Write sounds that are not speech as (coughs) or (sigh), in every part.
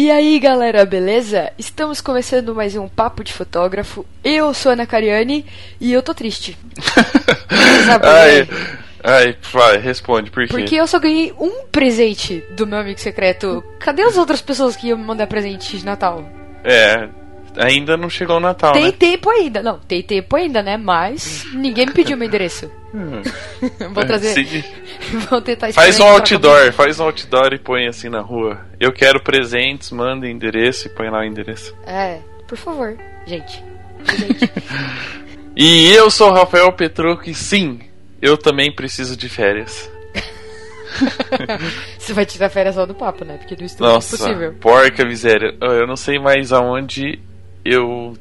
E aí galera, beleza? Estamos começando mais um Papo de Fotógrafo. Eu sou a Ana Cariani e eu tô triste. (laughs) Ai, ai, vai, responde, por quê? Porque eu só ganhei um presente do meu amigo secreto. Cadê as outras pessoas que iam me mandar presente de Natal? É, ainda não chegou o Natal, Tem né? tempo ainda. Não, tem tempo ainda, né? Mas ninguém me pediu meu endereço. (laughs) Vou trazer. Se- (laughs) Vou tentar Faz um outdoor, faz um outdoor e põe assim na rua. Eu quero presentes, manda endereço e põe lá o endereço. É, por favor, gente. Gente. (laughs) E eu sou o Rafael Petrucco e sim, eu também preciso de férias. Você vai tirar férias só do papo, né? Porque no estúdio é Nossa, impossível. porca miséria. Eu não sei mais aonde eu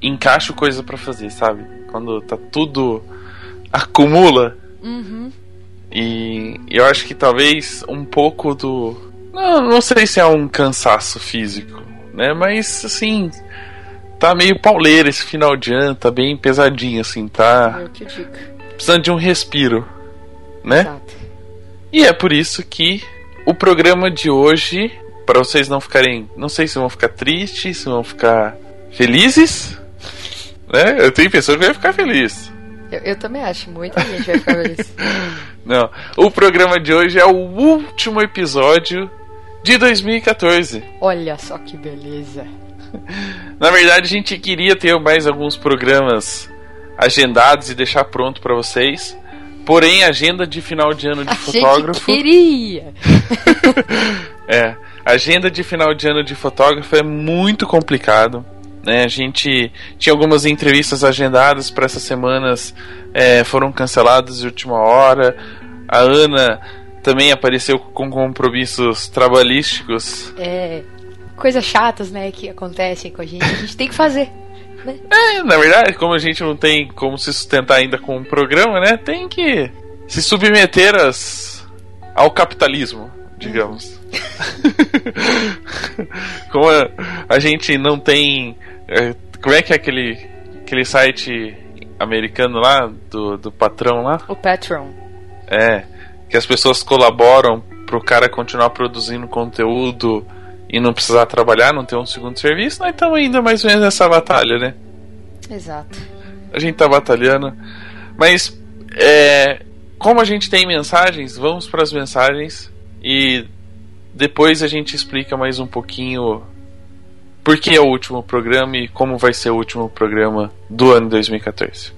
encaixo coisa pra fazer, sabe? Quando tá tudo acumula. Uhum. E eu acho que talvez um pouco do. Não, não sei se é um cansaço físico, né? Mas assim. Tá meio pauleiro esse final de ano, tá bem pesadinho, assim, tá Eu que eu digo. precisando de um respiro, né? Exato. E é por isso que o programa de hoje, para vocês não ficarem. Não sei se vão ficar tristes, se vão ficar felizes, né? Eu tenho pessoas que vão ficar felizes. Eu, eu também acho, muita gente vai ficar feliz. (laughs) Não. O programa de hoje é o último episódio de 2014. Olha só que beleza. (laughs) Na verdade, a gente queria ter mais alguns programas agendados e deixar pronto para vocês. Porém, a agenda de final de ano de A fotógrafo. gente queria. (laughs) É, a agenda de final de ano de fotógrafo é muito complicado. Né? A gente tinha algumas entrevistas agendadas para essas semanas, é, foram canceladas de última hora. A Ana também apareceu com compromissos trabalhísticos. É, coisas chatas, né, que acontecem com a gente. A gente tem que fazer. Né? É, na verdade, como a gente não tem como se sustentar ainda com o programa, né? Tem que se submeter às, ao capitalismo, digamos. (laughs) como a, a gente não tem. É, como é que é aquele, aquele site americano lá, do, do patrão lá? O Patreon. É, que as pessoas colaboram pro cara continuar produzindo conteúdo e não precisar trabalhar, não ter um segundo serviço, nós estamos ainda mais ou menos nessa batalha, né? Exato. A gente tá batalhando. Mas, é, como a gente tem mensagens, vamos para as mensagens e depois a gente explica mais um pouquinho por que é o último programa e como vai ser o último programa do ano 2014.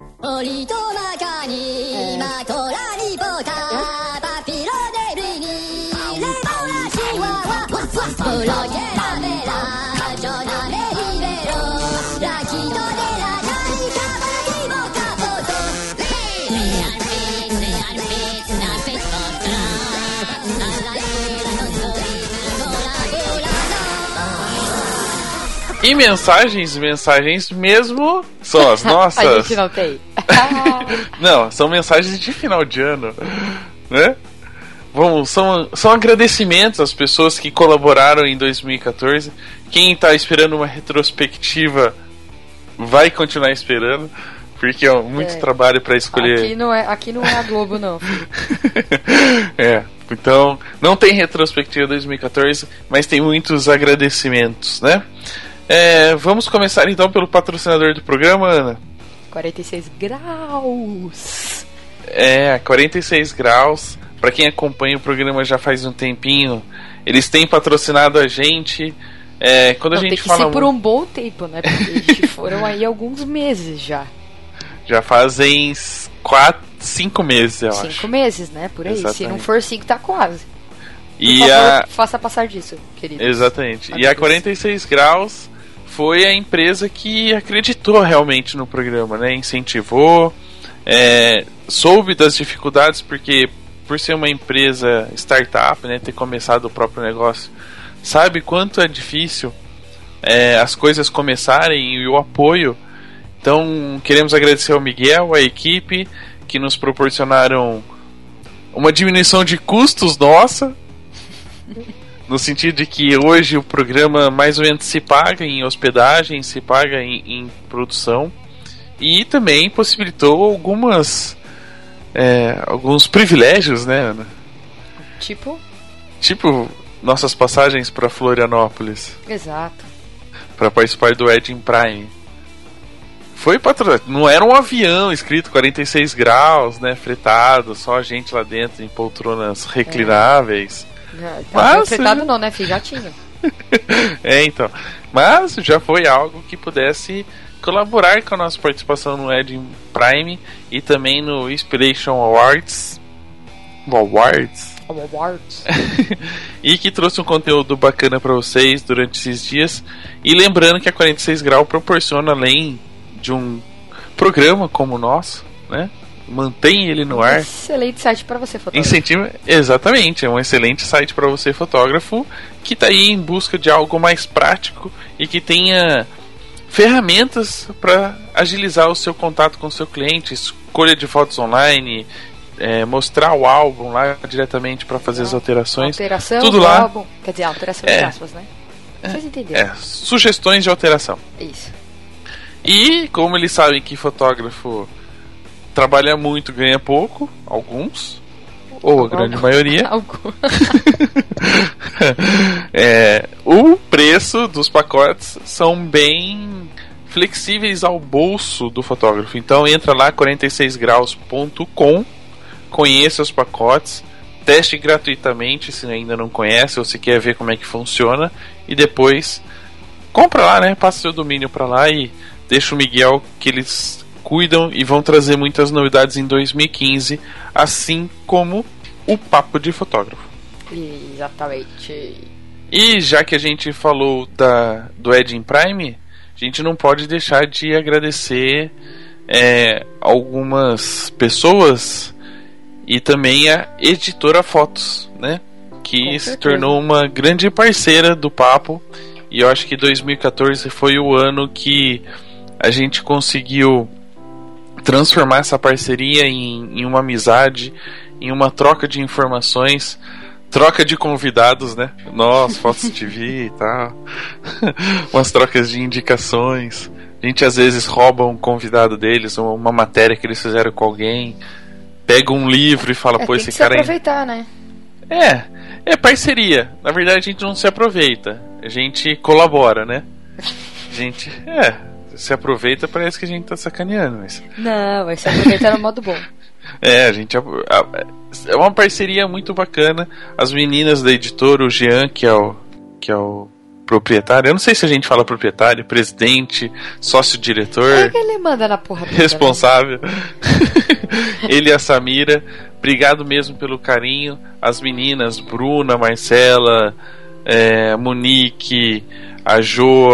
E mensagens, mensagens mesmo são as (laughs) A nossas. gente não tem. (laughs) Não, são mensagens de final de ano, né? Vamos, são, são agradecimentos às pessoas que colaboraram em 2014. Quem tá esperando uma retrospectiva vai continuar esperando, porque é muito É. trabalho para escolher. Aqui não, é, aqui não é a Globo, não. (laughs) é, então não tem retrospectiva 2014, mas tem muitos agradecimentos, né? É, vamos começar então pelo patrocinador do programa, Ana. 46 graus. É, 46 graus. Pra quem acompanha o programa já faz um tempinho, eles têm patrocinado a gente. É, quando Não, a tem gente que fala ser por um bom tempo, né? Porque (laughs) foram aí alguns meses já. já fazem 4, 5 meses, eu Cinco acho. meses, né? Por aí. Se Exatamente. não for cinco, tá quase. Por E favor, a faça passar disso, querido. exatamente. E Agradeço. a 46 graus foi a empresa que acreditou realmente no programa, né? Incentivou, é, soube das dificuldades porque por ser uma empresa startup, né, ter começado o próprio negócio, sabe quanto é difícil é, as coisas começarem e o apoio. Então queremos agradecer ao Miguel, a equipe que nos proporcionaram uma diminuição de custos nossa. No sentido de que hoje o programa mais ou menos se paga em hospedagem, se paga em, em produção. E também possibilitou algumas. é, alguns privilégios, né, Ana? Tipo, Tipo, nossas passagens para Florianópolis Exato. para participar do Edging Prime. Foi patro... não era um avião escrito 46 graus, né, fretado, só a gente lá dentro em poltronas reclináveis. Já, Mas, afetado não, né, filho? Já tinha. (laughs) É, então. Mas já foi algo que pudesse colaborar com a nossa participação no Edging Prime e também no Inspiration Awards. Awards. Awards. (laughs) e que trouxe um conteúdo bacana para vocês durante esses dias. E lembrando que a 46 Grau proporciona, além de um programa como o nosso, né? Mantém ele no ar. Excelente site pra você, fotógrafo. Incentiva, exatamente, é um excelente site para você fotógrafo que está aí em busca de algo mais prático e que tenha ferramentas para agilizar o seu contato com o seu cliente, escolha de fotos online, é, mostrar o álbum lá diretamente para fazer as alterações. Alteração tudo do lá. álbum. Quer dizer, alteração É. entre aspas, né? Vocês entenderam. É, sugestões de alteração. Isso. E como eles sabem que fotógrafo trabalha muito, ganha pouco, alguns, ou a grande maioria, (laughs) (laughs) é, o preço dos pacotes são bem flexíveis ao bolso do fotógrafo. Então entra lá 46graus.com, conheça os pacotes, teste gratuitamente se ainda não conhece ou se quer ver como é que funciona e depois compra lá, né? Passa seu domínio para lá e deixa o Miguel que eles cuidam e vão trazer muitas novidades em 2015, assim como o papo de fotógrafo. Exatamente. E já que a gente falou da, do Edging Prime, a gente não pode deixar de agradecer é, algumas pessoas e também a editora Fotos, né? Que se tornou uma grande parceira do papo. E eu acho que 2014 foi o ano que a gente conseguiu transformar essa parceria em, em uma amizade, em uma troca de informações, troca de convidados, né? Nós, Fotos TV e tal. (laughs) Umas trocas de indicações. A gente às vezes rouba um convidado deles, uma matéria que eles fizeram com alguém, pega um livro e fala, É, pô, tem esse que se cara aí. aproveitar, né? É, é parceria. Na verdade, a gente não se aproveita. A gente colabora, né? A gente, é, se aproveita, parece que a gente tá sacaneando, mas. Não, vai se aproveitar no modo bom. (laughs) É, a gente. É uma parceria muito bacana. As meninas da editora, o Jean, que é o. que é o proprietário. Eu não sei se a gente fala proprietário, presidente, É sócio-diretor, que ele manda na porra toda, né? responsável. (laughs) Ele e a Samira. Obrigado mesmo pelo carinho. As meninas, Bruna, Marcela, é, Monique, a Jo,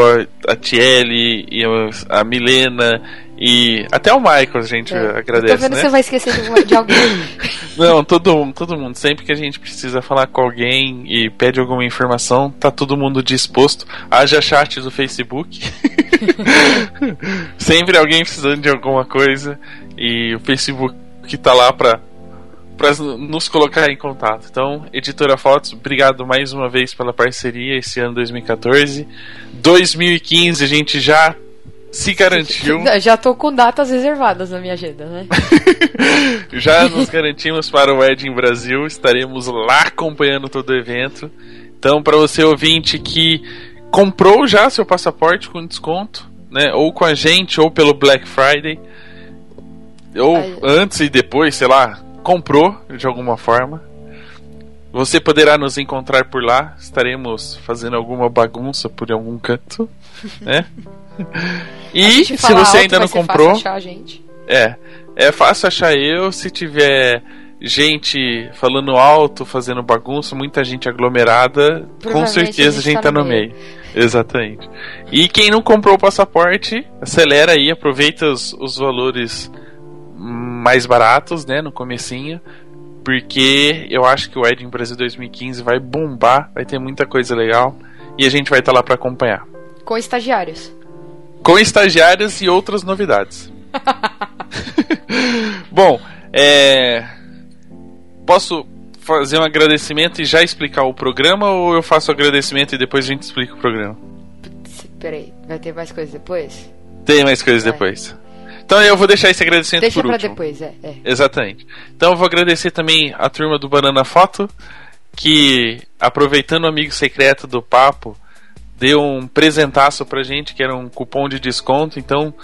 a Tiele, e a Milena e até o Michael a gente É, agradece, Tô vendo né? você vai esquecer de, de alguém. (laughs) Não, todo mundo, todo mundo. Sempre que a gente precisa falar com alguém e pede alguma informação, tá todo mundo disposto. Haja chat do Facebook. (laughs) Sempre alguém precisando de alguma coisa e o Facebook que tá lá pra, pra nos colocar em contato. Então, Editora Fotos, obrigado mais uma vez pela parceria esse ano 2014. 2015 a gente já se garantiu. (laughs) Já tô com datas reservadas na minha agenda, né? (laughs) Já nos garantimos para o Ed em Brasil, estaremos lá acompanhando todo o evento. Então, para você ouvinte que comprou já seu passaporte com desconto, né, ou com a gente, ou pelo Black Friday, ou antes e depois, sei lá, comprou de alguma forma. Você poderá nos encontrar por lá. Estaremos fazendo alguma bagunça por algum canto, (laughs) né? E se você ainda não comprou, achar a gente. é, é fácil achar eu se tiver gente falando alto, fazendo bagunça, muita gente aglomerada, com certeza a gente tá no meio. Exatamente. E quem não comprou o passaporte, acelera aí, aproveita os, os valores mais baratos, né, no comecinho, porque eu acho que o Edin Brasil 2015 vai bombar, vai ter muita coisa legal e a gente vai estar lá para acompanhar. Com estagiários. Com estagiários e outras novidades. (laughs) Bom, é... posso fazer um agradecimento e já explicar o programa ou eu faço o agradecimento e depois a gente explica o programa? Peraí, vai ter mais coisas depois? Tem mais coisas Vai. depois. Então eu vou deixar esse agradecimento Deixa por pra último. depois, é, é. Exatamente. Então eu vou agradecer também a turma do Banana Foto, que, aproveitando o amigo secreto do papo, deu um presentaço pra gente, que era um cupom de desconto. Então,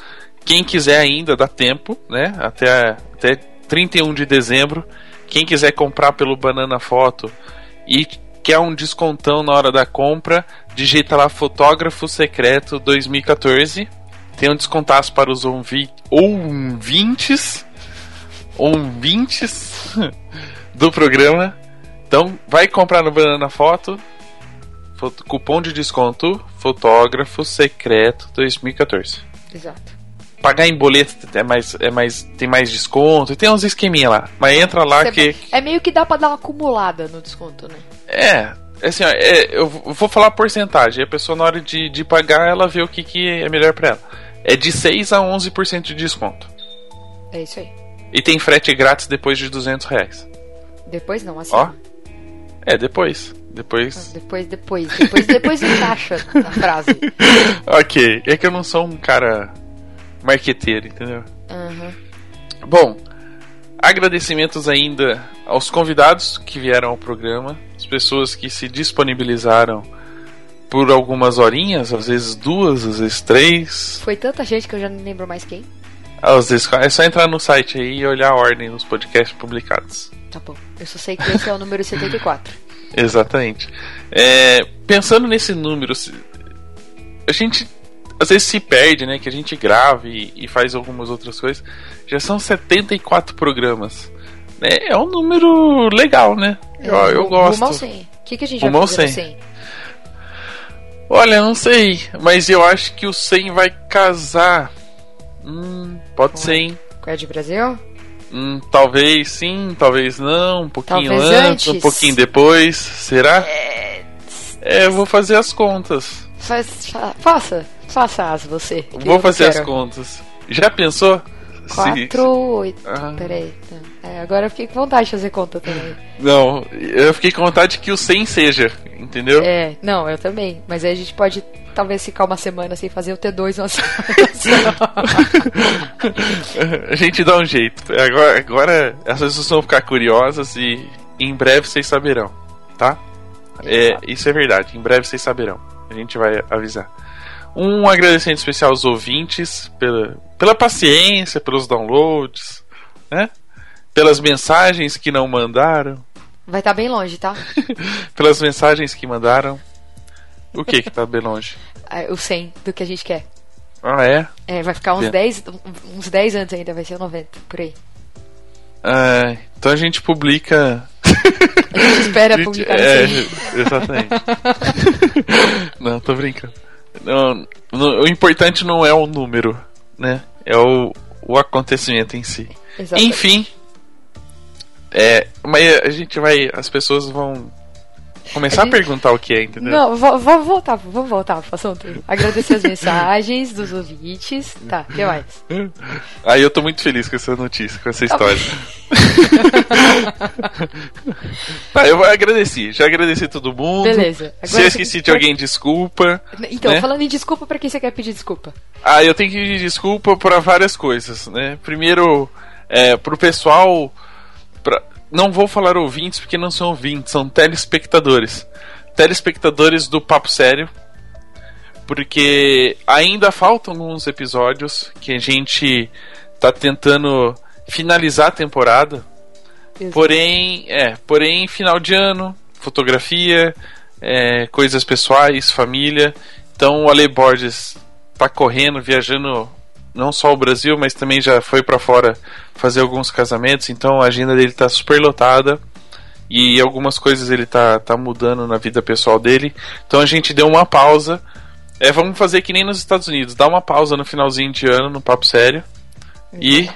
quem quiser ainda, dá tempo, né? Até, até 31 de dezembro. Quem quiser comprar pelo Banana Foto e quer um descontão na hora da compra, digita lá Fotógrafo Secreto 2014. Tem um descontaço para os ouvi ouvintes ouvintes do programa. Então, vai comprar no Banana Foto. Foto, cupom de desconto Fotógrafo Secreto 2014. Exato. Pagar em boleto é mais, é mais, tem mais desconto, tem uns esqueminha lá. Mas entra lá Você- que. É meio que dá pra dar uma acumulada no desconto, né? É, assim, ó, é, eu vou falar a porcentagem. A pessoa, na hora de, de pagar, ela vê o que, que é melhor pra ela. É de 6 a 11% de desconto. É isso aí. E tem frete grátis depois de 200 reais. Depois não, assim. Ó. É, depois. Depois. Depois, depois, depois, depois encaixa na frase. (laughs) ok. É que eu não sou um cara marqueteiro, entendeu? Aham. Bom, agradecimentos ainda aos convidados que vieram ao programa, as pessoas que se disponibilizaram por algumas horinhas, às vezes duas, às vezes três. Foi tanta gente que eu já não lembro mais quem. Às vezes é só entrar no site aí e olhar a ordem dos podcasts publicados. Tá bom. Eu só sei que esse é o número 74. (laughs) Exatamente. É, pensando nesse número, a gente às vezes se perde, né? Que a gente grava e, e faz algumas outras coisas. Já são 74 programas. Né? É um número legal, né? Eu, É, eu rumo gosto. ao 100. O que, que a gente Rumo vai ao fazer no 100. 100? Olha, não sei, mas eu acho que o 100 vai casar. Hum, pode Com ser, hein? Com a de Brasil? Hum, talvez sim, talvez não. Um pouquinho Talvez antes, um antes. pouquinho depois. Será? É, eu vou fazer as contas. Faz, fa- faça. Faça as você. Vou fazer as quero. contas. Já pensou? Se- 4, 8. Ah. Peraí. Não. É, agora eu fiquei com vontade de fazer conta também. Não, eu fiquei com vontade que o 100 seja, entendeu? É, não, eu também. Mas aí a gente pode talvez ficar uma semana sem fazer o T2 uma (laughs) semana (laughs) a gente dá um jeito. Agora, agora as pessoas vão ficar curiosas e em breve vocês saberão, tá? É, isso é verdade, em breve vocês saberão. A gente vai avisar. Um agradecimento especial aos ouvintes pela, pela paciência, pelos downloads, né? Pelas mensagens que não mandaram. Vai estar bem longe, tá? (laughs) pelas mensagens que mandaram. O que que tá bem longe? (laughs) Ah, O 100 do que a gente quer. Ah, é? É, vai ficar uns Bem. 10, uns 10 antes ainda, vai ser o 90, por aí. Ah, então a gente publica. A gente espera (laughs) Gente, publicar é, 100. Exatamente. não, tô brincando. Não, o importante não é o número, né? É o, o acontecimento em si. Exatamente. Enfim. É, mas a gente vai. As pessoas vão começar A a, gente- perguntar o que é, entendeu? Não, vou, vou voltar, vamos voltar pro assunto. Agradecer as mensagens dos ouvintes. Tá, que mais? Aí eu tô muito feliz com essa notícia, com essa história. (laughs) tá, eu vou agradecer. Já agradeci todo mundo. Beleza. Se Agora eu esqueci de alguém, desculpa. Então, né? falando em desculpa, pra quem você quer pedir desculpa? Ah, eu tenho que pedir desculpa para várias coisas, né? Primeiro, é, pro pessoal. Pra- Não vou falar ouvintes porque não são ouvintes, são telespectadores. Telespectadores do Papo Sério. Porque ainda faltam alguns episódios que a gente tá tentando finalizar a temporada. Porém, é, porém, final de ano, fotografia, é, coisas pessoais, família. Então o Ale Borges tá correndo, viajando não só o Brasil, mas também já foi pra fora fazer alguns casamentos. Então a agenda dele tá super lotada e algumas coisas ele tá, tá mudando na vida pessoal dele. Então a gente deu uma pausa. É, vamos fazer que nem nos Estados Unidos, dá uma pausa no finalzinho de ano, no papo sério. E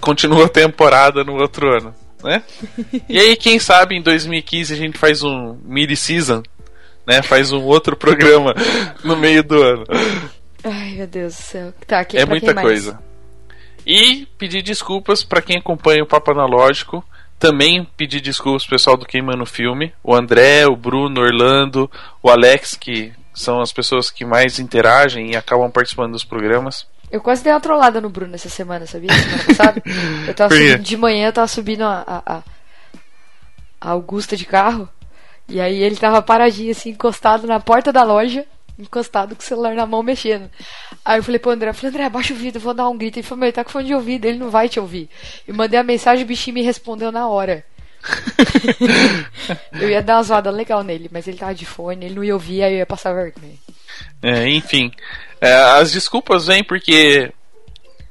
continua a temporada no outro ano, né? e aí, quem sabe em 2015 a gente faz um mid-season, né? Faz um outro programa no meio do ano. Ai, meu Deus do céu. Tá, aqui É muita coisa. E pedir desculpas para quem acompanha o Papo Analógico. Também pedir desculpas pro pessoal do Queimando Filme. O André, o Bruno, o Orlando, o Alex, que são as pessoas que mais interagem e acabam participando dos programas. Eu quase dei uma trollada no Bruno essa semana, sabia? Semana passada. (laughs) Eu tava subindo, de manhã eu tava subindo a, a- a Augusta de carro. E aí ele tava paradinho, assim, encostado na porta da loja, encostado com o celular na mão, mexendo. Aí eu falei pro André, eu falei, André, abaixa o vídeo, eu vou dar um grito. Ele falou, meu, ele tá com fone de ouvido, ele não vai te ouvir. Eu mandei a mensagem, o bichinho me respondeu na hora. (laughs) eu ia dar uma zoada legal nele, mas ele tava de fone, ele não ia ouvir, aí eu ia passar vergonha. É, enfim, é, as desculpas vêm porque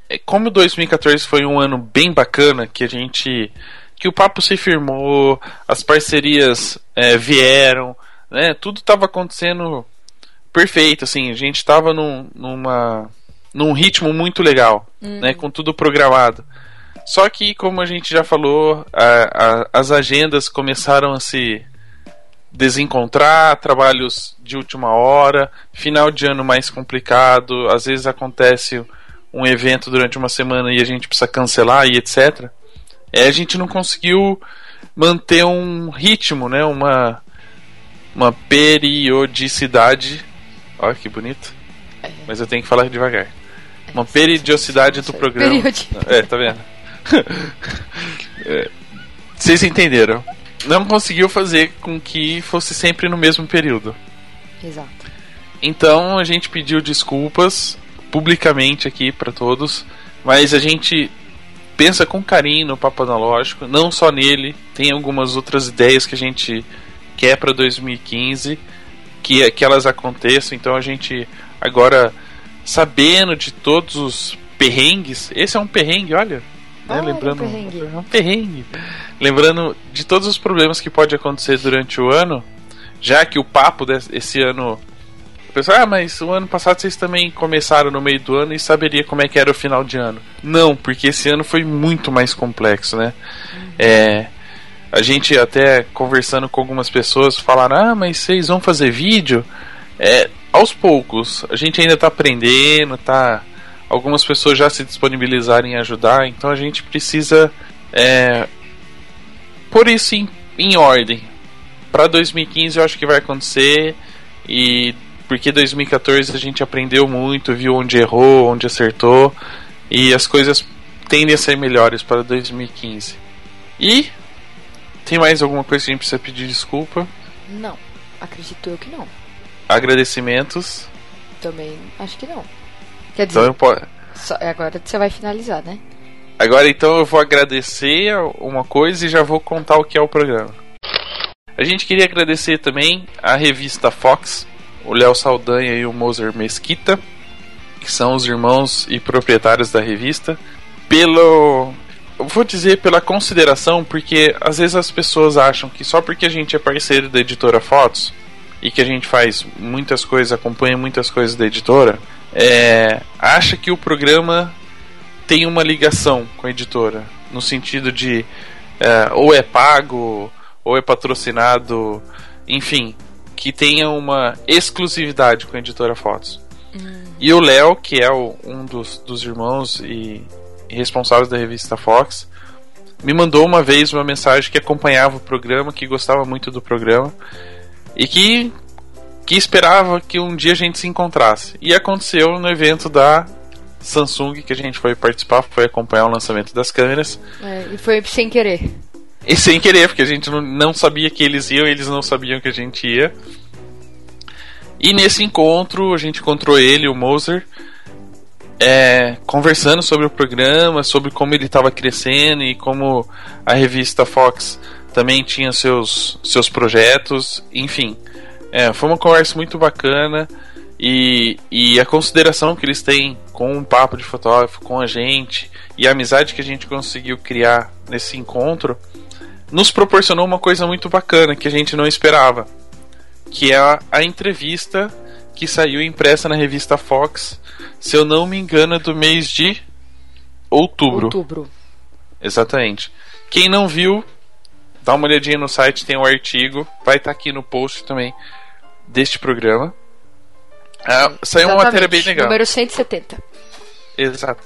é, como 2014 foi um ano bem bacana, que a gente que o papo se firmou, as parcerias é, vieram, né? Tudo estava acontecendo perfeito, assim, a gente estava num, numa num ritmo muito legal, Uhum. né? Com tudo programado. Só que, como a gente já falou, a- a- as agendas começaram a se desencontrar, trabalhos de última hora, final de ano mais complicado, às vezes acontece um evento durante uma semana e a gente precisa cancelar e etc. É, a gente não conseguiu manter um ritmo, né? Uma, uma periodicidade. Olha que bonito. Mas eu tenho que falar devagar. Uma periodicidade do programa. Periodi- É, tá vendo? (laughs) É, Vocês entenderam? Não conseguiu fazer com que fosse sempre no mesmo período. Exato. Então a gente pediu desculpas publicamente aqui para todos, mas a gente pensa com carinho no Papo Analógico, não só nele, tem algumas outras ideias que a gente quer para 2015, que, que elas aconteçam. Então a gente agora sabendo de todos os perrengues, esse é um perrengue, olha. Né? Lembrando, perrengue. é um perrengue. Lembrando de todos os problemas que pode acontecer durante o ano, já que o papo desse ano pessoal, ah, mas o ano passado vocês também começaram no meio do ano e saberia como é que era o final de ano. Não, porque esse ano foi muito mais complexo, né? É, a gente até conversando com algumas pessoas falaram, ah, mas vocês vão fazer vídeo? É, aos poucos, a gente ainda tá aprendendo, tá. Algumas pessoas já se disponibilizaram em ajudar, então a gente precisa é, pôr isso em, em ordem. Para 2015 eu acho que vai acontecer e porque 2014 a gente aprendeu muito, viu onde errou, onde acertou e as coisas tendem a ser melhores para 2015. E tem mais alguma coisa que a gente precisa pedir desculpa? Não. Acredito eu que não. Agradecimentos. Também acho que não. Quer dizer, Então eu po- só- agora você vai finalizar, né? Agora então eu vou agradecer uma coisa e já vou contar o que é o programa. A gente queria agradecer também a revista Fox, o Léo Saldanha e o Moser Mesquita, que são os irmãos e proprietários da revista, pelo eu vou dizer pela consideração, porque às vezes as pessoas acham que só porque a gente é parceiro da editora Fotos e que a gente faz muitas coisas, acompanha muitas coisas da editora, é, acha que o programa tem uma ligação com a editora, no sentido de é, ou é pago, ou é patrocinado, enfim, que tenha uma exclusividade com a editora Fotos. E o Léo, que é o- um dos, dos irmãos e responsáveis da revista Fox, me mandou uma vez uma mensagem que acompanhava o programa, que gostava muito do programa e que, que esperava que um dia a gente se encontrasse. E aconteceu no evento da Samsung que a gente foi participar, foi acompanhar o lançamento das câmeras. É, e foi sem querer. E sem querer, porque a gente não, sabia que eles iam, eles não sabiam que a gente ia. E nesse encontro, a gente encontrou ele, o Moser, é, conversando sobre o programa, sobre como ele estava crescendo e como a revista Fox também tinha seus, seus projetos, enfim. É, foi uma conversa muito bacana e, e a consideração que eles têm com o papo de fotógrafo, com a gente e a amizade que a gente conseguiu criar nesse encontro nos proporcionou uma coisa muito bacana que a gente não esperava, que é a, a entrevista que saiu impressa na revista Fox, se eu não me engano, é do mês de outubro. Outubro. Exatamente. Quem não viu, dá uma olhadinha no site, tem um artigo, vai estar aqui no post também deste programa. Ah, saiu uma matéria bem legal. Número 170. Exato.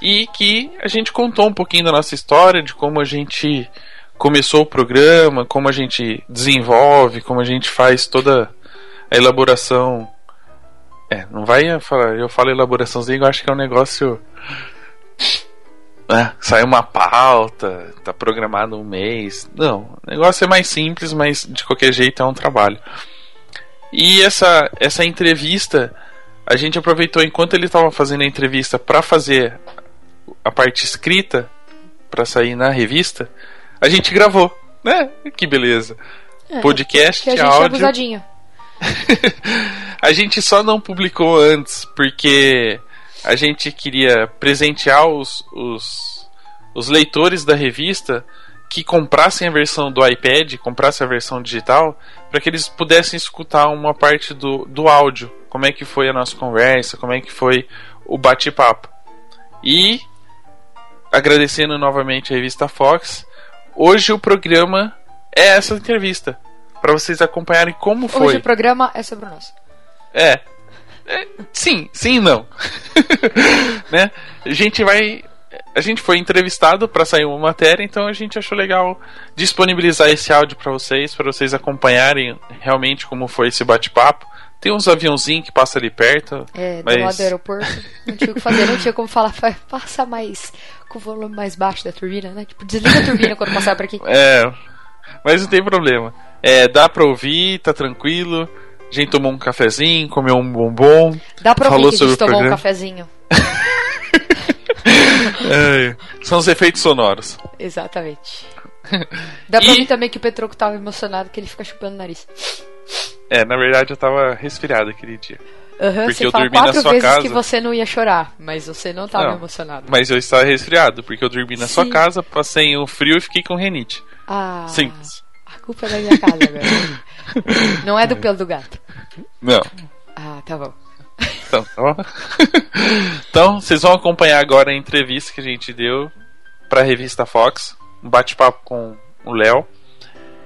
E que a gente contou um pouquinho da nossa história, de como a gente começou o programa, como a gente desenvolve, como a gente faz toda a elaboração. É, não vai falar, eu falo elaboraçãozinha, eu acho que é um negócio. né, sai uma pauta, tá programado um mês. Não, o negócio é mais simples, mas de qualquer jeito é um trabalho. E essa, essa entrevista, a gente aproveitou enquanto ele estava fazendo a entrevista para fazer a parte escrita, para sair na revista, a gente gravou, né? Que beleza. É, Podcast, que a gente é áudio. abusadinho. (laughs) a gente só não publicou antes porque a gente queria presentear os, os, os leitores da revista que comprassem a versão do iPad, comprassem a versão digital, para que eles pudessem escutar uma parte do, do áudio, como é que foi a nossa conversa, como é que foi o bate-papo. E agradecendo novamente a revista Fox, hoje o programa é essa entrevista, para vocês acompanharem como foi. Hoje o programa é sobre nós. É. É, sim, sim e não. (laughs) né? A gente vai. A gente foi entrevistado para sair uma matéria, então a gente achou legal disponibilizar esse áudio para vocês, para vocês acompanharem realmente como foi esse bate-papo. Tem uns aviãozinhos que passam ali perto. É, do mas... lado do aeroporto. Não tinha o que fazer, não tinha como falar, "Fa- passa mais com o volume mais baixo da turbina, né? Tipo, desliga a turbina quando passar por aqui. É, mas não tem problema. É, dá pra ouvir, tá tranquilo. A gente tomou um cafezinho, comeu um bombom. Dá pra falou ouvir que a gente tomou um programa. cafezinho. (laughs) É, são os efeitos sonoros. Exatamente. Dá pra E- ouvir também que o Petroco tava emocionado, que ele fica chupando o nariz. É, na verdade eu tava resfriado aquele dia. Aham, Porque você eu dormi na sua vezes casa. que você não ia chorar, mas você não tava Não. emocionado. Mas eu estava resfriado, porque eu dormi na sua Sim. casa, passei um frio e fiquei com renite. Ah, Simples. Culpa é da minha casa agora. (laughs) não é do pelo do gato. Não. Ah, tá bom. Então, tá bom? (laughs) então, vocês vão acompanhar agora a entrevista que a gente deu para a revista Fox, um bate-papo com o Léo.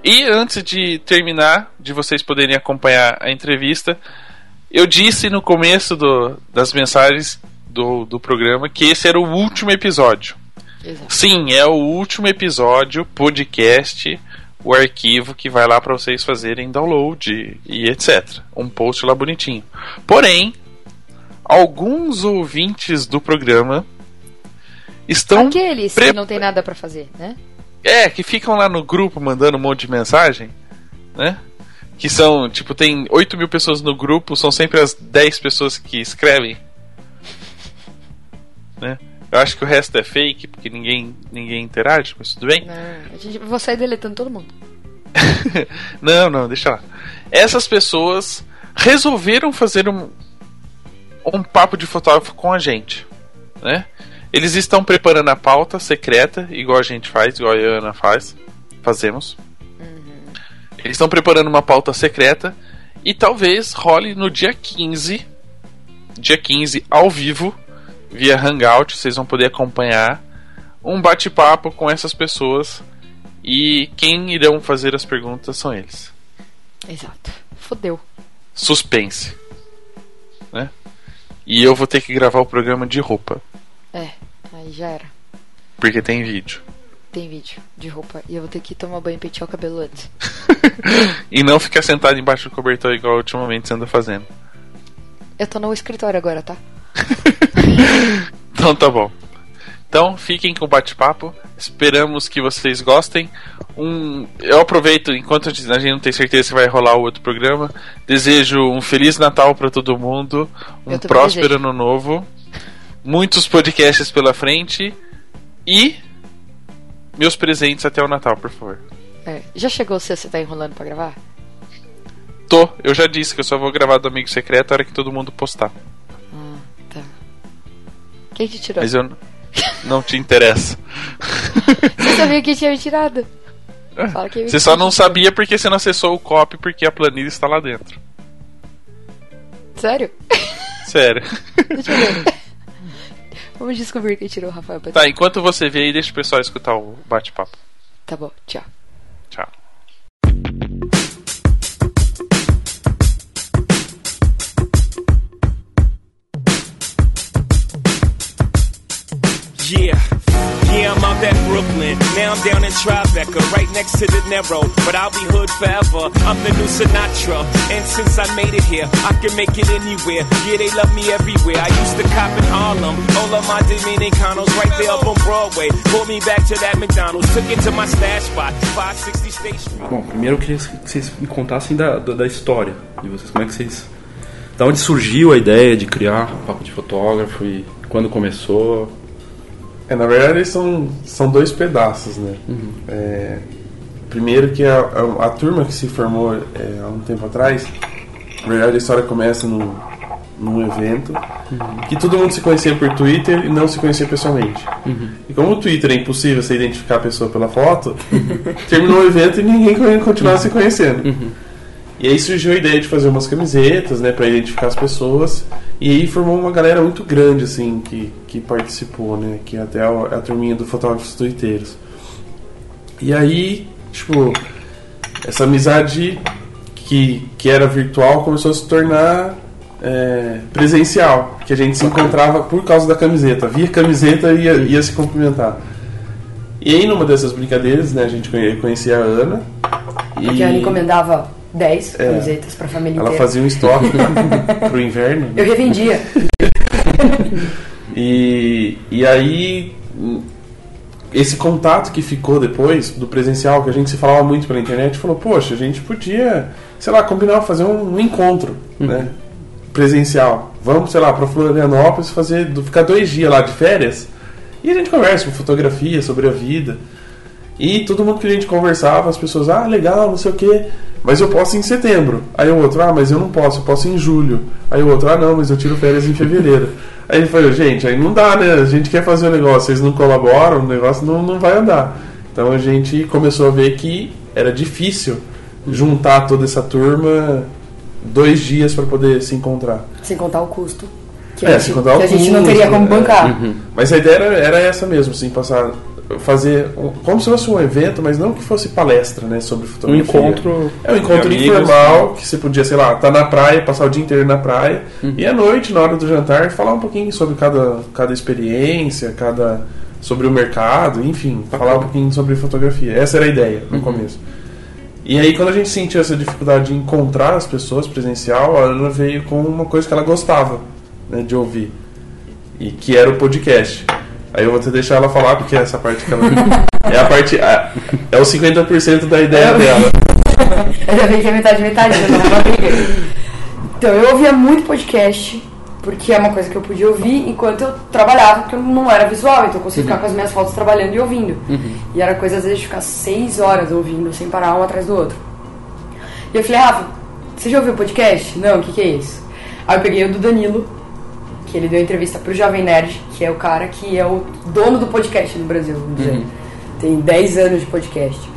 E antes de terminar, de vocês poderem acompanhar a entrevista, eu disse no começo do- das mensagens do, do programa que esse era o último episódio. Exato. Sim, é o último episódio, podcast, o arquivo que vai lá para vocês fazerem download e etc. Um post lá bonitinho. Porém, alguns ouvintes do programa estão Aqueles pre- que não tem nada pra fazer, né? é, que ficam lá no grupo mandando um monte de mensagem, né? Que são, tipo, tem 8 mil pessoas no grupo, são sempre as 10 pessoas que escrevem. Né? Eu acho que o resto é fake, porque ninguém, ninguém interage, mas tudo bem. Não, gente, vou sair deletando todo mundo. (laughs) não, não, deixa lá. Essas pessoas resolveram fazer um, um papo de fotógrafo com a gente, né? Eles estão preparando a pauta secreta, igual a gente faz, igual a Ana faz, fazemos. Eles estão preparando uma pauta secreta e talvez role no dia 15, dia 15 ao vivo, via Hangout, vocês vão poder acompanhar um bate-papo com essas pessoas e quem irão fazer as perguntas são eles. Exato. Fodeu. Suspense. Né? E eu vou ter que gravar o programa de roupa, É, aí já era. porque tem vídeo. Tem vídeo de roupa. E eu vou ter que tomar banho e pentear o cabelo antes. (laughs) e não ficar sentado embaixo do cobertor igual ultimamente você anda fazendo. Eu tô no escritório agora, tá? (laughs) Então tá bom. Então fiquem com o bate-papo. Esperamos que vocês gostem. Um, eu aproveito, enquanto a gente não tem certeza se vai rolar o outro programa, desejo um Feliz Natal para todo mundo, um próspero desejo. ano novo, muitos podcasts pela frente e meus presentes até o Natal, por favor. É. Já chegou se você tá enrolando pra gravar? Tô, eu já disse que eu só vou gravar do Amigo Secreto a hora que todo mundo postar. Quem te tirou? Mas eu não te interessa. (laughs) Você sabia que tinha me tirado? Fala que Você só não sabia porque você não acessou o copy porque a planilha está lá dentro. Sério? Sério. Deixa eu ver. (laughs) Vamos descobrir quem tirou o Rafael. Tá, enquanto você vê aí, deixa o pessoal escutar o bate-papo. Tá bom. Tchau. Yeah, yeah, I'm out at Brooklyn. Now I'm down in Tribeca, right next to the Narrow. But I'll be hood forever. I'm the new Sinatra. And since I made it here, I can make it anywhere. Yeah, they love me everywhere. I used to cop in Harlem. All of my Dominicanos right there up on Broadway. Pulled me back to that McDonald's. Took it to my stash spot, 560 State Street. Bom, primeiro eu queria que vocês me contassem da, da, da história de vocês. Como é que vocês. Da onde surgiu a ideia de criar o Papo de Fotógrafo e quando começou? É, na verdade são, são dois pedaços, né? É, primeiro que a, a, a turma que se formou é, há um tempo atrás, na verdade a história começa num, num evento que todo mundo se conhecia por Twitter e não se conhecia pessoalmente. E como o Twitter é impossível você identificar a pessoa pela foto, (laughs) terminou o evento e ninguém (laughs) continuava se conhecendo. E aí surgiu a ideia de fazer umas camisetas, né, para identificar as pessoas. E aí formou uma galera muito grande, assim, que, que participou, né, que até a, a turminha do Fotógrafos Twitteiros. E aí, tipo, essa amizade que, que era virtual começou a se tornar é, presencial, que a gente se encontrava por causa da camiseta. Via camiseta e ia, ia se cumprimentar. E aí, numa dessas brincadeiras, né, a gente conhe- conhecia a Ana. E Porque a Ana encomendava 10 É. camisetas pra família ela inteira. fazia um estoque (laughs) pro inverno. Eu revendia. (laughs) E, e aí, esse contato que ficou depois do presencial, que a gente se falava muito pela internet, falou: Poxa, a gente podia, sei lá, combinar fazer um, um encontro né, presencial. Vamos, sei lá, para Florianópolis fazer, do- ficar dois dias lá de férias e a gente conversa sobre fotografia, sobre a vida. E todo mundo que a gente conversava, as pessoas, ah, legal, não sei o quê, mas eu posso em setembro. Aí o outro, ah, mas eu não posso, eu posso em julho. Aí o outro, ah, não, mas eu tiro férias em fevereiro. (laughs) Aí ele falou, gente, aí não dá, né? A gente quer fazer o negócio, vocês não colaboram, o negócio não, não vai andar. Então a gente começou a ver que era difícil juntar toda essa turma dois dias para poder se encontrar. Sem contar o custo. Que, É, a, sem gente, contar o que a gente não custo, teria como é. bancar. Mas a ideia era, era essa mesmo, assim, passar fazer um- como se fosse um evento, mas não que fosse palestra, né, sobre Um fotografia. encontro. É um encontro amigos, informal, que você podia, sei lá, estar na praia, passar o dia inteiro na praia, e à noite, na hora do jantar, falar um pouquinho sobre cada, cada experiência, cada sobre o mercado, enfim, falar um pouquinho sobre fotografia. Essa era a ideia no começo. E aí, quando a gente sentiu essa dificuldade de encontrar as pessoas presencial, a Ana veio com uma coisa que ela gostava né, de ouvir, e que era o podcast. Aí eu vou ter que deixar ela falar, porque essa parte que ela. (laughs) é a parte. É, é o 50% da ideia dela. (laughs) Ainda bem que é metade, metade, é. Então, eu ouvia muito podcast, porque é uma coisa que eu podia ouvir enquanto eu trabalhava, porque eu não era visual, então eu conseguia ficar com as minhas fotos trabalhando e ouvindo. E era coisa, às vezes, de ficar seis horas ouvindo, sem parar um atrás do outro. E eu falei, Rafa, você já ouviu o podcast? Não, o que, que é isso? Aí eu peguei o do Danilo, que ele deu entrevista pro Jovem Nerd, que é o cara que é o dono do podcast no Brasil, vamos dizer. Tem 10 anos de podcast.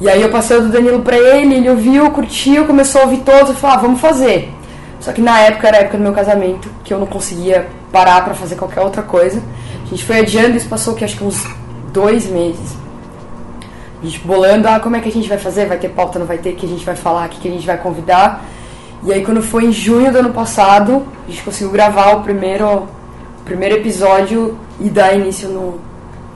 E aí eu passei o do Danilo pra ele, ele ouviu, curtiu, começou a ouvir todos, eu falei, ah, vamos fazer. Só que na época era a época do meu casamento, que eu não conseguia parar pra fazer qualquer outra coisa. A gente foi adiando, isso passou que acho que uns dois meses. A gente bolando, ah, como é que a gente vai fazer? Vai ter pauta, não vai ter? O que a gente vai falar? O que a gente vai convidar? E aí quando foi em junho do ano passado, a gente conseguiu gravar o primeiro, o primeiro episódio e dar início no,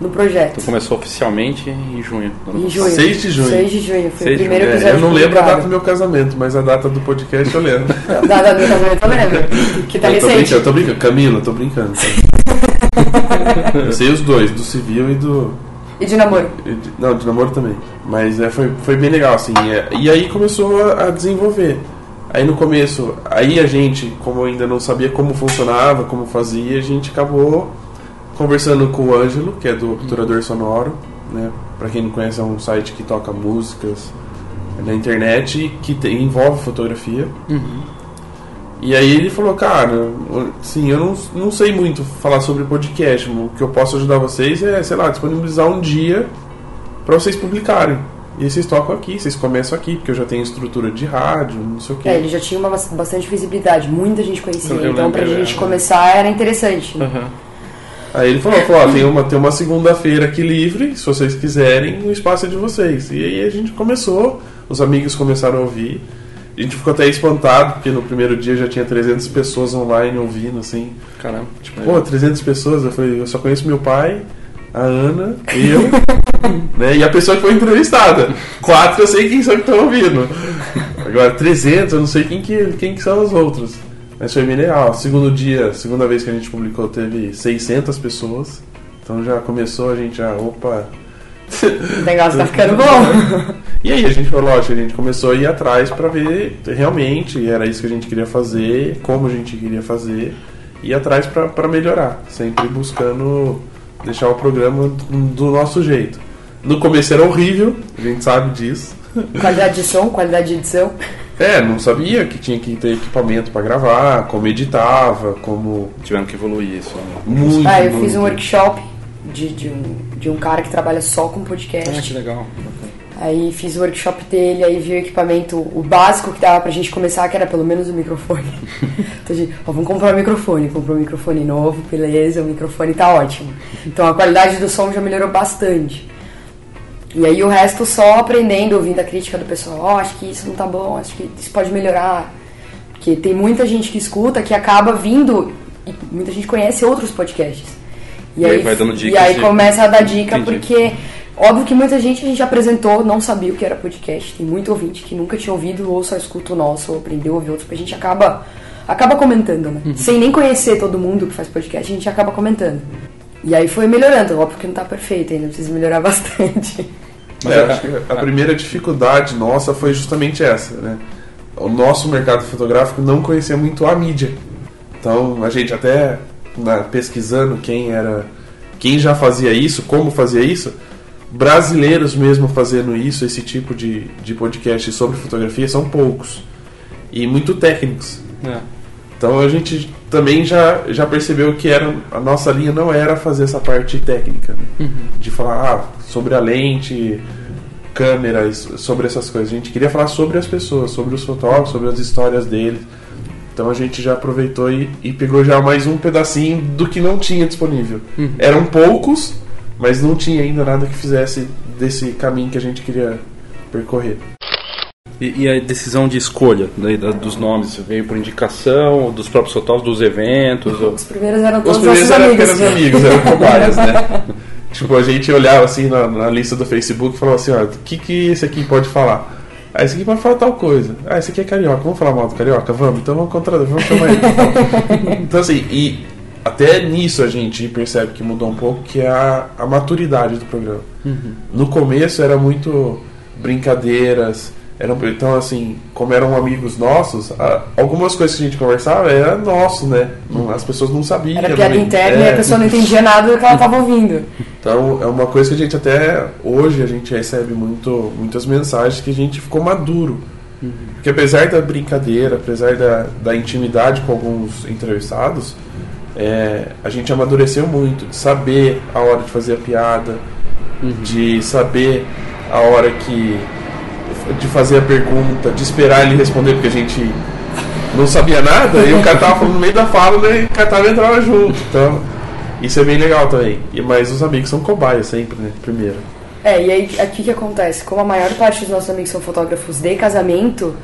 no projeto. Então começou oficialmente em junho. Em junho. 6 de junho. 6 de junho. Foi 6 o primeiro junho. É, episódio eu não lembro a data do meu casamento, mas a data do podcast eu lembro. (laughs) Da data do meu casamento eu lembro. Que tá eu tô recente. brincando, eu tô brincando. Camila, eu tô brincando. tá? (laughs) eu sei os dois, do civil e do. E de namoro. Não, de namoro também. Mas é, foi, foi bem legal, assim. é, e aí começou a, a desenvolver. Aí no começo, aí a gente, como eu ainda não sabia como funcionava, como fazia, a gente acabou conversando com o Ângelo, que é do Obturador Sonoro, né? Pra quem não conhece, é um site que toca músicas na internet e que te- envolve fotografia. E aí ele falou, cara, sim, eu não, não sei muito falar sobre podcast, o que eu posso ajudar vocês é, sei lá, disponibilizar um dia pra vocês publicarem. E aí vocês tocam aqui, vocês começam aqui, porque eu já tenho estrutura de rádio, não sei o quê. É, ele já tinha uma bas- bastante visibilidade, muita gente conhecia. Eu- então pra lembro, gente é. começar era interessante. né? Aham. Aí ele falou, falou ó, tem uma, tem uma segunda-feira aqui livre, se vocês quiserem, o espaço é de vocês. E aí a gente começou, os amigos começaram a ouvir. A gente ficou até espantado, porque no primeiro dia já tinha 300 pessoas online ouvindo, assim. Caramba. Tipo, Pô, 300 pessoas, eu falei, eu só conheço meu pai, a Ana, eu (laughs) (laughs) né? E a pessoa que foi entrevistada. Quatro eu sei quem são que estão ouvindo. Agora, 300 eu não sei quem que, quem que são os outros. Mas foi bem legal. Segundo dia, segunda vez que a gente publicou, teve 600 pessoas. Então já começou, a gente já, opa... O negócio tá ficando bom. E aí a gente falou, lógico, a gente começou a ir atrás pra ver realmente era isso que a gente queria fazer, como a gente queria fazer, e atrás pra melhorar, sempre buscando deixar o programa do nosso jeito. No começo era horrível, a gente sabe disso. Qualidade de som, qualidade de edição. É, não sabia que tinha que ter equipamento pra gravar, como editava, como Tivemos que evoluir isso. né? muito. Ah, eu fiz muito. um workshop de, de, um, de um cara que trabalha só com Ah, que podcast. legal. Aí fiz o workshop dele, aí vi o equipamento, o básico que dava pra gente começar, que era pelo menos o microfone. (laughs) então a gente, ó, vamos comprar um microfone. Comprou um microfone novo, beleza, o microfone tá ótimo. Então a qualidade do som já melhorou bastante. E aí o resto só aprendendo, ouvindo a crítica do pessoal, ó, acho que isso não tá bom, acho que isso pode melhorar. Porque tem muita gente que escuta que acaba vindo, e muita gente conhece outros podcasts. E aí vai dando E dicas aí de- começa a dar dica, Entendi. porque óbvio que muita gente a gente apresentou, não sabia o que era podcast. Tem muito ouvinte que nunca tinha ouvido ou só escuta o nosso, ou aprendeu a ouvir outros, porque a gente acaba, acaba comentando, né? Uhum. Sem nem conhecer todo mundo que faz podcast, a gente acaba comentando. E aí foi melhorando, óbvio que não tá perfeito ainda, precisa melhorar (laughs) bastante. É, acho que a primeira dificuldade nossa foi justamente essa, né? O nosso mercado fotográfico não conhecia muito a mídia. Então a gente até na- pesquisando quem era, quem já fazia isso, como fazia isso, brasileiros mesmo fazendo isso, esse tipo de, de podcast sobre fotografia são poucos e muito técnicos. É. Então a gente também já, já percebeu que era, a nossa linha não era fazer essa parte técnica, né? de falar ah, sobre a lente, câmeras, sobre essas coisas. A gente queria falar sobre as pessoas, sobre os fotógrafos, sobre as histórias deles. Então a gente já aproveitou e, e pegou já mais um pedacinho do que não tinha disponível. Eram poucos, mas não tinha ainda nada que fizesse desse caminho que a gente queria percorrer. E, e a decisão de escolha daí, da- dos nomes veio por indicação dos próprios fotógrafos, dos eventos? Ou... Os primeiros eram Os todos primeiros nossos eram amigos. apenas amigos, eram (laughs) cobaias, né? tipo, a gente olhava assim na, na lista do Facebook e falava assim, ó, o que, que esse aqui pode falar? Ah, esse aqui pode falar tal coisa. Ah, esse aqui é carioca, vamos falar mal do carioca? Vamos, então vamos contratar, vamos chamar ele. (laughs) então assim, e até nisso a gente percebe que mudou um pouco, que é a, a maturidade do programa. No começo era muito brincadeiras, eram, então assim, como eram amigos nossos, a- algumas coisas que a gente conversava era nosso, né? Não- As pessoas não sabiam. Era piada não- interna e é. a pessoa não entendia nada do que ela tava ouvindo. Então é uma coisa que a gente até hoje a gente recebe muito, muitas mensagens que a gente ficou maduro. Porque apesar da brincadeira, apesar da, da intimidade com alguns entrevistados, é, a gente amadureceu muito de saber a hora de fazer a piada, de saber a hora que. De fazer a pergunta, de esperar ele responder, porque a gente não sabia nada e o cara tava falando no meio da fala né, e o cara tava entrando junto. Então, isso é bem legal também. E, mas os amigos são cobaias sempre, né? Primeiro. É, e aí aqui que acontece? Como a maior parte dos nossos amigos são fotógrafos de casamento,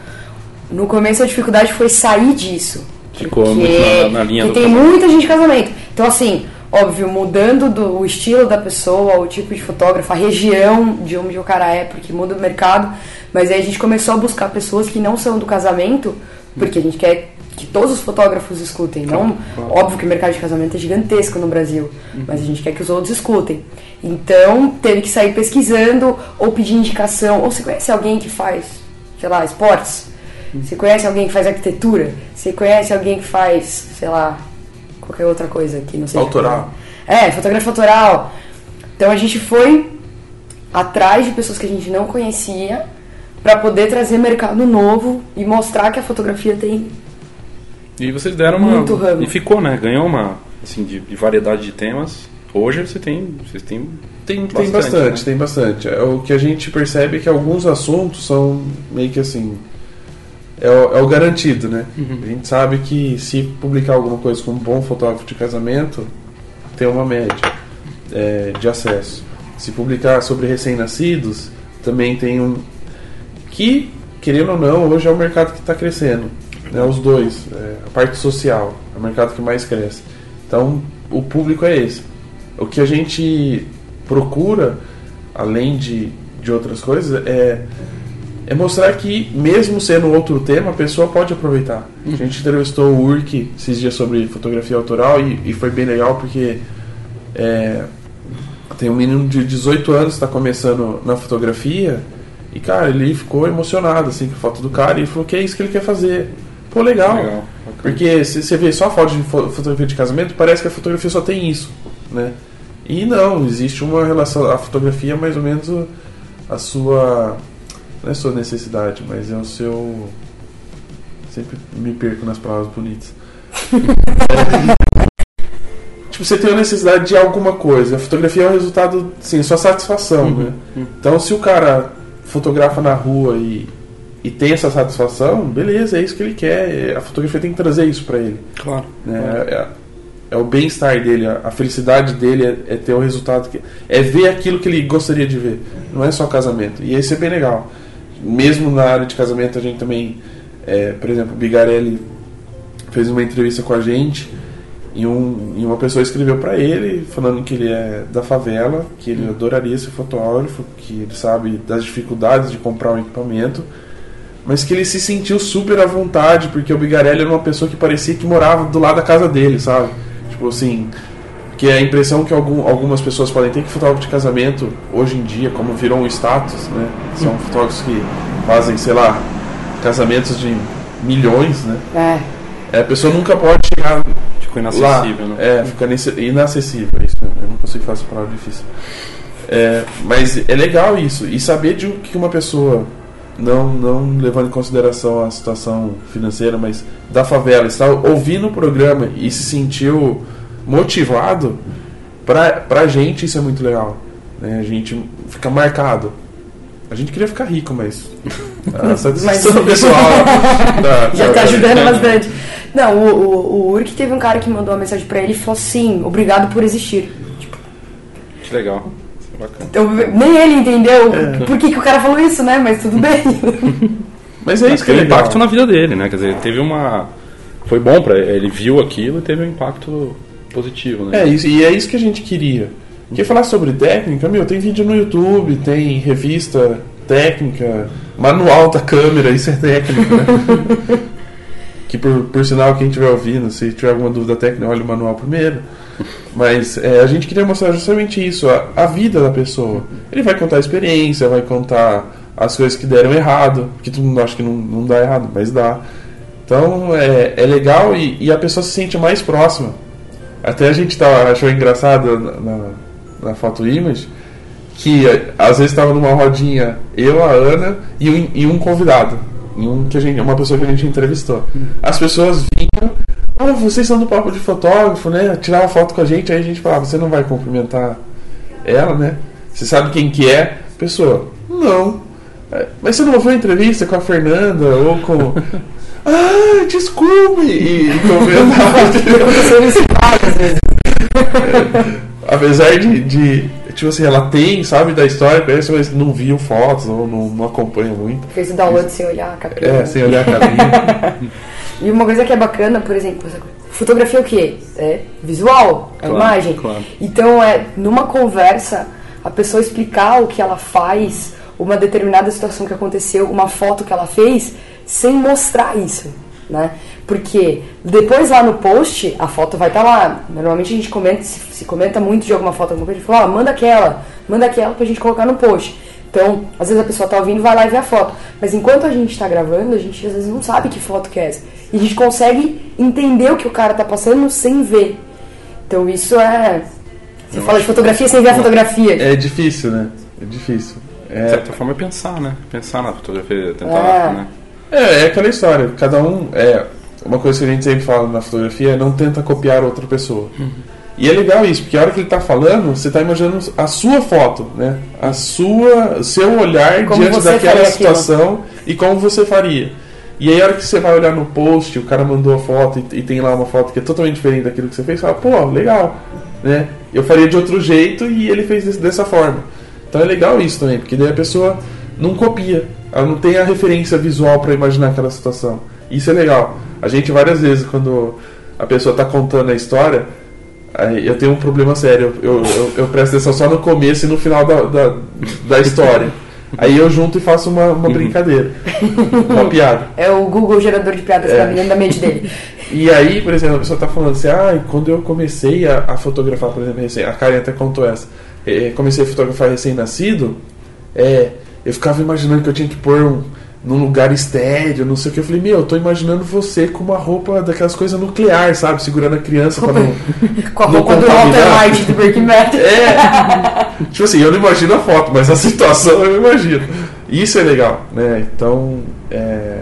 no começo a dificuldade foi sair disso. Ficou Porque- muito na- na linha porque do tem casamento. muita gente de casamento. Então, assim, óbvio, mudando do o estilo da pessoa, o tipo de fotógrafo, a região de onde o cara é, porque muda o mercado. Mas aí a gente começou a buscar pessoas que não são do casamento, porque a gente quer que todos os fotógrafos escutem. Não, óbvio que o mercado de casamento é gigantesco no Brasil, mas a gente quer que os outros escutem. Então, teve que sair pesquisando ou pedir indicação. Ou você conhece alguém que faz, sei lá, esportes? Você conhece alguém que faz arquitetura? Você conhece alguém que faz, sei lá, qualquer outra coisa que não seja. Autoral. É, fotografia autoral. Então a gente foi atrás de pessoas que a gente não conhecia para poder trazer mercado novo e mostrar que a fotografia tem E vocês deram uma. Muito ramo. E ficou, né? Ganhou uma. Assim, de, de variedade de temas. Hoje você tem. Vocês têm. Tem, tem bastante, né? tem bastante. É, O que a gente percebe é que alguns assuntos são meio que assim. É o, é o garantido, né? A gente sabe que se publicar alguma coisa com um bom fotógrafo de casamento, tem uma média é, de acesso. Se publicar sobre recém-nascidos, também tem um. Que, querendo ou não, hoje é o mercado que está crescendo. Né? Os dois. é, a parte social é o mercado que mais cresce. Então, o público é esse. O que a gente procura além de, de outras coisas, é, é mostrar que, mesmo sendo outro tema, a pessoa pode aproveitar. A gente entrevistou o Urk esses dias sobre fotografia autoral e, e foi bem legal porque é, tem um menino de 18 anos que está começando na fotografia e, cara, ele ficou emocionado assim, com a foto do cara e falou que é isso que ele quer fazer. Pô, legal. Legal, bacana. Porque se você vê só a foto de fo- fotografia de casamento, parece que a fotografia só tem isso, né? E não, existe uma relação. A fotografia é mais ou menos a sua. Não é sua necessidade, mas é o seu. Sempre me perco nas palavras bonitas. É, (laughs) tipo, você tem a necessidade de alguma coisa. A fotografia é o resultado, sim, sua satisfação, né? Então, se o cara fotografa na rua e, e tem essa satisfação, beleza, é isso que ele quer. A fotografia tem que trazer isso pra ele. Claro. Né? É, é o bem-estar dele, a, a felicidade dele é, é ter o resultado que é ver aquilo que ele gostaria de ver. Não é só casamento. E isso é bem legal. Mesmo na área de casamento a gente também, é, por exemplo, o Bigarelli fez uma entrevista com a gente e, um, e uma pessoa escreveu para ele falando que ele é da favela, que ele adoraria ser fotógrafo, que ele sabe das dificuldades de comprar um equipamento, mas que ele se sentiu super à vontade porque o Bigarelli era uma pessoa que parecia que morava do lado da casa dele, sabe? Tipo assim, que é a impressão que algum, algumas pessoas podem ter que fotógrafo de casamento hoje em dia, como virou um status, né? São fotógrafos que fazem, sei lá, casamentos de milhões, né? É. É, a pessoa nunca pode chegar Ficou lá. inacessível, né? É, fica inacessível, é isso mesmo. Eu não consigo fazer essa palavra difícil. É, mas é legal isso. E saber de o que uma pessoa, não, não levando em consideração a situação financeira, mas da favela, está ouvindo o programa e se sentiu motivado, pra, pra gente isso é muito legal. Né? A gente fica marcado. A gente queria ficar rico, mas (laughs) a satisfação Mas- (laughs) pessoal da- Já da- tá ajudando bastante. Não, o, o, o Urk teve um cara que mandou uma mensagem pra ele e falou assim: obrigado por existir. Que legal. É. Então, nem ele entendeu É. por que, que o cara falou isso, né? Mas tudo bem. (laughs) Mas é Mas isso que é impacto na vida dele, né? Quer dizer, teve uma. Foi bom pra ele. Ele viu aquilo e teve um impacto positivo, né? É isso, e é isso que a gente queria. Quer falar sobre técnica? Meu, tem vídeo no YouTube, tem revista técnica, manual da câmera, isso é técnica, né? (laughs) que por, por sinal, quem estiver ouvindo, se tiver alguma dúvida técnica, olha o manual primeiro. Mas é, a gente queria mostrar justamente isso, a, a vida da pessoa. Ele vai contar a experiência, vai contar as coisas que deram errado, que todo mundo acha que não, não dá errado, mas dá. Então é, é legal e, e a pessoa se sente mais próxima. Até a gente tava, achou engraçado na, na, foto image que eh, às vezes estava numa rodinha eu, a Ana e um, e um convidado. Um que a gente, uma pessoa que a gente entrevistou. As pessoas vinham, ah, vocês são do papo de fotógrafo, né? Tirava foto com a gente, aí a gente falava, você não vai cumprimentar ela, né? Você sabe quem que é? Pessoa, não. "É, Mas você não ouviu a entrevista com a Fernanda ou com. Ah, desculpe! E, e (laughs) várias (laughs) vezes. Apesar de, de, Tipo assim, ela tem, sabe, da história, conhece, mas não viu fotos ou não, não acompanha muito. Fez o download sem olhar a capinha. É, sem olhar a carinha. (laughs) E uma coisa que é bacana, por exemplo, fotografia é o quê? É visual, é Claro, imagem. claro. Então é numa conversa a pessoa explicar o que ela faz, uma determinada situação que aconteceu, uma foto que ela fez, sem mostrar isso, né? Porque depois lá no post a foto vai estar lá. Normalmente a gente comenta, se, se comenta muito de alguma foto, alguma coisa, a gente fala, ah, manda aquela, manda aquela pra gente colocar no post. Então, às vezes a pessoa tá ouvindo vai lá e vê a foto. Mas enquanto a gente tá gravando, a gente às vezes não sabe que foto que é essa. E a gente consegue entender o que o cara tá passando sem ver. Então isso é. Você fala de fotografia sem ver a fotografia. É difícil, né? É difícil. De É, certa forma é pensar, né? Pensar na fotografia, tentar, É. né? é, é aquela história. Cada um. É, uma coisa que a gente sempre fala na fotografia é não tenta copiar outra pessoa. E é legal isso, porque a hora que ele tá falando, você tá imaginando a sua foto, né? A sua, o seu olhar Como diante daquela situação e como você faria. E aí a hora que você vai olhar no post, o cara mandou a foto e, e tem lá uma foto que é totalmente diferente daquilo que você fez, você fala, pô, legal, né? Eu faria de outro jeito e ele fez desse- dessa forma. Então é legal isso também, porque daí a pessoa não copia, ela não tem a referência visual para imaginar aquela situação. Isso é legal. A gente várias vezes quando a pessoa tá contando a história, Aí eu tenho um problema sério. Eu, eu, eu presto atenção só no começo e no final da, da, da história. Aí eu junto e faço uma, uma brincadeira. Uma piada. É o Google gerador de piadas que tá dentro da mente dele. (laughs) E aí, por exemplo, a pessoa tá falando assim, ah, quando eu comecei a, a fotografar, por exemplo, a Karen até contou essa, eh, comecei a fotografar recém-nascido, é, eu ficava imaginando que eu tinha que pôr um, num lugar estéreo, não sei o que. Eu falei, meu, eu tô imaginando você com uma roupa daquelas coisas nucleares, sabe? Segurando a criança pra não. (laughs) Com a não roupa do contaminar. Walter White do Breaking Bad. (laughs) É. tipo assim, eu não imagino a foto, mas a (laughs) situação eu imagino. Isso é legal, né? Então, é,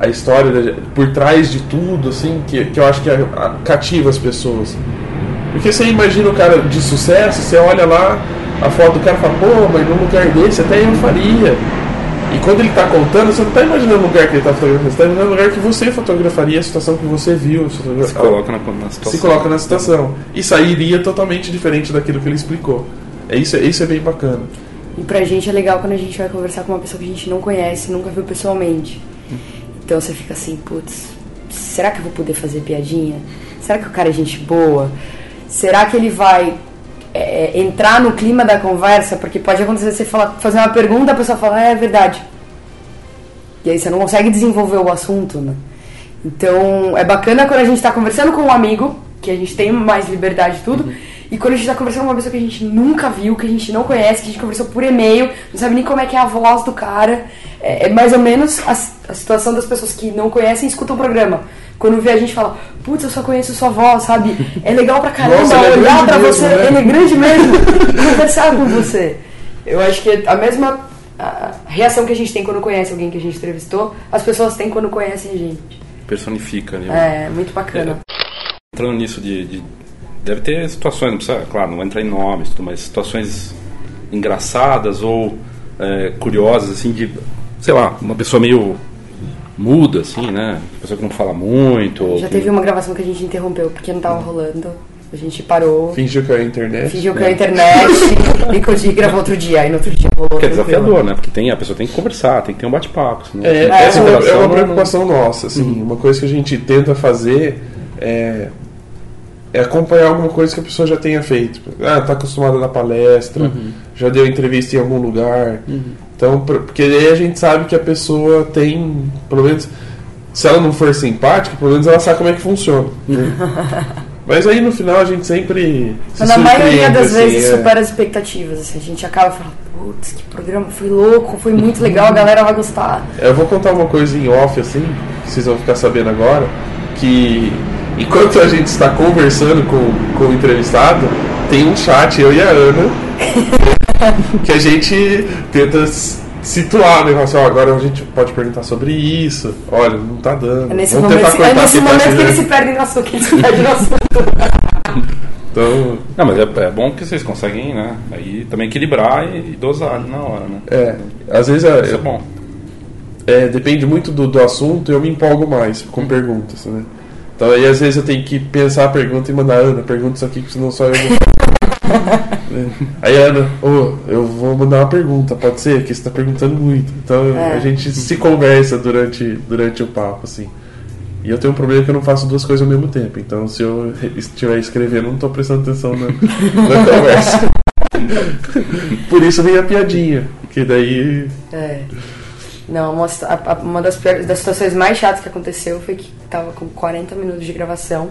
a história por trás de tudo, assim, que, que eu acho que a- cativa as pessoas. Porque você imagina o cara de sucesso, você olha lá a foto do cara e fala, pô, mas num lugar desse até eu faria. E quando ele tá contando, você não tá imaginando o lugar que ele tá fotografando, você tá imaginando o lugar que você fotografaria, a situação que você viu. fotogra- Se coloca na, na situação. se coloca na situação. E sairia totalmente diferente daquilo que ele explicou. É isso, isso é bem bacana. E pra gente é legal quando a gente vai conversar com uma pessoa que a gente não conhece, nunca viu pessoalmente. Então você fica assim, putz, será que eu vou poder fazer piadinha? Será que o cara é gente boa? Será que ele vai é, entrar no clima da conversa? Porque pode acontecer você falar, fazer uma pergunta, a pessoa fala, "É, é verdade. E aí você não consegue desenvolver o assunto, né? Então é bacana quando a gente tá conversando com um amigo, que a gente tem mais liberdade e tudo, e quando a gente tá conversando com uma pessoa que a gente nunca viu, que a gente não conhece, que a gente conversou por e-mail, não sabe nem como é que é a voz do cara. É, é mais ou menos a, a situação das pessoas que não conhecem e escutam o programa. Quando vê a gente fala, putz, eu só conheço sua voz, sabe? É legal pra caramba Nossa, é olhar pra mesmo, você, né? ele é grande mesmo, (laughs) e conversar com você. Eu acho que a mesma a reação que a gente tem quando conhece alguém que a gente entrevistou, as pessoas têm quando conhecem a gente. Personifica ali. É, muito bacana. Entrando nisso de, de- Deve ter situações, não precisa, claro, não vai entrar em nomes, tudo, mas situações engraçadas ou é, curiosas, assim, de. Sei lá, uma pessoa meio muda, assim, né? Pessoa que não fala muito. Já que- teve uma gravação que a gente interrompeu porque não tava rolando. A gente parou, Fingiu que era a internet. fingiu que era a internet (laughs) e consegui gravar outro dia. Aí no outro dia rolou. Que é desafiador, né? Porque tem, a pessoa tem que conversar, tem que ter um bate-papo. É, senão essa é uma, é uma não- preocupação nossa, assim, uma coisa que a gente tenta fazer é, é acompanhar alguma coisa que a pessoa já tenha feito. Ah, tá acostumada na palestra, já deu entrevista em algum lugar. Então, por- porque aí a gente sabe que a pessoa tem, pelo menos, se ela não for simpática, pelo menos ela sabe como é que funciona. né? (laughs) Mas aí no final a gente sempre. se Mas na maioria das assim, vezes é. supera as expectativas. Assim, a gente acaba falando, putz, que programa foi louco, foi muito legal, a galera vai gostar. Eu vou contar uma coisa em off, assim, que vocês vão ficar sabendo agora, que enquanto a gente está conversando com, com o entrevistado, tem um chat, eu e a Ana, (laughs) que a gente tenta situar o negócio, ó, agora a gente pode perguntar sobre isso, olha, não tá dando. É nesse Vamos momento, tentar é nesse aqui momento que bastante. eles se perdem no assunto, que eles se perdem no (laughs) assunto. Então, Não, mas é, é bom que vocês conseguem, né? Aí também equilibrar e, e dosar na hora, né? é, às vezes é, Isso é bom. é, depende muito do, do assunto eu me empolgo mais com perguntas, né? Então aí às vezes eu tenho que pensar a pergunta e mandar, Ana, pergunta isso aqui, que senão só eu vou. (laughs) É. Aí Ana, ô, eu vou mandar uma pergunta, pode ser? Porque você tá perguntando muito. Então É. a gente se conversa durante, durante o papo, assim. E eu tenho um problema que eu não faço duas coisas ao mesmo tempo. Então se eu estiver escrevendo, não tô prestando atenção na, (laughs) na conversa. (laughs) Por isso vem a piadinha. Que daí. É. Não, uma, a- uma das, piores- das situações mais chatas que aconteceu foi que tava com 40 minutos de gravação.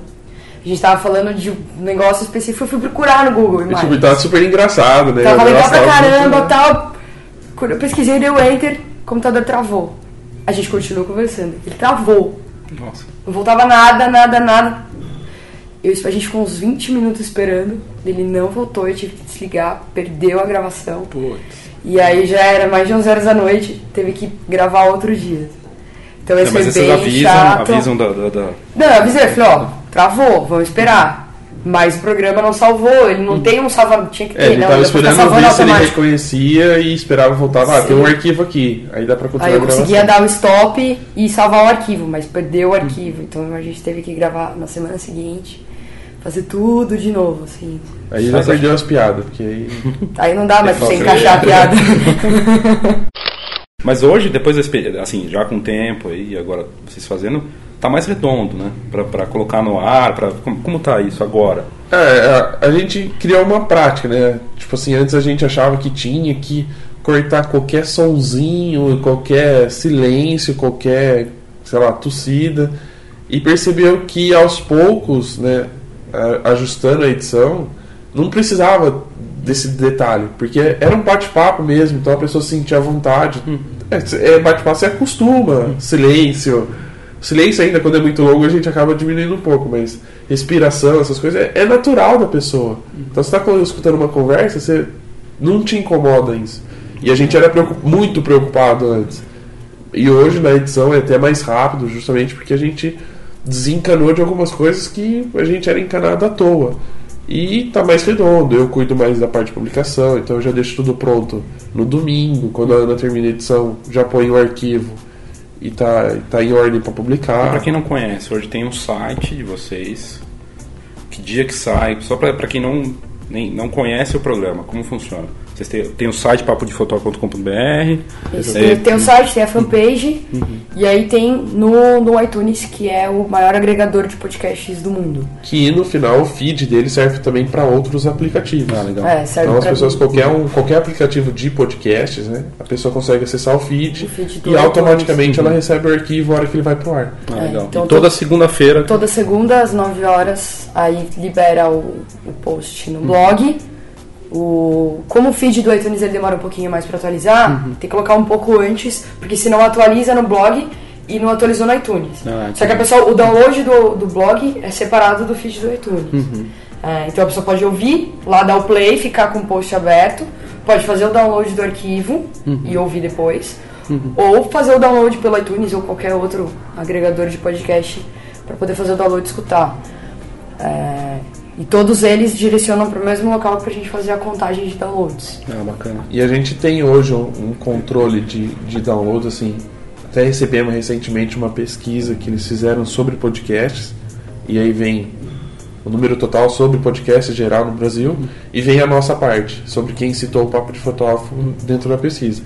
A gente tava falando de um negócio específico, eu fui procurar no Google Tipo, imagens. tava super engraçado, né? Tava legal pra muito- caramba tal. Quando eu pesquisei, deu enter, o computador travou. A gente continuou conversando. Ele travou. Nossa. Não voltava nada, nada, nada. Eu, a gente ficou uns 20 minutos esperando. Ele não voltou, eu tive que desligar, perdeu a gravação. Putz. E aí já era mais de 11 horas da noite, teve que gravar outro dia. Então É, esse mas foi vocês bem avisam, chato. avisam da, da, da- Não, eu avisei, eu falei, ó, travou, vamos esperar. Mas o programa não salvou, ele não tem um salva... Tinha que ter, É, ele não, tava tá esperando ver se ele reconhecia e esperava voltar. Ah, Sim. tem um arquivo aqui. Aí dá pra continuar Aí eu conseguia dar o stop e salvar o arquivo, mas perdeu o arquivo. Então a gente teve que gravar na semana seguinte, fazer tudo de novo, assim. Aí já perdeu as piadas, porque aí. Aí não dá mais pra você encaixar a piada. (laughs) Mas hoje, depois assim, já com o tempo aí, agora vocês fazendo, tá mais redondo, né? Pra, pra colocar no ar, pra, como, como tá isso agora? É, a, a gente criou uma prática, né? Tipo assim, antes a gente achava que tinha que cortar qualquer sonzinho, qualquer silêncio, qualquer, sei lá, tossida. E percebeu que aos poucos, né, ajustando a edição, não precisava desse detalhe, porque era um bate-papo mesmo, então a pessoa se sentia à vontade. É, é bate-papo, você acostuma, silêncio. Silêncio ainda, quando é muito longo, a gente acaba diminuindo um pouco, mas respiração, essas coisas, é, é natural da pessoa. Então você está escutando uma conversa, você não te incomoda isso. E a gente era preocup- muito preocupado antes. E hoje na edição é até mais rápido, justamente porque a gente desencanou de algumas coisas que a gente era encanado à toa. E tá mais redondo, eu cuido mais da parte de publicação, então eu já deixo tudo pronto no domingo, quando a Ana termina a edição, já põe o arquivo e tá, tá em ordem para publicar. Pra quem não conhece, hoje tem um site de vocês. Que dia que sai? Só pra quem não, nem, não conhece o programa, como funciona? Vocês têm, tem o site papodefotó.com.br. É, tem, o site, tem a fanpage, e aí tem no, no iTunes, que é o maior agregador de podcasts do mundo. Que no final o feed dele serve também para outros aplicativos. Ah, legal. É, serve Então as pessoas, qualquer, um, qualquer aplicativo de podcasts, né? A pessoa consegue acessar o feed, O feed e automaticamente iTunes. ela recebe o arquivo a hora que ele vai pro ar. Ah, É, legal. então e toda to- segunda-feira. Toda segunda, às 9 horas, aí libera o, o post no blog. O, como o feed do iTunes ele demora um pouquinho mais para atualizar, tem que colocar um pouco antes, porque senão atualiza no blog e não atualizou no iTunes. Ah, Só que a pessoa, o download do, do blog é separado do feed do iTunes. É, então a pessoa pode ouvir, lá dar o play, ficar com o post aberto, pode fazer o download do arquivo e ouvir depois, ou fazer o download pelo iTunes ou qualquer outro agregador de podcast para poder fazer o download e escutar. É, e todos eles direcionam para o mesmo local para a gente fazer a contagem de downloads. Ah, bacana. E a gente tem hoje um, controle de, de download, assim. Até recebemos recentemente uma pesquisa que eles fizeram sobre podcasts. E aí vem o número total sobre podcast geral no Brasil. E vem a nossa parte, sobre quem citou o Papo de Fotógrafo dentro da pesquisa.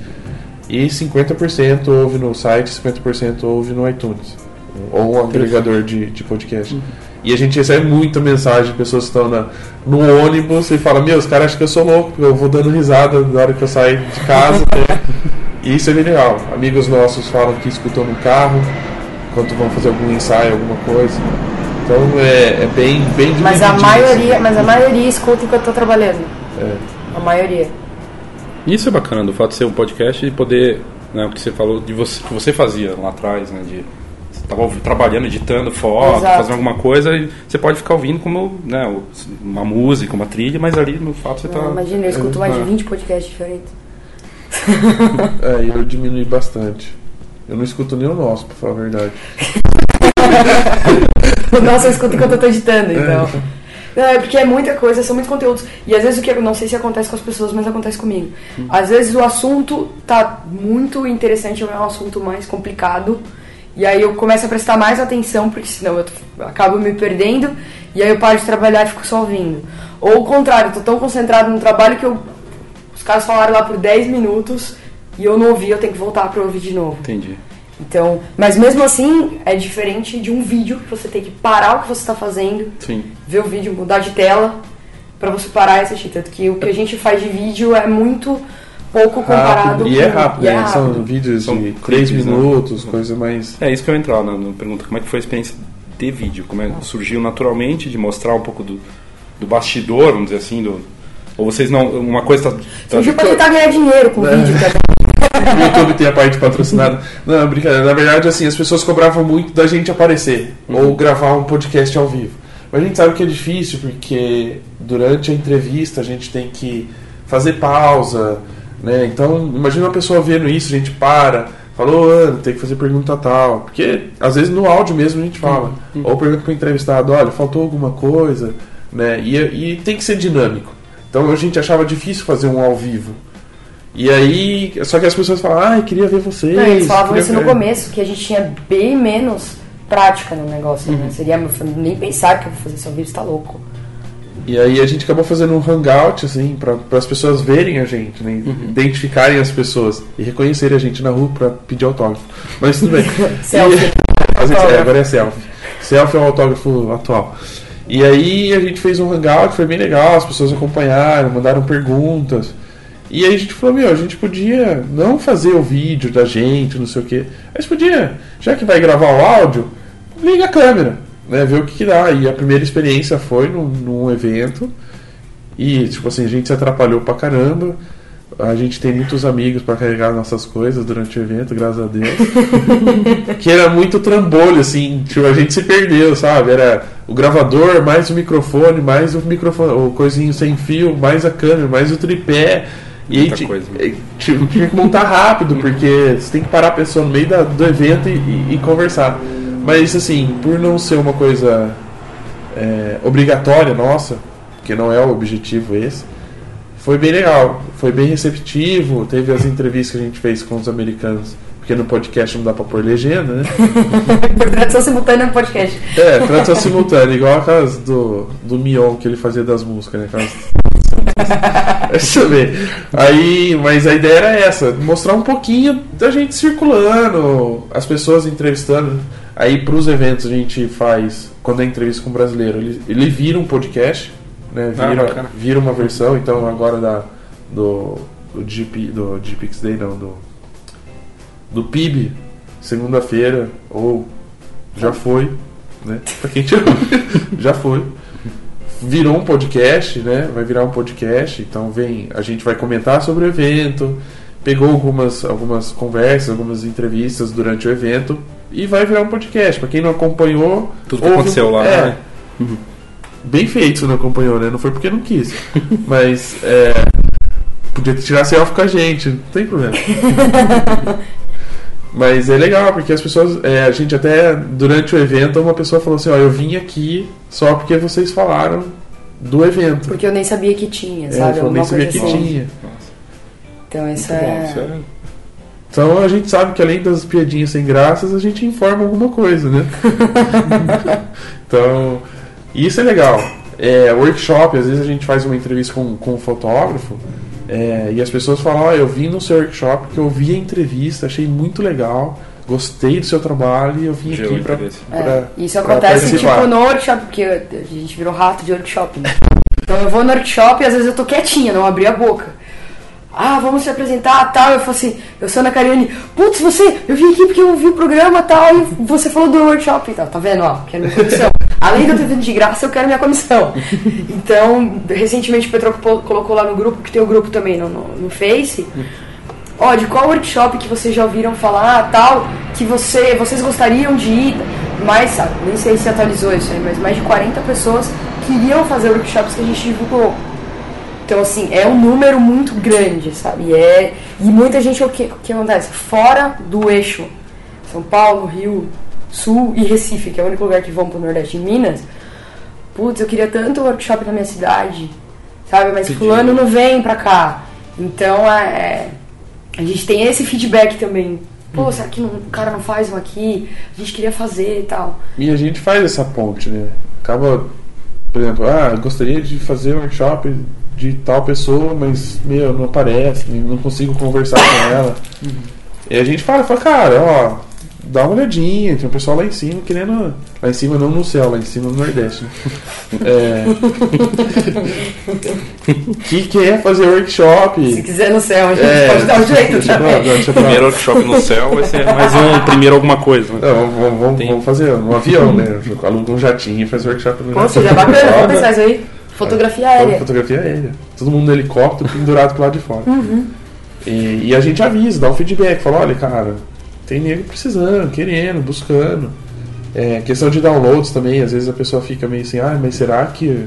E 50% ouve no site, 50% ouve no iTunes. Ou um agregador de, de podcast. E a gente recebe muita mensagem de pessoas que estão na, no ônibus e falam, meu, os caras acham que eu sou louco, porque eu vou dando risada na hora que eu saio de casa. né? (laughs) E isso é bem legal. Amigos nossos falam que escutam no carro, enquanto vão fazer algum ensaio, alguma coisa. Então é, é bem, bem Mas a maioria, assim. mas a maioria escuta enquanto tá trabalhando. É. A maioria. Isso é bacana, do fato de ser um podcast e poder, né, o que você falou de você, que você fazia lá atrás, né, de estava trabalhando, editando foto, Exato. fazendo alguma coisa e você pode ficar ouvindo como, né, o- uma música, uma trilha, mas ali no fato você está imagina, eu escuto mais de Ah. 20 podcasts diferentes. (laughs) É, e eu diminui bastante. Eu não escuto nem o nosso, pra falar a verdade. (laughs) Nossa, eu escuto enquanto eu tô editando, então. Não, é porque é muita coisa, são muitos conteúdos. E às vezes o que eu não sei se acontece com as pessoas, mas acontece comigo. Às vezes o assunto tá muito interessante, é um assunto mais complicado. E aí eu começo a prestar mais atenção, porque senão eu acabo me perdendo. E aí eu paro de trabalhar e fico só ouvindo. Ou o contrário, eu tô tão concentrado no trabalho que eu, os caras falaram lá por 10 minutos e eu não ouvi, eu tenho que voltar pra ouvir de novo. Entendi. Então, mas mesmo assim é diferente de um vídeo que você tem que parar o que você está fazendo, Sim. ver o vídeo, mudar de tela pra você parar e assistir. Tanto que o que a gente faz de vídeo é muito pouco comparado Rápido. E é rápido, e é né? São rápido. vídeos São de 3 clipes, né? minutos, coisa mais. É isso que eu ia entrar na, na pergunta, como é que foi a experiência de vídeo? Como é, surgiu naturalmente de mostrar um pouco do, do bastidor, vamos dizer assim, do, ou vocês não, uma coisa tá, tá Surgiu pra tentar ganhar dinheiro com o vídeo, tá? O (laughs) YouTube tem a parte patrocinada. Não, brincadeira. Na verdade, assim, as pessoas cobravam muito da gente aparecer ou gravar um podcast ao vivo. Mas a gente sabe que é difícil porque durante a entrevista a gente tem que fazer pausa, né? Então, imagina uma pessoa vendo isso, a gente para, falou, Ana, tem que fazer pergunta tal. Porque às vezes no áudio mesmo a gente fala. Ou pergunta pro entrevistado, olha, faltou alguma coisa, né? E, e tem que ser dinâmico. Então a gente achava difícil fazer um ao vivo. E aí, só que as pessoas falam, ah, eu queria ver vocês. Não, eles falavam isso no ver." começo, que a gente tinha bem menos prática no negócio, Uhum. né? Seria nem pensar que eu vou fazer isso ao vivo, você tá louco. E aí a gente acabou fazendo um hangout, assim, para as pessoas verem a gente, né? Identificarem as pessoas e reconhecerem a gente na rua para pedir autógrafo. Mas tudo bem. (laughs) Selfie. (laughs) fazer é, autógrafo. agora é selfie. Selfie é o autógrafo atual. E aí a gente fez um hangout, foi bem legal, as pessoas acompanharam, mandaram perguntas. E aí a gente falou, meu, a gente podia não fazer o vídeo da gente, não sei o quê. Mas podia, já que vai gravar o áudio, liga a câmera, né? Ver o que, que dá. E a primeira experiência foi num, num evento. E, tipo assim, a gente se atrapalhou pra caramba. A gente tem muitos amigos pra carregar nossas coisas durante o evento, graças a Deus. (laughs) que era muito trambolho, assim, tipo, a gente se perdeu, sabe? Era o gravador, mais o microfone, mais o microfone, o coisinho sem fio, mais a câmera, mais o tripé. E aí, Muita ti- coisa. tipo, tinha que montar rápido, porque você tem que parar a pessoa no meio da- do evento e, e- e conversar. Mas assim, por não ser uma coisa é, obrigatória nossa, que não é o objetivo esse, foi bem legal, foi bem receptivo. Teve as entrevistas que a gente fez com os americanos, porque no podcast não dá pra pôr legenda, né? (laughs) Por tradução simultânea no podcast. É, tradução simultânea, igual aquelas do, do Mion que ele fazia das músicas, né? Aquelas... (laughs) Deixa eu ver. Aí, mas a ideia era essa, mostrar um pouquinho da gente circulando, as pessoas entrevistando. Aí pros eventos a gente faz, quando é entrevista com um brasileiro, ele, ele vira um podcast, né? Ah, Vira, bacana. vira uma versão, então agora da, do, do GP, do GPX Day, não, do, do PIB, segunda-feira, ou já foi, né? Pra quem tirou, (laughs) já foi. Virou um podcast, né? Vai virar um podcast, então vem, a gente vai comentar sobre o evento, pegou algumas, algumas conversas, algumas entrevistas durante o evento e vai virar um podcast. Pra quem não acompanhou, Tudo que aconteceu lá, é, né? Bem feito se não acompanhou, né? Não foi porque não quis. (laughs) Mas é, podia tirar selfie com a gente, não tem problema. (laughs) Mas é legal, porque as pessoas. é, a gente até, durante o evento, uma pessoa falou assim, ó, eu vim aqui só porque vocês falaram do evento. Porque eu nem sabia que tinha, É, sabe? eu nem sabia coisa que assim. tinha. Então isso bom, é. isso é- Então a gente sabe que além das piadinhas sem graças, a gente informa alguma coisa, né? (laughs) então, isso é legal. É, workshop, às vezes a gente faz uma entrevista com, com um fotógrafo é, e as pessoas falam, ó, eu vim no seu workshop porque eu vi a entrevista, achei muito legal, gostei do seu trabalho e eu vim aqui pra, interesse. É, isso acontece participar." tipo no workshop, porque a gente virou rato de workshop, né? Então eu vou no workshop e às vezes eu tô quietinha, não abri a boca. Ah, vamos se apresentar, tal. Eu falo assim, eu sou a Ana Karine. Putz, você, eu vim aqui porque eu vi o programa tal, e você falou do workshop tal. Tá vendo, ó? Quero minha comissão. (laughs) Além de eu ter vindo de graça, eu quero minha comissão. Então, recentemente o Petroco po- colocou lá no grupo, que tem o grupo também no, no, no Face. Ó, de qual workshop que vocês já ouviram falar, tal, que você, vocês gostariam de ir, mais, sabe, nem sei se atualizou isso aí, mas mais de 40 pessoas queriam fazer workshops que a gente divulgou. Então, assim, é um número muito grande, sabe? E, é, e muita gente, o que, o que acontece? Fora do eixo, São Paulo, Rio, Sul e Recife, que é o único lugar que vão pro Nordeste e Minas. Putz, eu queria tanto workshop na minha cidade, sabe? Mas fulano não vem pra cá. Então, é, a gente tem esse feedback também. Pô, será que não- o cara não faz um aqui? A gente queria fazer e tal. E a gente faz essa ponte, né? Acaba, por exemplo, ah, gostaria de fazer um workshop de tal pessoa, mas, meu, não aparece, não consigo conversar com ela. E a gente fala, fala, cara, ó, dá uma olhadinha, tem um pessoal lá em cima querendo. Lá em cima não no céu, lá em cima no Nordeste. Né? (laughs) É, (laughs) que quer fazer workshop. Se quiser no céu, a gente É, pode dar um jeito deixa pra também. deixa pra. Primeiro workshop no céu vai ser mais um primeiro alguma coisa. né? Não, vamos, vamos- vamos- Tem- vamos fazer um avião, né? Aluga um jatinho e faz workshop no Pô, seria bacana, vamos pensar isso aí. Fotografia aérea. Fotografia aérea. Todo mundo no helicóptero pendurado pro lado de fora. Uhum. E, e a gente avisa, dá um feedback, fala, olha, cara, tem nego precisando, querendo, buscando. É, questão de downloads também, às vezes a pessoa fica meio assim, ah, mas será que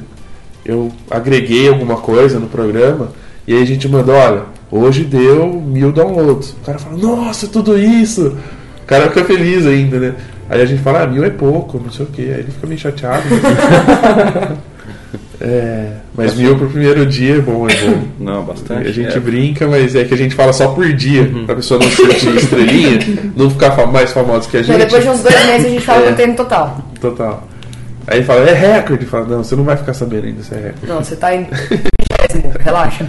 eu agreguei alguma coisa no programa? E aí a gente manda, olha, hoje deu mil downloads. O cara fala, nossa, tudo isso! O cara fica feliz ainda, né? Aí a gente fala, ah, mil é pouco, não sei o que. Aí ele fica meio chateado. (laughs) (laughs) É, mas mil pro primeiro dia é bom, é bom. (laughs) Não, bastante. A gente É. brinca, mas é que a gente fala só por dia, pra pessoa não sentir estrelinha, (laughs) não ficar mais famosa que a Mas gente. depois de uns dois meses a gente fala É. no total. Total. Aí ele fala, é recorde. Fala, não, você não vai ficar sabendo ainda se é recorde. Não, você tá em. Relaxa.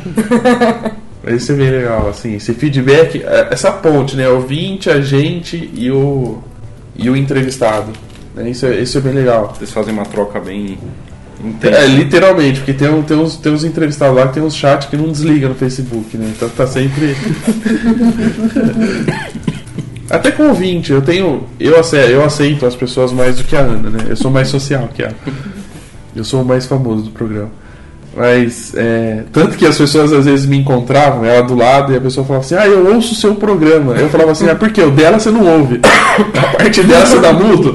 Mas isso é bem legal, assim, esse feedback, é- essa ponte, né? Ouvinte, a gente e o, e o entrevistado. né? Isso, é, isso é bem legal. Eles fazem uma troca bem intensa. É, literalmente, porque tem, tem, uns, tem uns entrevistados lá que tem uns chats que não desliga no Facebook, né? Então tá sempre. (laughs) Até com ouvinte, eu tenho. Eu aceito, eu aceito as pessoas mais do que a Ana, né? Eu sou mais social que ela. Eu sou o mais famoso do programa. Mas, é, tanto que as pessoas às vezes me encontravam, ela do lado, e a pessoa falava assim: Ah, eu ouço o seu programa. Eu falava assim: Ah, por quê? O dela você não ouve. (coughs) A parte dela você dá mudo.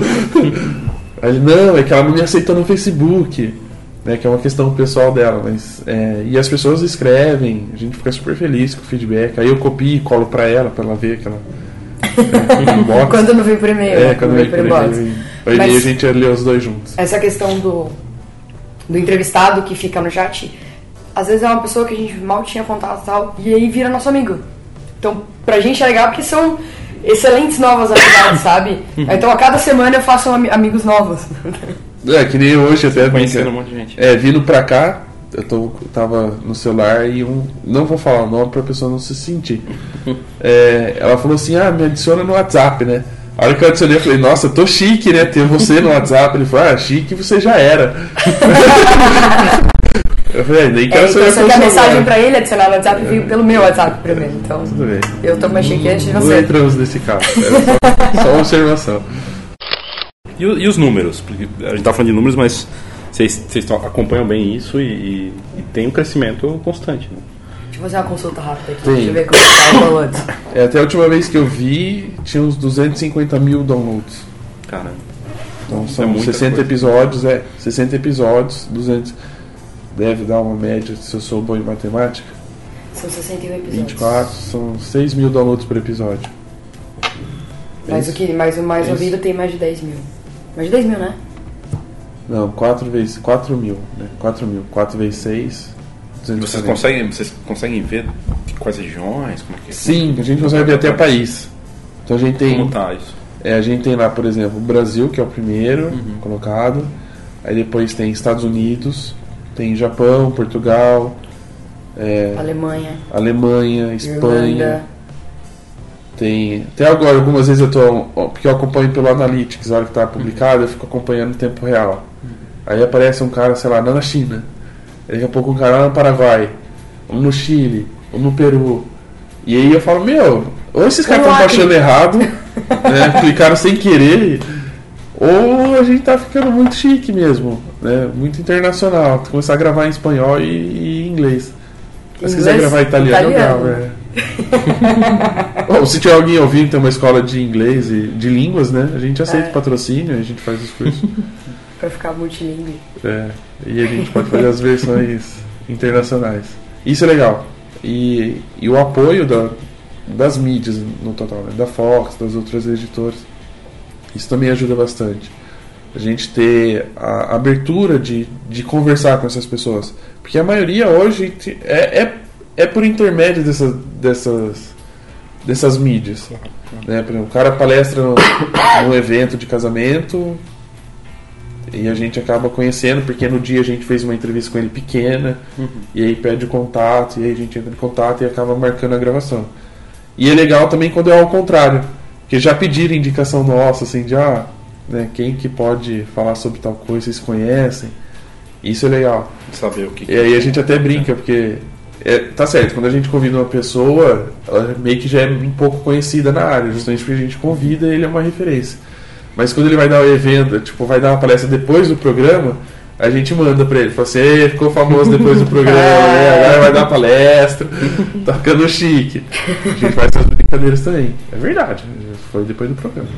Aí ele, não, é que ela não me aceitou no Facebook. Né, que é uma questão pessoal dela. Mas, é, e as pessoas escrevem, a gente fica super feliz com o feedback. Aí eu copio e colo pra ela, pra ela ver que ela. É. Quando não vem por e-mail, É, né? quando inbox. e-mail. Aí a gente lê os dois juntos. essa questão do, do entrevistado que fica no chat, às vezes é uma pessoa que a gente mal tinha contato e tal, e aí vira nosso amigo. Então, pra gente é legal porque são excelentes novas amizades, sabe? Então, a cada semana eu faço ami- amigos novos. É, que nem hoje até. Conhecendo um monte de gente. É, vindo pra cá, eu tô, tava no celular e um. Não vou falar o nome pra pessoa não se sentir. (laughs) É, ela falou assim: ah, me adiciona no WhatsApp, né? A hora que eu adicionei, eu falei, nossa, eu tô chique, né? Ter você no WhatsApp. Ele falou, ah, chique você já era. (laughs) eu falei, "Ah, nem É, quero então, só pelo que a celular." mensagem pra ele adicionar no WhatsApp veio pelo meu WhatsApp primeiro. Então, Tudo bem. eu tô mais chique antes de Não você. entramos nesse. Era só, só uma observação. E, e os números? Porque a gente tá falando de números, mas vocês, acompanham bem isso e, e- e tem um crescimento constante. Né? Deixa eu fazer uma consulta rápida aqui. Sim. Deixa eu ver como tá o download. É, até a última vez que eu vi, tinha uns 250 mil downloads. Cara, Então são muita 60 coisa. episódios, é. 60 episódios, 200. Deve dar uma média, se eu sou bom em matemática. São 61 episódios. 24, são 6 mil downloads por episódio. Mas o, que, mas o mais Isso. ouvido tem mais de 10 mil. Mais de 10 mil, né? Não, 4 vezes. 4 mil, né? 4 mil. 4 vezes 6. vocês conseguem, vocês conseguem ver quais regiões? Como, é que, Sim, a gente consegue ver até país. Então a gente tem. como tá isso? É, a gente tem lá, por exemplo, o Brasil, que é o primeiro Uhum. colocado. Aí depois tem Estados Unidos, tem Japão, Portugal, é, Alemanha, Alemanha, Espanha. Irlanda. Tem. Até agora, algumas vezes eu tô. Porque eu acompanho pelo Analytics, a hora que tá publicado, eu fico acompanhando em tempo real. Aí aparece um cara, sei lá, na China. Daqui a pouco um cara lá no Paraguai, um no Chile, um no Peru. E aí eu falo, meu, ou esses caras estão baixando errado, né? (laughs) Clicaram sem querer, ou a gente tá ficando muito chique mesmo, né? Muito internacional. Começar a gravar em espanhol e, e inglês. Mas se quiser Inglês? gravar italiano, eu Italiano. gravo, é. (laughs) Bom, se tiver alguém ouvindo, tem uma escola de inglês e de línguas, né? A gente aceita É. patrocínio, a gente faz os cursos. (laughs) Pra ficar multilingüe. É, e a gente pode fazer as versões internacionais. Isso é legal. E, e o apoio da, das mídias no total, né? da Fox, das outras editoras. Isso também ajuda bastante. A gente ter a abertura de, de conversar com essas pessoas. Porque a maioria hoje é, é, é por intermédio dessas, dessas, dessas mídias. Né? Por exemplo, o cara palestra num evento de casamento, e a gente acaba conhecendo, porque no dia a gente fez uma entrevista com ele pequena, e aí pede o contato, e aí a gente entra em contato e acaba marcando a gravação. E é legal também quando é ao contrário, porque já pediram indicação nossa, assim, de ah, né, quem que pode falar sobre tal coisa, vocês conhecem. Isso é legal. Saber o que. E aí a gente até brinca, porque é, tá certo, quando a gente convida uma pessoa, ela meio que já é um pouco conhecida na área, justamente porque a gente convida ele é uma referência. Mas quando ele vai dar o evento, tipo, vai dar uma palestra depois do programa, a gente manda pra ele, fala assim, "Ê, ficou famoso depois do programa, (laughs) né? agora vai dar palestra, tá ficando chique. A gente faz essas brincadeiras também. É verdade, foi depois do programa.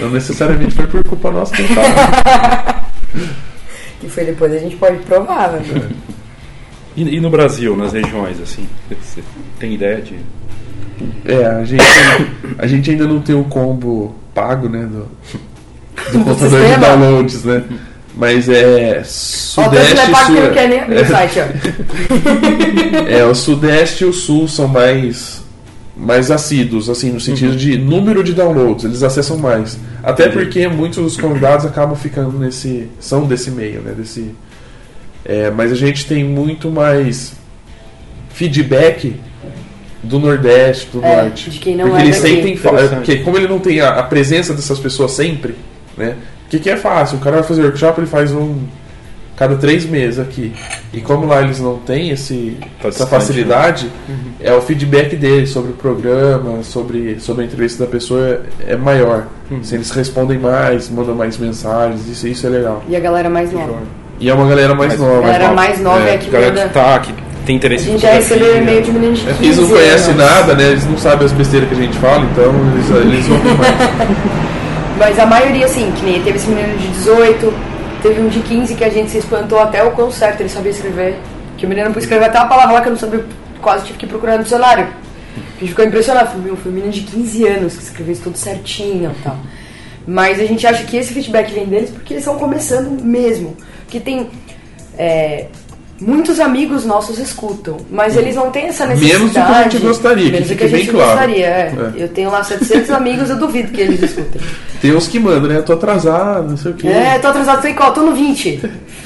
Não necessariamente foi por culpa nossa que. (laughs) Que foi depois, a gente pode provar, né? E, e no Brasil, nas regiões, assim? Você tem ideia de. É, a gente, a gente ainda não tem o combo pago, né? Do, do contador de sistema? downloads, né? Mas é Sudeste e é Sul. site, ó. (laughs) É, o Sudeste e o Sul são mais mais assíduos, assim, no sentido de número de downloads, eles acessam mais. Até porque muitos dos convidados acabam ficando nesse. são desse meio, né? Desse. É, mas a gente tem muito mais feedback do Nordeste, do É, Norte. de quem não porque é eles daqui. sentem Interessante. porque como ele não tem a, a presença dessas pessoas sempre, né? O que, que é fácil? O cara vai fazer workshop, ele faz um cada três meses aqui. E como lá eles não têm esse, essa facilidade, é o feedback deles sobre o programa, sobre, sobre a entrevista da pessoa é maior. Se eles respondem mais, mandam mais mensagens, isso, isso é legal. E a galera mais nova. E é uma galera mais Mais- nova. A galera nova. mais nova é, É, que galera manda. que tá, que tem A interesse em gente já recebeu fotografia. e-mail de menino de É 15 que eles não conhecem anos. nada, né? Eles não sabem as besteiras que a gente fala, então eles, eles vão (laughs) mais. Mas a maioria, assim, que nem teve esse menino de 18, teve um de 15 que a gente se espantou até o quão certo ele sabia escrever. Que o menino podia escrever até uma palavra lá que eu não sabia, quase tive que procurar no dicionário. A gente ficou impressionado, meu, foi um menino de 15 anos que escreveu isso tudo certinho e tal. Mas a gente acha que esse feedback vem deles porque eles estão começando mesmo. Porque tem. é, muitos amigos nossos escutam, mas eles não têm essa Menos necessidade. do que a gente gostaria, que Menos do fique que a gente claro. gostaria, é. É. Eu tenho lá 700 amigos, eu duvido que eles escutem. Tem uns que mandam, né? Eu tô atrasado, não sei o quê. É, tô atrasado, em qual? Tô no 20.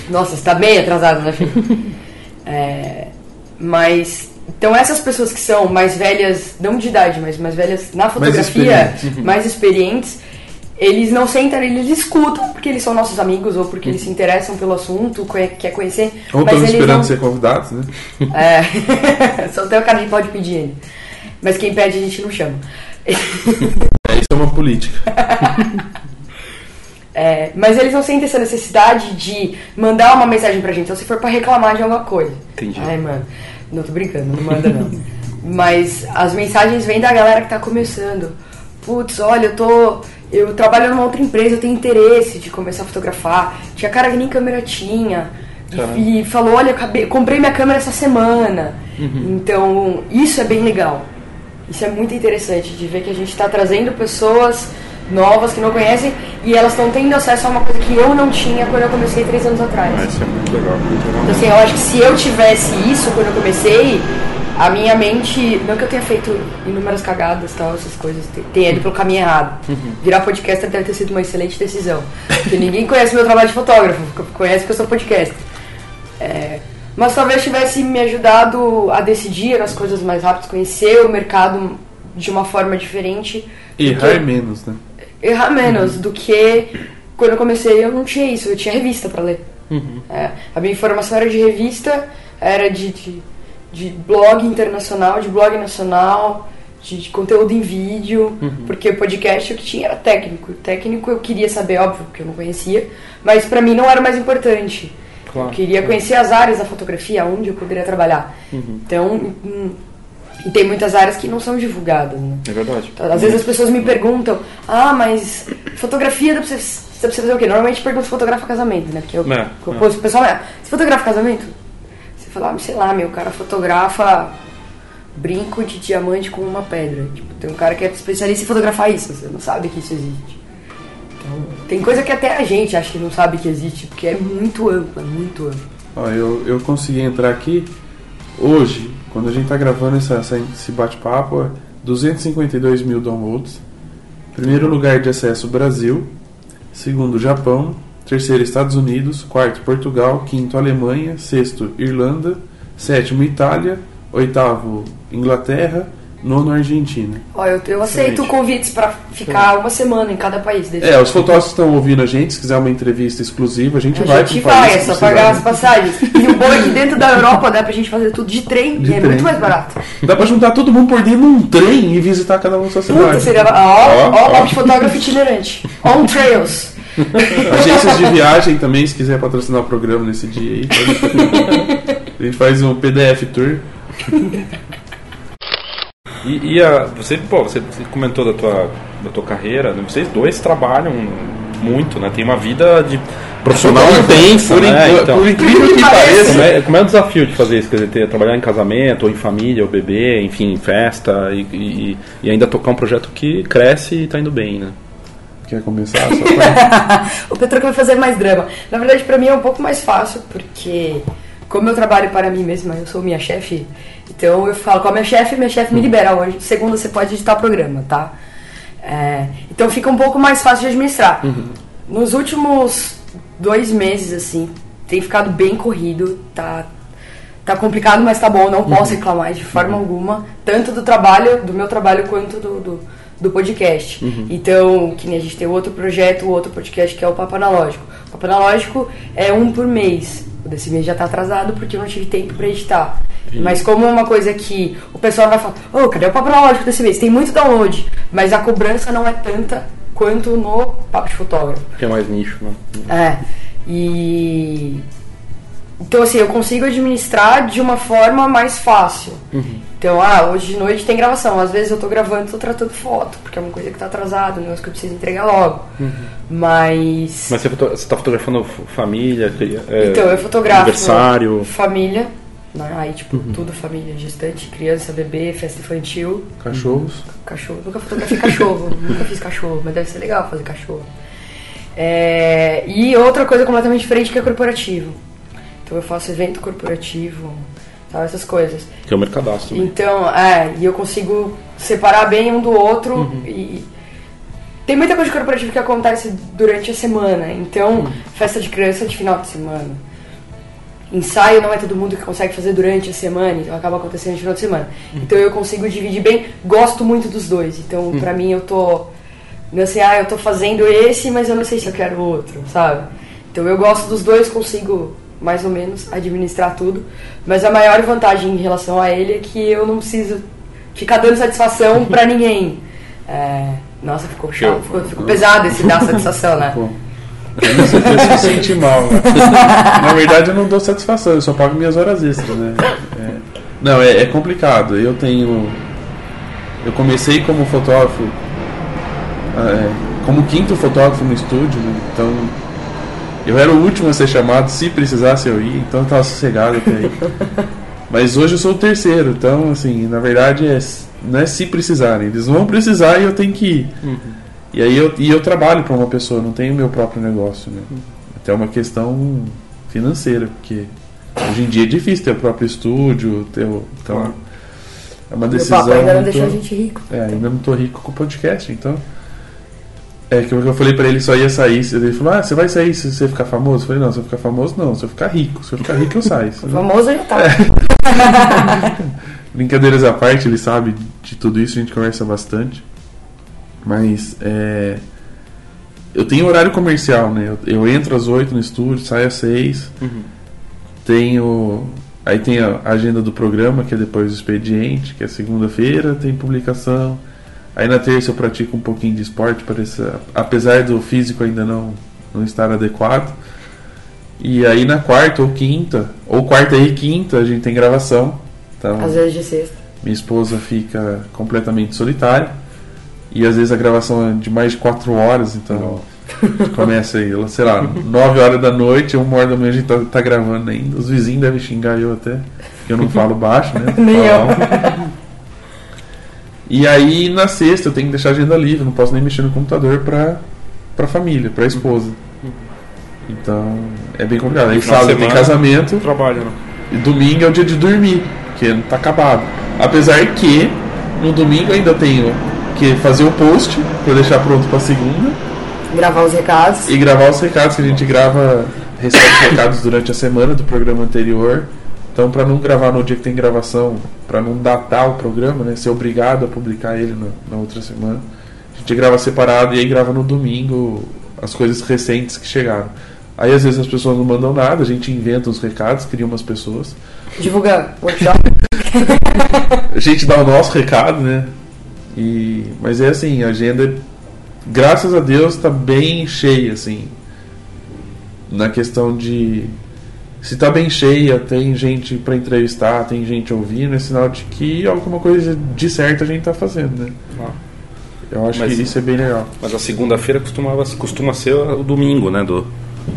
Nossa, você tá bem atrasado, né, filho? É, mas. Então, essas pessoas que são mais velhas, não de idade, mas mais velhas na fotografia, experientes. mais experientes, eles não sentam, eles escutam porque eles são nossos amigos ou porque eles se interessam pelo assunto, conhe- quer conhecer. Ou estão esperando não... ser convidados, né? (laughs) É, (laughs) só tem o cara que pode pedir ele. Mas quem pede a gente não chama. (laughs) É, isso é uma política. É, mas eles não sentem essa necessidade de mandar uma mensagem pra gente, só se for pra reclamar de alguma coisa. Entendi. Ai, mano, não tô brincando, não manda não. mas as mensagens vêm da galera que tá começando. Putz, olha, eu tô. Eu trabalho numa outra empresa, eu tenho interesse de começar a fotografar. Tinha cara que nem câmera tinha. Caramba. E, falou, olha, eu acabei- comprei minha câmera essa semana. Então, isso é bem legal. Isso é muito interessante de ver que a gente está trazendo pessoas novas que não conhecem e elas estão tendo acesso a uma coisa que eu não tinha quando eu comecei três anos atrás. Ah, isso é muito legal, muito legal. Então, assim, eu acho que se eu tivesse isso quando eu comecei, a minha mente. Não que eu tenha feito inúmeras cagadas tal, essas coisas, te- tenha ido pelo caminho errado. Virar podcaster deve ter sido uma excelente decisão. Porque ninguém conhece meu trabalho de fotógrafo, conhece que eu sou podcaster. É, mas talvez tivesse me ajudado a decidir as coisas mais rápido, conhecer o mercado de uma forma diferente. Errar Porque- é menos, né? errar menos do que quando eu comecei eu não tinha isso, eu tinha revista pra ler. É, a minha informação era de revista, era de, de, de blog internacional, de blog nacional, de, de conteúdo em vídeo, porque o podcast o que tinha era técnico. Técnico eu queria saber, óbvio, porque eu não conhecia, mas pra mim não era mais importante. Claro. Eu queria conhecer as áreas da fotografia, onde eu poderia trabalhar. Então, hum, e tem muitas áreas que não são divulgadas, né? É verdade. Às vezes as pessoas me perguntam, ah, mas fotografia dá pra você, fazer o quê? Normalmente pergunto se fotografa casamento, né? Porque eu, É, eu é. posto, o pessoal, é, você fotografa casamento? Você fala, ah, sei lá, meu, cara fotografa brinco de diamante com uma pedra. Tipo, tem um cara que é especialista em fotografar isso, você não sabe que isso existe. Então, tem coisa que até a gente acha que não sabe que existe, porque é muito amplo, é muito amplo. Ó, eu, eu consegui entrar aqui hoje, quando a gente tá gravando essa, essa- esse bate-papo, é 252 mil downloads. Primeiro lugar de acesso Brasil, segundo Japão, terceiro Estados Unidos, quarto Portugal, quinto Alemanha, sexto Irlanda, sétimo Itália, oitavo Inglaterra, nono Argentina. Ó, eu, eu aceito Excelente. convites pra ficar uma semana em cada país. É, os fotógrafos estão ouvindo a gente, se quiser uma entrevista exclusiva, a gente A vai gente pro vai, é só pagar as passagens. E o bom é que dentro da Europa dá pra gente fazer tudo de trem De é trem. muito mais barato. Dá pra juntar todo mundo por dentro num trem e visitar cada um da sua cidade. Puta, seria. Ó, Ó, ó, ó. ó, de fotógrafo itinerante. On trails. (laughs) Agências de viagem também, se quiser patrocinar o programa nesse dia aí. A gente faz um PDF tour. E, e a, você, pô, você, você comentou da tua, da tua carreira, né? vocês dois trabalham muito, né? Tem uma vida de profissional intensa, por, né? incri- Então, por incrível que pareça. como, é, como é o desafio de fazer isso? Quer dizer, ter, trabalhar em casamento, ou em família, ou bebê, enfim, em festa, e, e, e ainda tocar um projeto que cresce e tá indo bem, né? Quer começar? (laughs) O Petro vai fazer mais drama. Na verdade, pra mim é um pouco mais fácil, porque como eu trabalho para mim mesma, eu sou minha chefe, então eu falo com a minha chefe, minha chefe me libera hoje. Segunda você pode editar o programa, tá? É, então fica um pouco mais fácil de administrar. Nos últimos dois meses, assim, tem ficado bem corrido, tá, tá complicado, mas tá bom, não posso reclamar de forma alguma, tanto do trabalho, do meu trabalho, quanto do, do, do podcast. Então, que nem a gente tem outro projeto, outro podcast que é o Papo Analógico. O Papo Analógico é um por mês. O desse mês já tá atrasado porque eu não tive tempo pra editar. Mas como é uma coisa que o pessoal vai falar, ô, cadê o Papo Analógico desse mês? Tem muito download, mas a cobrança não é tanta quanto no Papo de Fotógrafo. Que é mais nicho, né? É. E. Então, assim, eu consigo administrar de uma forma mais fácil. Então, ah, hoje de noite tem gravação. Às vezes eu tô gravando e tô tratando foto, porque é uma coisa que tá atrasada, um negócio que eu preciso entregar logo. Mas. Mas você, você tá fotografando família, é, então, eu fotografo aniversário. família, né? Aí, tipo, tudo família, gestante, criança, bebê, festa infantil, Cachorros. cachorro. Nunca fotografei cachorro, (laughs) nunca fiz cachorro, mas deve ser legal fazer cachorro. É, e outra coisa completamente diferente que é corporativo. Então eu faço evento corporativo, sabe, essas coisas. Que é o mercadastro. Então, é, e eu consigo separar bem um do outro e tem muita coisa de corporativo que acontece durante a semana. Então, festa de criança de final de semana. Ensaio não é todo mundo que consegue fazer durante a semana, então acaba acontecendo de final de semana. Então eu consigo dividir bem, gosto muito dos dois. Então, pra mim, eu tô. Não sei, ah, eu tô fazendo esse, mas eu não sei se eu quero outro, sabe? Então eu gosto dos dois, consigo mais ou menos administrar tudo. Mas a maior vantagem em relação a ele é que eu não preciso ficar dando satisfação pra (laughs) ninguém. É, Nossa, ficou chato, ficou, ficou pesado esse dar satisfação, né? Eu não sei se se sente mal, né? (laughs) Na verdade, eu não dou satisfação, eu só pago minhas horas extras, né? É. Não, é, é complicado. Eu tenho. Eu comecei como fotógrafo, é, como quinto fotógrafo no estúdio, né? Então. Eu era o último a ser chamado, se precisasse eu ir, então eu tava sossegado até aí. (laughs) Mas hoje eu sou o terceiro, então, assim, na verdade é, não é se precisarem, eles vão precisar e eu tenho que ir. E aí eu, e eu trabalho para uma pessoa, não tenho meu próprio negócio, né? Até uma questão financeira, porque hoje em dia é difícil ter o próprio estúdio, ter o, então é uma Meu decisão. papo ainda não muito- deixou a gente rico. É, ainda não tô rico com o podcast, então. É que eu falei pra ele só ia sair. Ele falou: Ah, você vai sair se você ficar famoso? Eu falei: Não, se eu ficar famoso, não. Se eu ficar rico, se eu ficar rico, eu saio. (laughs) Famoso já tá. (laughs) Brincadeiras à parte, ele sabe de tudo isso, a gente conversa bastante. Mas é, eu tenho horário comercial, né? Eu, eu entro às 8 no estúdio, saio às 6. Tenho. Aí tem a agenda do programa, que é depois do expediente, que é segunda-feira, tem publicação. Aí na terça eu pratico um pouquinho de esporte, parece, apesar do físico ainda não, não estar adequado. E aí na quarta ou quinta, ou quarta e quinta, a gente tem gravação. Então, Às vezes de sexta. minha esposa fica completamente solitária. E às vezes a gravação é de mais de 4 horas, então (laughs) começa aí, sei lá, 9 horas da noite, 1 hora da manhã a gente tá, tá gravando ainda. Os vizinhos devem xingar eu até, porque eu não falo baixo, né? (laughs) Nem eu. E aí na sexta eu tenho que deixar a agenda livre, não posso nem mexer no computador pra, pra família, pra esposa. Então é bem complicado. Aí sábado tem casamento, Trabalho, né? e domingo é o dia de dormir, porque não tá acabado. Apesar que no domingo eu ainda tenho que fazer o post pra deixar pronto pra segunda Gravar os recados. e gravar os recados que a gente grava, recebe os recados durante a semana do programa anterior. Então, pra não gravar no dia que tem gravação, pra não datar o programa, né, ser obrigado a publicar ele na, na outra semana, a gente grava separado e aí grava no domingo as coisas recentes que chegaram. Aí às vezes as pessoas não mandam nada, a gente inventa os recados, cria umas pessoas. Divulga workshop. (laughs) a gente dá o nosso recado, né? E, mas é assim, a agenda, graças a Deus, tá bem cheia, assim. Na questão de. Se tá bem cheia, tem gente para entrevistar, tem gente ouvindo, é sinal de que alguma coisa de certo a gente tá fazendo, né? Ah. Eu acho Mas- que isso é bem legal. Mas a segunda-feira costumava, costuma ser o domingo, né? Do,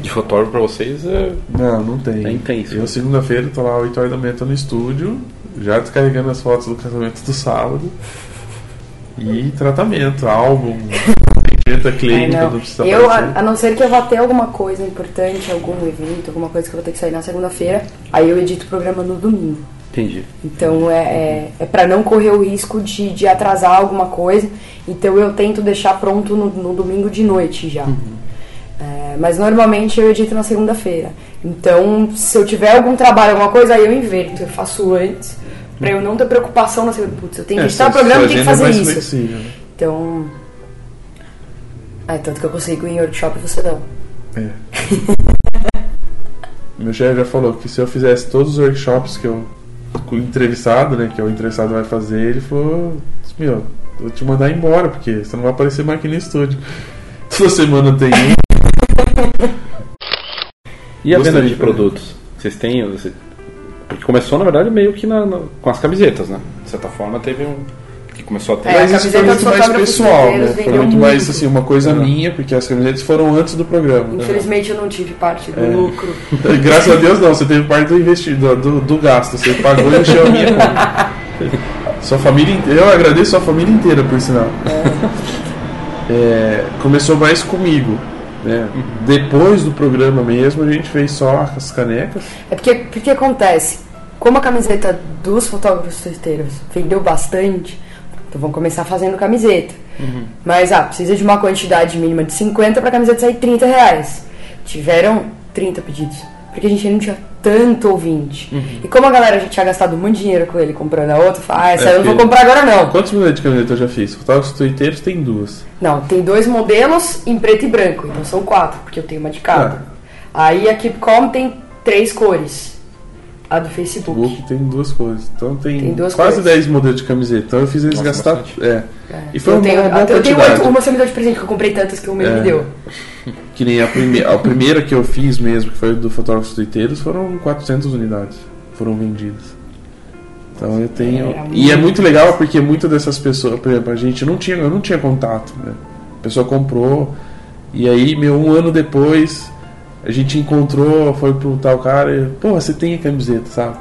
de fotógrafo pra vocês é. Não, não tem. É intenso. Eu, segunda-feira, tô lá 8 horas da manhã, tô no estúdio, já descarregando as fotos do casamento do sábado. E tratamento, álbum, Ai, clínica do Eu, a, a não ser que eu vá ter alguma coisa importante, algum evento, alguma coisa que eu vou ter que sair na segunda-feira, aí eu edito o programa no domingo. Entendi. Então é, é, é para não correr o risco de, de atrasar alguma coisa. Então eu tento deixar pronto no, no domingo de noite já. É, mas normalmente eu edito na segunda-feira. Então, se eu tiver algum trabalho, alguma coisa, aí eu inverto, eu faço antes. Pra eu não ter preocupação na segunda. Putz, eu tenho que É, editar o programa e tenho que é fazer isso. flexível, né? Então. É, tanto que eu consigo em workshop e você não. É. (laughs) Meu chefe já falou que se eu fizesse todos os workshops que eu. Com o entrevistado, né? Que o entrevistado vai fazer, ele falou: Meu, eu vou te mandar embora, porque você não vai aparecer mais aqui no estúdio. Toda semana tem um. E a venda de produtos? Vocês têm. Você... Porque começou, na verdade, meio que na, na- com as camisetas, né? De certa forma, teve um. Começou a ter. É, Mas a isso foi camiseta muito mais pessoal, né? Foi vendeu muito mais muito. assim, uma coisa Uhum. minha, porque as camisetas foram antes do programa. Infelizmente eu não tive parte do É. lucro. (laughs) Graças a Deus não, você teve parte do investido, do, do gasto, você pagou e encheu a minha conta. (laughs) Sua família inteira, eu agradeço sua família inteira por sinal. É, começou mais comigo. Né? Depois do programa mesmo, a gente fez só as canecas. É porque, porque acontece, como a camiseta dos fotógrafos solteiros vendeu bastante, então vão começar fazendo camiseta. Mas, ah, precisa de uma quantidade mínima de 50 para a camiseta sair 30 reais. Tiveram 30 pedidos, porque a gente não tinha tanto ouvinte. E como a galera já tinha gastado muito dinheiro com ele comprando a outra, fala, ah, essa É, eu não vou comprar agora não. Quantos modelos de camiseta eu já fiz? Fotógrafos twitteiros tem duas. Não, tem dois modelos em preto e branco, então são quatro, porque eu tenho uma de cada. Aí a Keepcom tem três cores. A do Facebook. Facebook tem duas cores. Então tem, Tem duas quase cores. 10 modelos de camiseta. Então eu fiz eles Nossa, gastar. bastante. É. E foi eu uma tenho, boa eu tenho oito, uma você me deu de presente, que eu comprei tantas que o meu É. me deu. Que nem a, prime a primeira que eu fiz mesmo, que foi do Fotógrafos Twitteiros, foram 400 unidades. Foram vendidas. Então eu tenho. E é muito. muito legal porque muitas dessas pessoas, por exemplo, a gente não tinha, eu não tinha contato, né? A pessoa comprou, e aí, meu, um ano depois, a gente encontrou, foi pro tal cara e, pô, você tem a camiseta, sabe?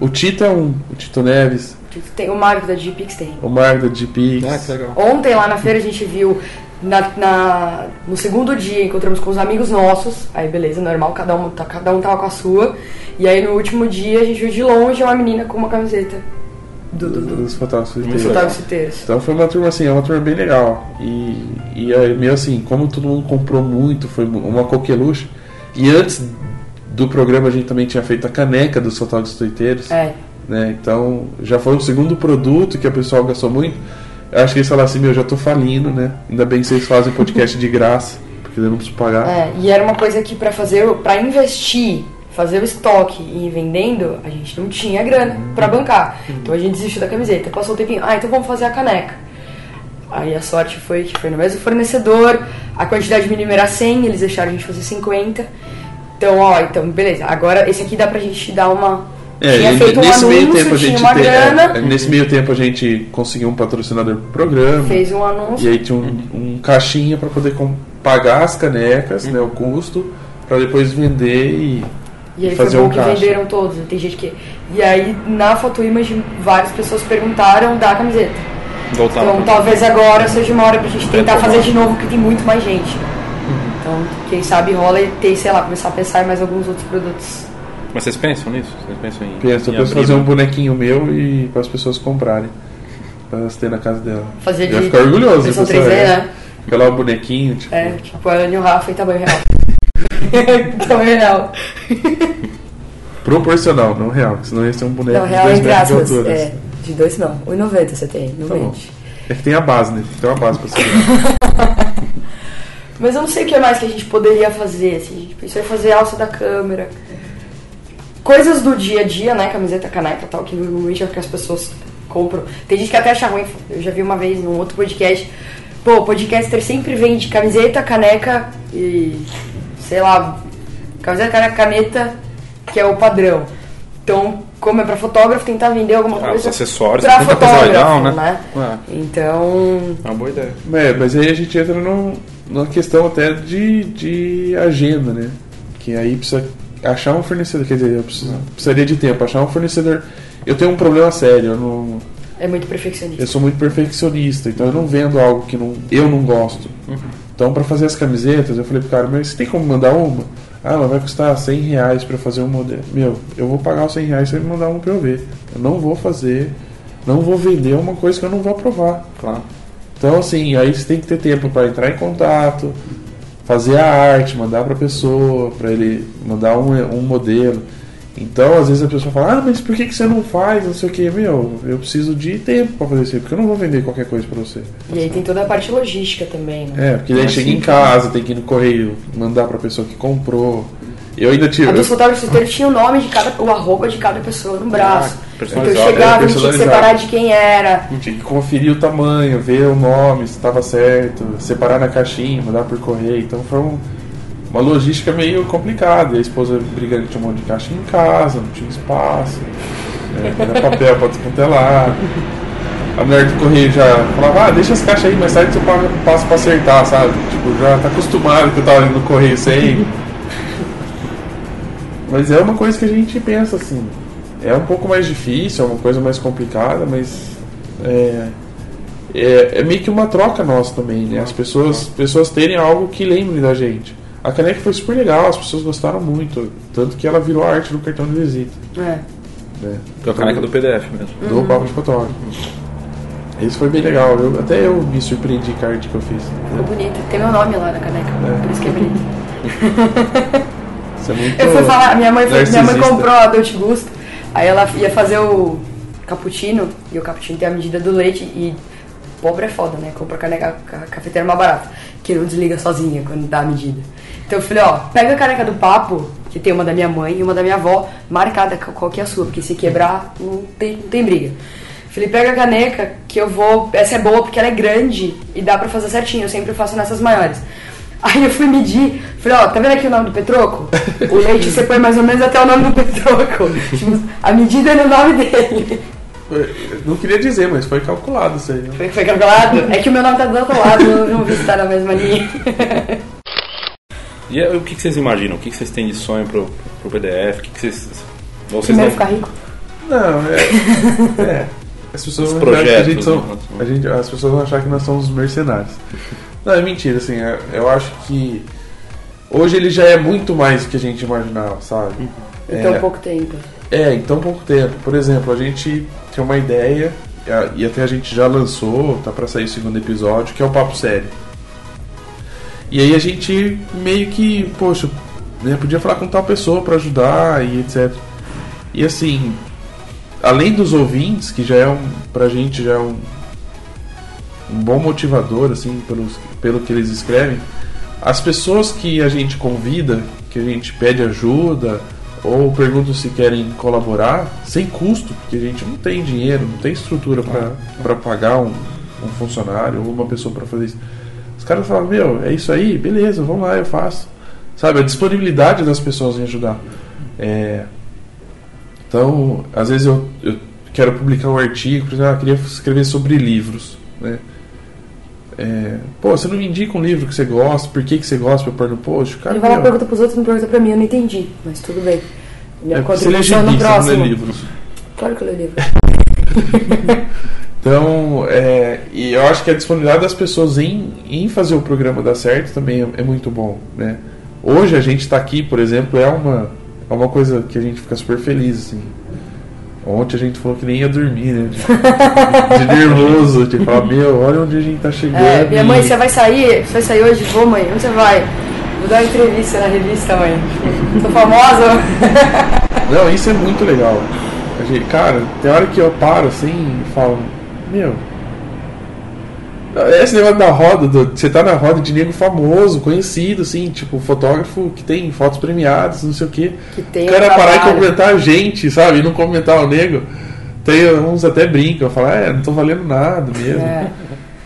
O Tito é um, o Tito Neves, Tem o Marco da Gpix tem. o Marco da GPix. Ah, que legal. Ontem lá na feira a gente viu. Na, na- no segundo dia encontramos com os amigos nossos. Aí beleza, normal, cada um, tá- cada um tava com a sua. E aí no último dia a gente viu de longe uma menina com uma camiseta do, do, do, dos fotógrafos dos twitteiros. fotógrafos inteiros. Então foi uma turma assim, é uma turma bem legal. E, e aí, meio assim, como todo mundo comprou muito, foi uma coqueluche. E antes do programa a gente também tinha feito a caneca dos fotógrafos twitteiros. É. Né? Então já foi o segundo produto que a pessoa gastou muito. Eu acho que eles falaram assim, meu, já tô falindo, né? Ainda bem que vocês fazem podcast de graça, porque eu não preciso pagar. É, e era uma coisa que pra fazer, para investir, fazer o estoque e ir vendendo, a gente não tinha grana pra bancar. Então a gente desistiu da camiseta. Passou um tempinho, ah, então vamos fazer a caneca. Aí a sorte foi que foi no mesmo fornecedor, a quantidade mínima era 100, eles deixaram a gente fazer 50. Então, ó, então beleza, agora esse aqui dá pra gente dar uma É, tinha e feito um nesse meio anúncio, tempo a gente uma te- é, grana, é, nesse meio tempo a gente conseguiu um patrocinador pro programa. fez um E anúncio. aí tinha um, um caixinha para poder com- pagar as canecas, né, o custo, para depois vender e, E aí fazer foi bom um que caixa. venderam todos, tem gente que. E aí na Photo Image várias pessoas perguntaram da camiseta. Voltar Então pra- talvez agora seja uma hora pra gente tentar Retomar. fazer de novo, porque tem muito mais gente. Então, quem sabe rola e ter, sei lá, começar a pensar em mais alguns outros produtos. Mas vocês pensam nisso? Vocês pensam em. penso, eu em penso abrir fazer um bonequinho meu e para as pessoas comprarem. Para elas terem na casa dela. Fazer Eu ia de ficar orgulhoso. fosse 3D, ela. né? Fica lá o bonequinho, tipo. É, tipo a Anne e o Rafa em tamanho real. (laughs) tamanho real. Proporcional, não real, porque senão ia ser um boneco Não, de real 2 entre aspas. altura. É, de dois não. 1,90 você tem, não Tá bom. vende. É que tem a base, né? Tem uma base pra segurar. (laughs) Mas eu não sei o que mais que a gente poderia fazer. Assim, a gente pensou em fazer alça da câmera. Coisas do dia a dia, né? Camiseta, caneca tal, que normalmente é o que as pessoas compram. Tem gente que até acha ruim. Eu já vi uma vez num outro podcast. Pô, o podcaster sempre vende camiseta, caneca e. sei lá. Camiseta, caneca, caneta, que é o padrão. Então, como é pra fotógrafo, tentar vender alguma Ah, coisa. os acessórios, pra fotógrafo, legal, né? né? É. Então. É uma boa ideia. É, mas aí a gente entra num- numa questão até de, de agenda, né? Que aí precisa achar um fornecedor. Quer dizer, eu preciso- precisaria de tempo, achar um fornecedor. Eu tenho um problema sério, eu não. É muito perfeccionista. Eu sou muito perfeccionista, então eu não vendo algo que não, eu não gosto. Então, para fazer as camisetas, eu falei pro cara, mas você tem como mandar uma? Ah, ela vai custar 100 reais para fazer um modelo. Meu, eu vou pagar os 100 reais se ele mandar uma pra eu ver. Eu não vou fazer, não vou vender uma coisa que eu não vou aprovar. Claro. Então, assim, aí você tem que ter tempo para entrar em contato, fazer a arte, mandar pra pessoa, pra ele mandar um, um modelo. Então, às vezes a pessoa fala, ah, mas por que, que você não faz? Não sei o que, meu, eu preciso de tempo pra fazer isso, aí, porque eu não vou vender qualquer coisa pra você. E aí tem toda a parte logística também, né? É, porque daí chega em casa, tem que ir no correio, mandar pra pessoa que comprou. Eu ainda tive. A dos eu- fotógrafos dele tinha o nome de cada, o arroba de cada pessoa no braço. então eu chegava, é, a gente tinha que separar de quem era. Tinha que conferir o tamanho, ver o nome, se estava certo, separar na caixinha, mandar por correio. Então foi um- uma logística meio complicada. E a esposa brigando que tinha um monte de caixa em casa, não tinha espaço, né, era papel para descontelar. A mulher do correio já falava, ah, deixa as caixas aí, mais tarde você paga- passa para acertar, sabe? Tipo, já tá acostumado que eu tava indo no correio sempre. Mas é uma coisa que a gente pensa assim. É um pouco mais difícil, é uma coisa mais complicada, mas é, é, é meio que uma troca nossa também, né? As pessoas, pessoas terem algo que lembre da gente. A caneca foi super legal, as pessoas gostaram muito, tanto que ela virou arte do cartão de visita, É. né? É a caneca do PDF mesmo. Do papo de fotógrafo. Isso foi bem legal, eu, até eu me surpreendi com a arte que eu fiz. Ficou bonita. Tem meu nome lá na caneca, É. por isso que é bonito. Isso é muito Eu fui falar, minha mãe, foi, minha mãe comprou a Dolce Gusto, aí ela ia fazer o cappuccino, e o cappuccino tem a medida do leite, e pobre é foda, né? Compra caneca, a cafeteira mais barata, que não desliga sozinha quando dá a medida. Então eu falei, ó, pega a caneca do papo, que tem uma da minha mãe e uma da minha avó, marcada qual qual que é a sua, porque se quebrar, não tem, não tem briga. Falei, pega a caneca, que eu vou. Essa é boa porque ela é grande e dá pra fazer certinho, eu sempre faço nessas maiores. (laughs) Aí eu fui medir, falei, ó, tá vendo aqui o nome do Petroco? O leite você põe mais ou menos até o nome do Petroco. (laughs) Tipo, a medida é no nome dele. Não queria dizer, mas foi calculado isso aí. Né? Foi, foi calculado? É que o meu nome tá do outro lado, eu não vi se tá na mesma linha. (laughs) E aí, o que, que vocês imaginam? O que, que vocês têm de sonho pro, pro PDF? O que, que vocês. Ou vocês Primeiro não- ficar rico. Não, é. (laughs) é. As pessoas Os vão achar que a projetos, gente são, né? a gente, as pessoas vão achar que nós somos mercenários. Não, é mentira, assim, é- eu acho que hoje ele já é muito mais do que a gente imaginava, sabe? Em tão É. pouco tempo. É, em tão pouco tempo. Por exemplo, a gente tem uma ideia, e até a gente já lançou, tá pra sair o segundo episódio, que é o Papo Sério. E aí a gente meio que, poxa, né, podia falar com tal pessoa pra ajudar e etc. E assim, além dos ouvintes, que já é um, pra gente já é um, um bom motivador, assim, pelos, pelo que eles escrevem, as pessoas que a gente convida, que a gente pede ajuda, ou pergunta se querem colaborar, sem custo, porque a gente não tem dinheiro, não tem estrutura para pagar um, um funcionário ou uma pessoa para fazer isso. Os caras falam, meu, é isso aí, beleza, vamos lá, eu faço. Sabe, a disponibilidade das pessoas em ajudar. É, então, às vezes eu, eu quero publicar um artigo, por exemplo, ah, queria escrever sobre livros, né? É, pô, você não me indica um livro que você gosta, por que, que você gosta pra eu pôr no post? Cara, Ele vai lá, meu, pergunta pros outros, não pergunta pra mim, eu não entendi. Mas tudo bem. Minha é, você lê no gibi, você não lê livros. Claro que eu leio livro. (laughs) Então, é, e eu acho que a disponibilidade das pessoas em, em fazer o programa dar certo também é, é muito bom, né? Hoje a gente está aqui, por exemplo, é uma, é uma coisa que a gente fica super feliz, assim. Ontem a gente falou que nem ia dormir, né? De, de nervoso, de falar, meu, olha onde a gente tá chegando. É, minha mãe, você vai sair? Você vai sair hoje? Vou, mãe. Onde você vai? Vou dar uma entrevista na revista, mãe. Tô famosa? (laughs) Não, isso é muito legal. A gente, cara, tem hora que eu paro assim e falo, meu. Esse negócio da roda, do- você tá na roda de nego famoso, conhecido, assim, tipo, fotógrafo que tem fotos premiadas, não sei o quê. Que tem o cara um parar e trabalho. comentar a gente, sabe? E não comentar o nego. Tem uns até brincam, falam, é, não tô valendo nada mesmo. É.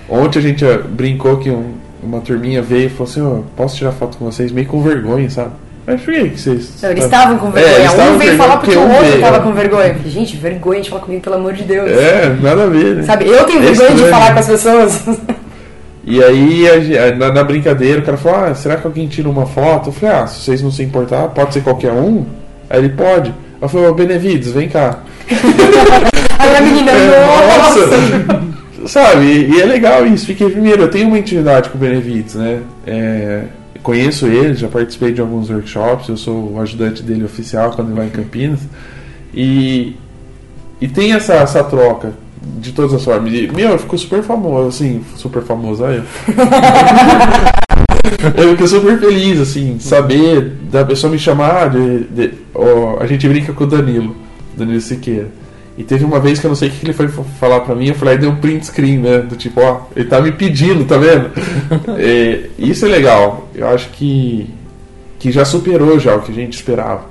Ontem a gente eh, brincou que um- uma turminha veio e falou assim, ó, posso tirar foto com vocês meio com vergonha, sabe? Mas por que que vocês. Não, eles estavam com vergonha. É, um veio falar porque o outro veio, tava é. com vergonha. Eu falei, gente, vergonha de falar comigo, pelo amor de Deus. É, nada a ver, né? Sabe, eu tenho É vergonha de estranho. falar com as pessoas. (laughs) E aí, a na, na brincadeira, o cara falou: Ah, será que alguém tira uma foto? Eu falei: Ah, se vocês não se importar, pode ser qualquer um? Aí ele pode. Falei: Ô Benevides, vem cá. (laughs) Aí a menina, nossa! (laughs) Sabe, e, e é legal isso, porque primeiro, eu tenho uma intimidade com o Benevides, né? É, conheço ele, já participei de alguns workshops, eu sou o ajudante dele oficial quando ele vai em Campinas. E, e tem essa, essa troca de todas as formas. E, meu, eu fico super famoso, assim, super famoso, aí. eu fico super feliz, assim, saber da pessoa me chamar. De, de- ó, a gente brinca com o Danilo, Danilo Siqueira. E teve uma vez que eu não sei o que ele foi falar pra mim, eu falei, aí deu um print screen, né? Do tipo, ó, ele tá me pedindo, tá vendo? (laughs) É, isso é legal. Eu acho que, que já superou já o que a gente esperava.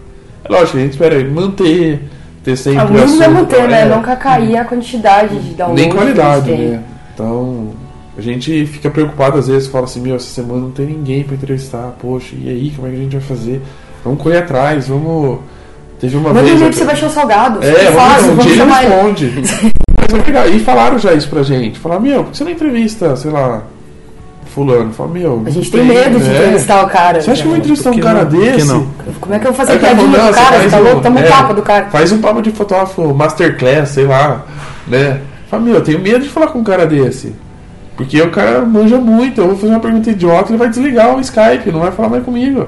É lógico, a gente espera manter, ter sempre. A mínimo é assunto, manter, né? é. Nunca cair a quantidade de download. Nem qualidade, né? Então, a gente fica preocupado às vezes, fala assim, meu, essa semana não tem ninguém pra entrevistar, poxa, e aí, como é que a gente vai fazer? Vamos correr atrás, vamos. Teve uma Manda um vez. e-mail pro Sebastião Salgado. É, faz, um dia ele responde. (laughs) Mas é. E falaram já isso pra gente. Falaram, meu, por que você não entrevista, sei lá, fulano? Fala, meu. A gente não tem medo de né? entrevistar o cara. Você acha que eu vou entrevistar um cara não? Desse? não? Como é que eu vou fazer cara piadinha do cara? você Você tá louco? um- Tamo é, capa do cara. Faz um papo de fotógrafo masterclass, sei lá, né? Fala, meu, eu tenho medo de falar com um cara desse. Porque o cara manja muito, eu vou fazer uma pergunta idiota, ele vai desligar o Skype, não vai falar mais comigo.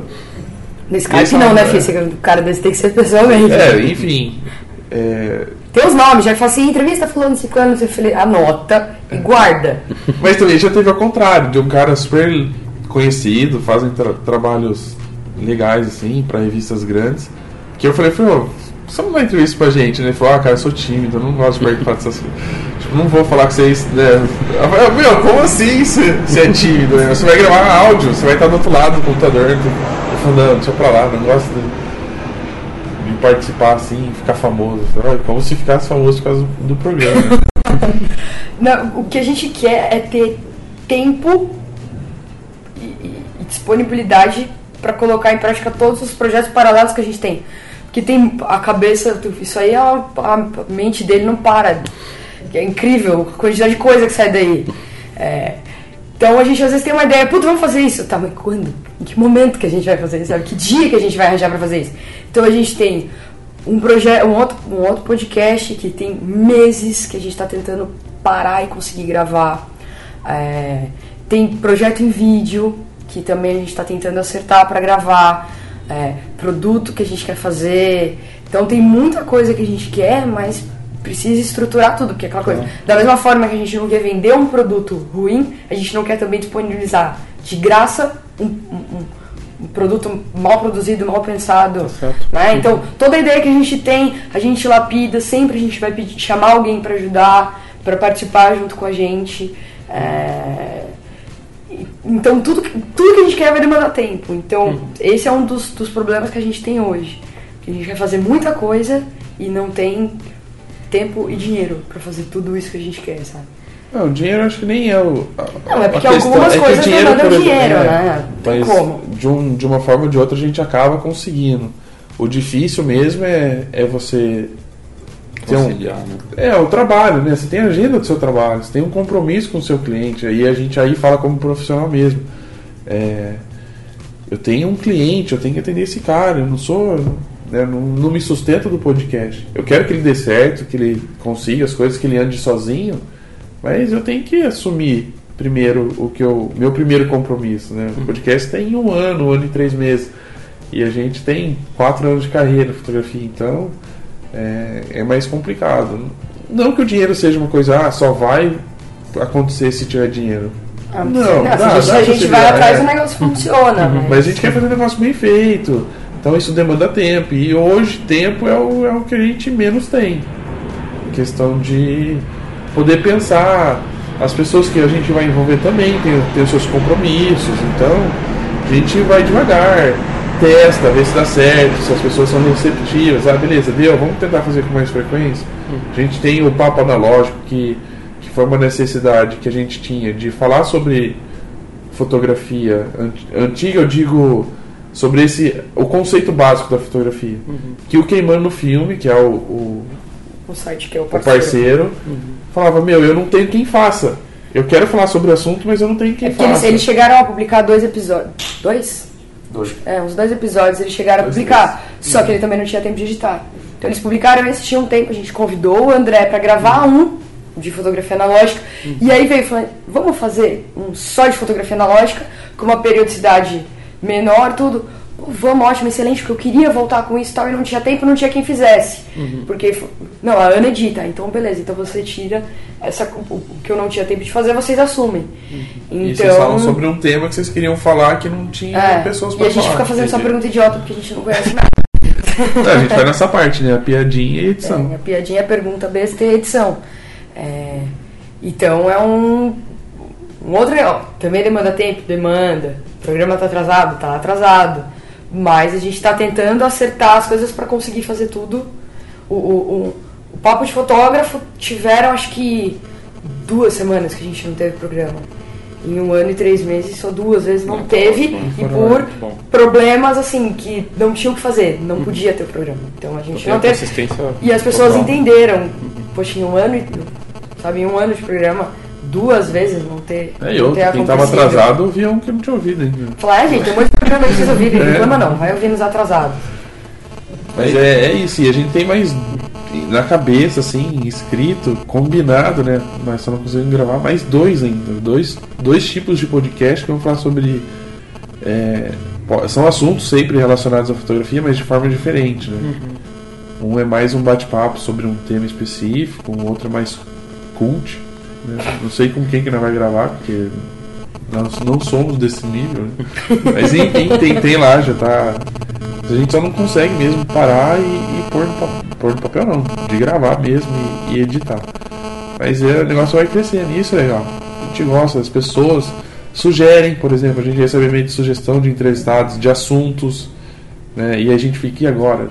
No Skype Esse não, né? Você- O cara desse tem que ser pessoalmente. É, enfim. É, Tem os nomes, já fala assim, entrevista fulano, ciclano, você fala, anota e guarda. Mas também já teve ao contrário, de um cara super conhecido, fazem tra- trabalhos legais, assim, pra revistas grandes. Que eu falei, falei, ô, você não vai entrevista pra gente, né? Ele falou, ah, cara, eu sou tímido, eu não gosto de participar dessas coisas. Tipo, não vou falar com vocês, né? Falei, meu, como assim você, é tímido? né? Você vai gravar áudio, você vai estar do outro lado do computador. Eu falei, não, deixa pra lá, não gosto de, de participar assim, ficar famoso. Ai, Como se ficasse famoso por causa do, programa. (laughs) Não, o que a gente quer é ter tempo e, e- e disponibilidade para colocar em prática todos os projetos paralelos que a gente tem. Porque tem a cabeça, isso aí, a, a mente dele não para. É incrível a quantidade de coisa que sai daí. É, então a gente às vezes tem uma ideia, puta, vamos fazer isso. Tá, mas quando? Em que momento que a gente vai fazer isso? Sabe? Que dia que a gente vai arranjar para fazer isso? Então a gente tem um projeto, um outro, um outro podcast que tem meses que a gente está tentando parar e conseguir gravar. É, tem projeto em vídeo que também a gente está tentando acertar para gravar. É, produto que a gente quer fazer. Então tem muita coisa que a gente quer, mas precisa estruturar tudo, porque é aquela coisa. Da mesma forma que a gente não quer vender um produto ruim, a gente não quer também disponibilizar de graça um, um- um- produto mal produzido, mal pensado. né? Então, toda ideia que a gente tem, a gente lapida, sempre a gente vai pedir, chamar alguém para ajudar, para participar junto com a gente. É, Então, tudo, que- tudo que a gente quer vai demorar tempo. Então, esse é um dos, dos problemas que a gente tem hoje. Que a gente quer fazer muita coisa e não tem tempo e dinheiro para fazer tudo isso que a gente quer, sabe? Não, o dinheiro acho que nem é o. a- Não, é porque questão- algumas o coisas não dão exemplo, dinheiro, é, né? Mas como. De, um, de uma forma ou de outra a gente acaba conseguindo. O difícil mesmo é, é você um, Conciliar, né? é, o trabalho, né? Você tem a agenda do seu trabalho, você tem um compromisso com o seu cliente, aí a gente aí fala como profissional mesmo. É, eu tenho um cliente, eu tenho que atender esse cara, eu não sou. né, não, não me sustento do podcast. Eu quero que ele dê certo, que ele consiga as coisas, que ele ande sozinho, mas eu tenho que assumir primeiro o que eu. Meu primeiro compromisso, né? O podcast tem um ano, um ano e três meses. E a gente tem quatro anos de carreira na fotografia, então é, é mais complicado. Não que o dinheiro seja uma coisa, ah, só vai acontecer se tiver dinheiro. Ah, Não, se dá- a gente, a gente vai possibilidade, atrás é. o negócio funciona. mas- Mas a gente quer fazer um negócio bem feito. Então isso demanda tempo. E hoje tempo é o, é o que a gente menos tem. Questão de poder pensar. As pessoas que a gente vai envolver também têm, têm os seus compromissos. Então a gente vai devagar, testa, vê se dá certo, se as pessoas são receptivas. Ah, beleza, deu, vamos tentar fazer com mais frequência. A gente tem o papo analógico que, que foi uma necessidade que a gente tinha de falar sobre fotografia ant- antiga, eu digo sobre esse o conceito básico da fotografia. Que o queimando no filme, que é o, o, O site que é o o parceiro. parceiro, falava: Meu, eu não tenho quem faça. Eu quero falar sobre o assunto, mas eu não tenho quem É porque eles, faça. eles chegaram a publicar dois episódios. Dois? Dois. É, uns dois episódios eles chegaram a Dois, publicar. Só que ele também não tinha tempo de editar. Então eles publicaram esse, tinha um tempo, a gente convidou o André pra gravar um de fotografia analógica. E aí veio falando, vamos fazer um só de fotografia analógica, com uma periodicidade menor, tudo. Vamos, ótimo, excelente, porque eu queria voltar com isso e tal, e não tinha tempo, não tinha quem fizesse. Porque, f- não, a Ana edita, então beleza, então você tira essa, o que eu não tinha tempo de fazer, vocês assumem. Então, E vocês falam sobre um tema que vocês queriam falar que não tinha é, pessoas e pra a gente falar. fica fazendo essa Entendi. pergunta idiota porque a gente não conhece nada. É, a gente vai nessa parte, né? A piadinha e a edição. É, a piadinha, pergunta, besta e edição. É, então é um, um outro. ó, também demanda tempo? Demanda. O programa tá atrasado? Tá atrasado. Mas a gente tá tentando acertar as coisas para conseguir fazer tudo. O, o, o, o Papo de Fotógrafo tiveram acho que duas semanas que a gente não teve programa. Em um ano e três meses, só duas vezes não teve. E por problemas assim, que não tinha o que fazer, não podia ter o programa. Então a gente Tem não teve. E as pessoas total. entenderam. Poxa, em um ano, e- sabe, em um ano de programa, duas vezes não ter. É, não ter quem tava acontecido. atrasado ouvia um que não tinha ouvido ainda. Falar, é, gente, tem um monte de programa aí pra vocês ouvirem, não É. reclama não, vai ouvir nos atrasados. Mas é, é isso, e a gente tem mais na cabeça, assim, escrito, combinado, né? Nós só não conseguimos gravar mais dois ainda. Dois, dois tipos de podcast que vão falar sobre. é, são assuntos sempre relacionados à fotografia, mas de forma diferente, né? Um é mais um bate-papo sobre um tema específico, um outro é mais cult. Né? Não sei com quem que nós vai gravar, porque nós não somos desse nível, né? Mas enfim, tem, tem lá, já tá. A gente só não consegue mesmo parar e, e pôr, no, pôr no papel, não. De gravar mesmo e, e editar. Mas é, o negócio vai crescendo, isso é legal. A gente gosta, as pessoas sugerem, por exemplo, a gente recebe e-mail de sugestão de entrevistados, de assuntos, né? E a gente fica, e agora?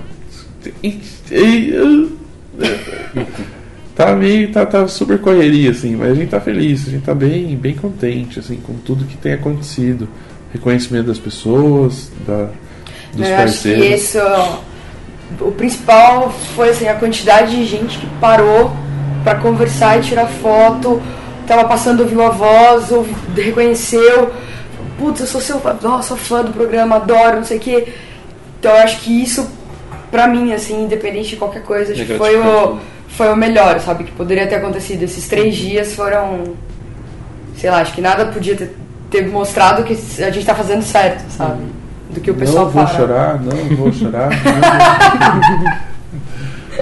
Tá meio, tá, tá super correria, assim, mas a gente tá feliz, a gente tá bem, bem contente, assim, com tudo que tem acontecido. Reconhecimento das pessoas, da, dos Eu acho que parceiros. isso. O principal foi assim, a quantidade de gente que parou pra conversar e tirar foto, tava passando, ouviu a voz, ouvi- reconheceu. Putz, eu sou seu nossa, sou fã do programa, adoro, não sei o quê. Então eu acho que isso, pra mim, assim, independente de qualquer coisa, acho que foi o. foi o melhor, sabe? Que poderia ter acontecido. Esses três dias foram. Sei lá, acho que nada podia ter, ter mostrado que a gente tá fazendo certo, sabe? Do que o pessoal não vou fala. chorar, não vou chorar.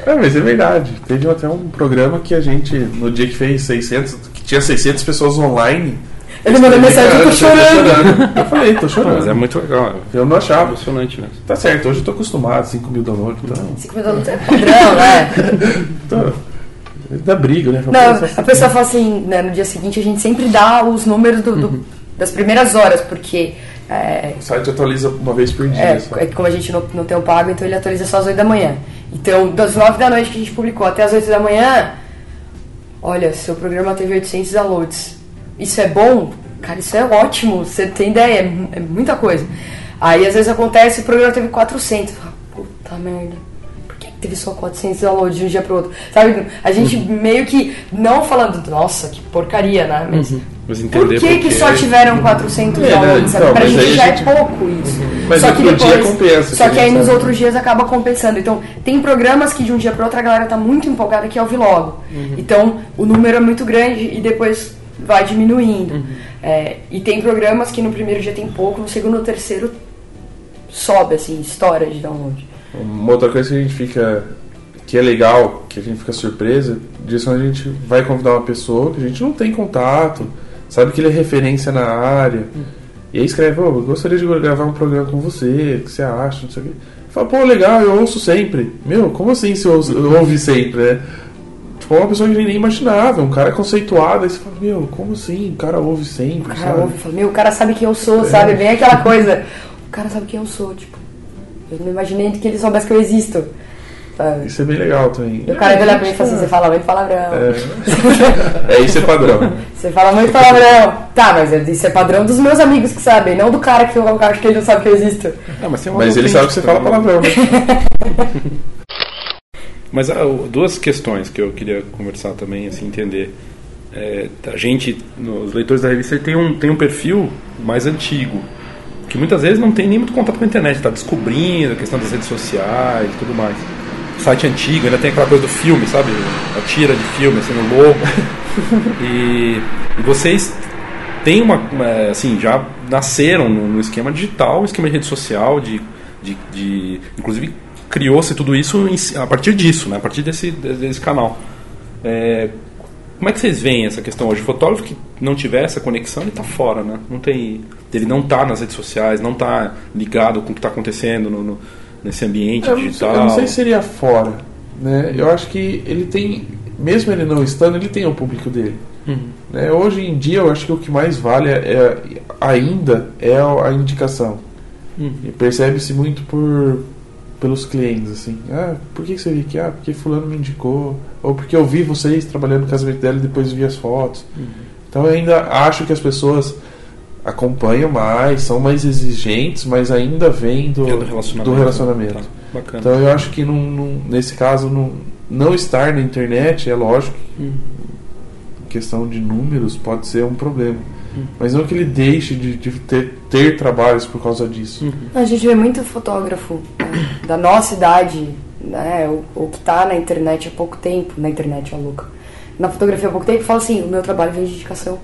não. é, (laughs) mas é verdade. Teve até um programa que a gente, no dia que fez 600, que tinha 600 pessoas online. Ele mandou mensagem, eu tô chorando. Eu falei, tô chorando. mas é muito legal, Eu não é achava. emocionante mesmo. Tá certo, hoje eu tô acostumado, 5 mil downloads, então. 5 mil dólares é padrão, né? (laughs) Tô, dá briga, né? Não, a pessoa fala assim, né, no dia seguinte a gente sempre dá os números do- do- das primeiras horas, porque é, O site atualiza uma vez por dia. é, só. é que como a gente não, não tem o pago, então ele atualiza só às 8 da manhã. Então, das 9 da noite que a gente publicou até as 8 da manhã, olha, seu programa teve 800 downloads. Isso é bom? Cara, isso é ótimo, você tem ideia, é, é muita coisa. Aí às vezes acontece, o programa teve 400. Fala, Puta merda. Por que teve só 400 downloads de um dia pro outro? Sabe, a gente meio que, não falando, nossa, que porcaria, né? Mas Mas por entender que, que só tiveram 400 É, né, downloads? sabe? então, pra mas gente já gente- é pouco isso. Mas só que depois, compensa, Só que aí gente nos sabe. outros dias acaba compensando. Então, tem programas que de um dia para outro a galera tá muito empolgada que é o vlog. Uhum. Então, o número é muito grande e depois vai diminuindo. Uhum. É, e tem programas que no primeiro dia tem pouco, no segundo ou terceiro sobe, assim, história de download. Uma outra coisa que a gente fica. que é legal, que a gente fica surpresa, disso quando a gente vai convidar uma pessoa que a gente não tem contato, sabe que ele é referência na área. E aí escreve, ô, eu gostaria de gravar um programa com você, o que você acha, não sei o quê. Fala, pô, legal, eu ouço sempre. Meu, como assim se eu, ouço- eu ouvi sempre, né? Tipo, uma pessoa que nem imaginava, um cara conceituado, aí você fala, meu, como assim? O cara ouve sempre, O cara sabe? ouve fala, meu, o cara sabe quem eu É. sou, sabe? Bem aquela coisa. O cara sabe quem eu sou, tipo. Eu não imaginei que ele soubesse que eu existo. Sabe? Isso é bem legal também. E o cara vai olhar pra mim e fala assim, você fala muito palavrão. (laughs) É, isso é padrão. Você fala muito palavrão. Tá, mas isso é padrão dos meus amigos que sabem, não do cara que eu acho que ele não sabe que eu existo. Não, mas Mas ele sabe que você fala palavrão, né? (laughs) Mas ah, o- duas questões que eu queria conversar também, assim, entender. É, a gente, os leitores da revista, tem um, tem um perfil mais antigo, que muitas vezes não tem nem muito contato com a internet, está descobrindo a questão das redes sociais e tudo mais. Site antigo, ainda tem aquela coisa do filme, sabe? A tira de filme, assim, no logo. (laughs) e, e vocês têm uma, assim, já nasceram no, no esquema digital, esquema de rede social, de De, de- inclusive, criou-se tudo isso a partir disso, né? a partir desse, desse canal. É, como é que vocês veem essa questão hoje? O fotógrafo que não tiver essa conexão, ele está fora, né? Não tem, ele não está nas redes sociais, não está ligado com o que está acontecendo no, no- nesse ambiente Eu não, sei, digital. eu não sei se seria fora. Né? Eu acho que ele tem, mesmo ele não estando, ele tem o público dele. Né? Hoje em dia, eu acho que o que mais vale é, é- ainda é a indicação. E percebe-se muito por pelos clientes, assim. Ah, por que que você veio aqui? Ah, porque fulano me indicou. Ou porque eu vi vocês trabalhando no casamento dela e depois vi as fotos. Então eu ainda acho que as pessoas acompanham mais, são mais exigentes, mas ainda vêm do, É do relacionamento. do relacionamento. Tá, bacana. Então eu acho que não, não- nesse caso não, não estar na internet é lógico. Em questão de números pode ser um problema. Mas não que ele deixe de, de ter, ter trabalhos por causa disso. A gente vê muito fotógrafo né, da nossa idade, né, ou, ou que tá na internet há pouco tempo, na internet, ó, louca, na fotografia há pouco tempo, fala assim, o meu trabalho vem de indicação.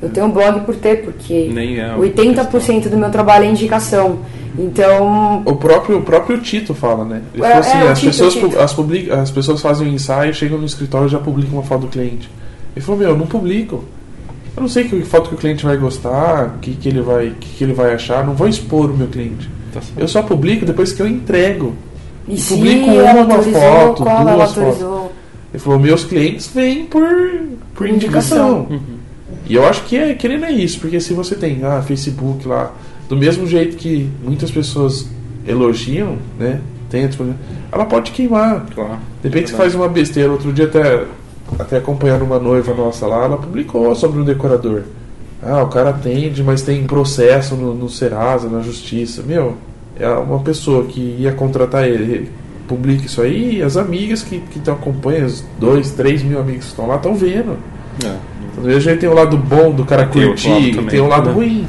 Eu tenho um blog por ter, porque Nem é uma 80% do meu trabalho é indicação. Então, O próprio, o próprio Tito fala, né? Ele É, assim, é, as, Tito, pessoas, Tito. as, public- as pessoas fazem um ensaio, chegam no escritório e já publicam uma foto do cliente. Ele falou, meu, eu não publico. Eu não sei que foto que o cliente vai gostar, o que, que, ele vai, que, que ele vai achar, não vou expor o meu cliente. Tá. Eu só publico depois que eu entrego. e se publico ela uma autorizou, foto, qual ela duas autorizou. Ele falou, meus clientes vêm por, por indicação. E eu acho que é querendo é isso, porque se você tem ah, Facebook lá, do mesmo jeito que muitas pessoas elogiam, né? Tem disponível- ela pode queimar. Claro. De repente você faz uma besteira, outro dia até, até acompanhando uma noiva nossa lá, ela publicou sobre um decorador. Ah, o cara atende, mas tem processo no, no Serasa, na justiça. Meu, é uma pessoa que ia contratar ele, ele publica isso aí, e as amigas que, que te acompanham, os dois, três mil amigos que estão lá, estão vendo. É. Às vezes a gente tem o lado bom do cara Tem curtir, lado e também, tem o lado né? ruim.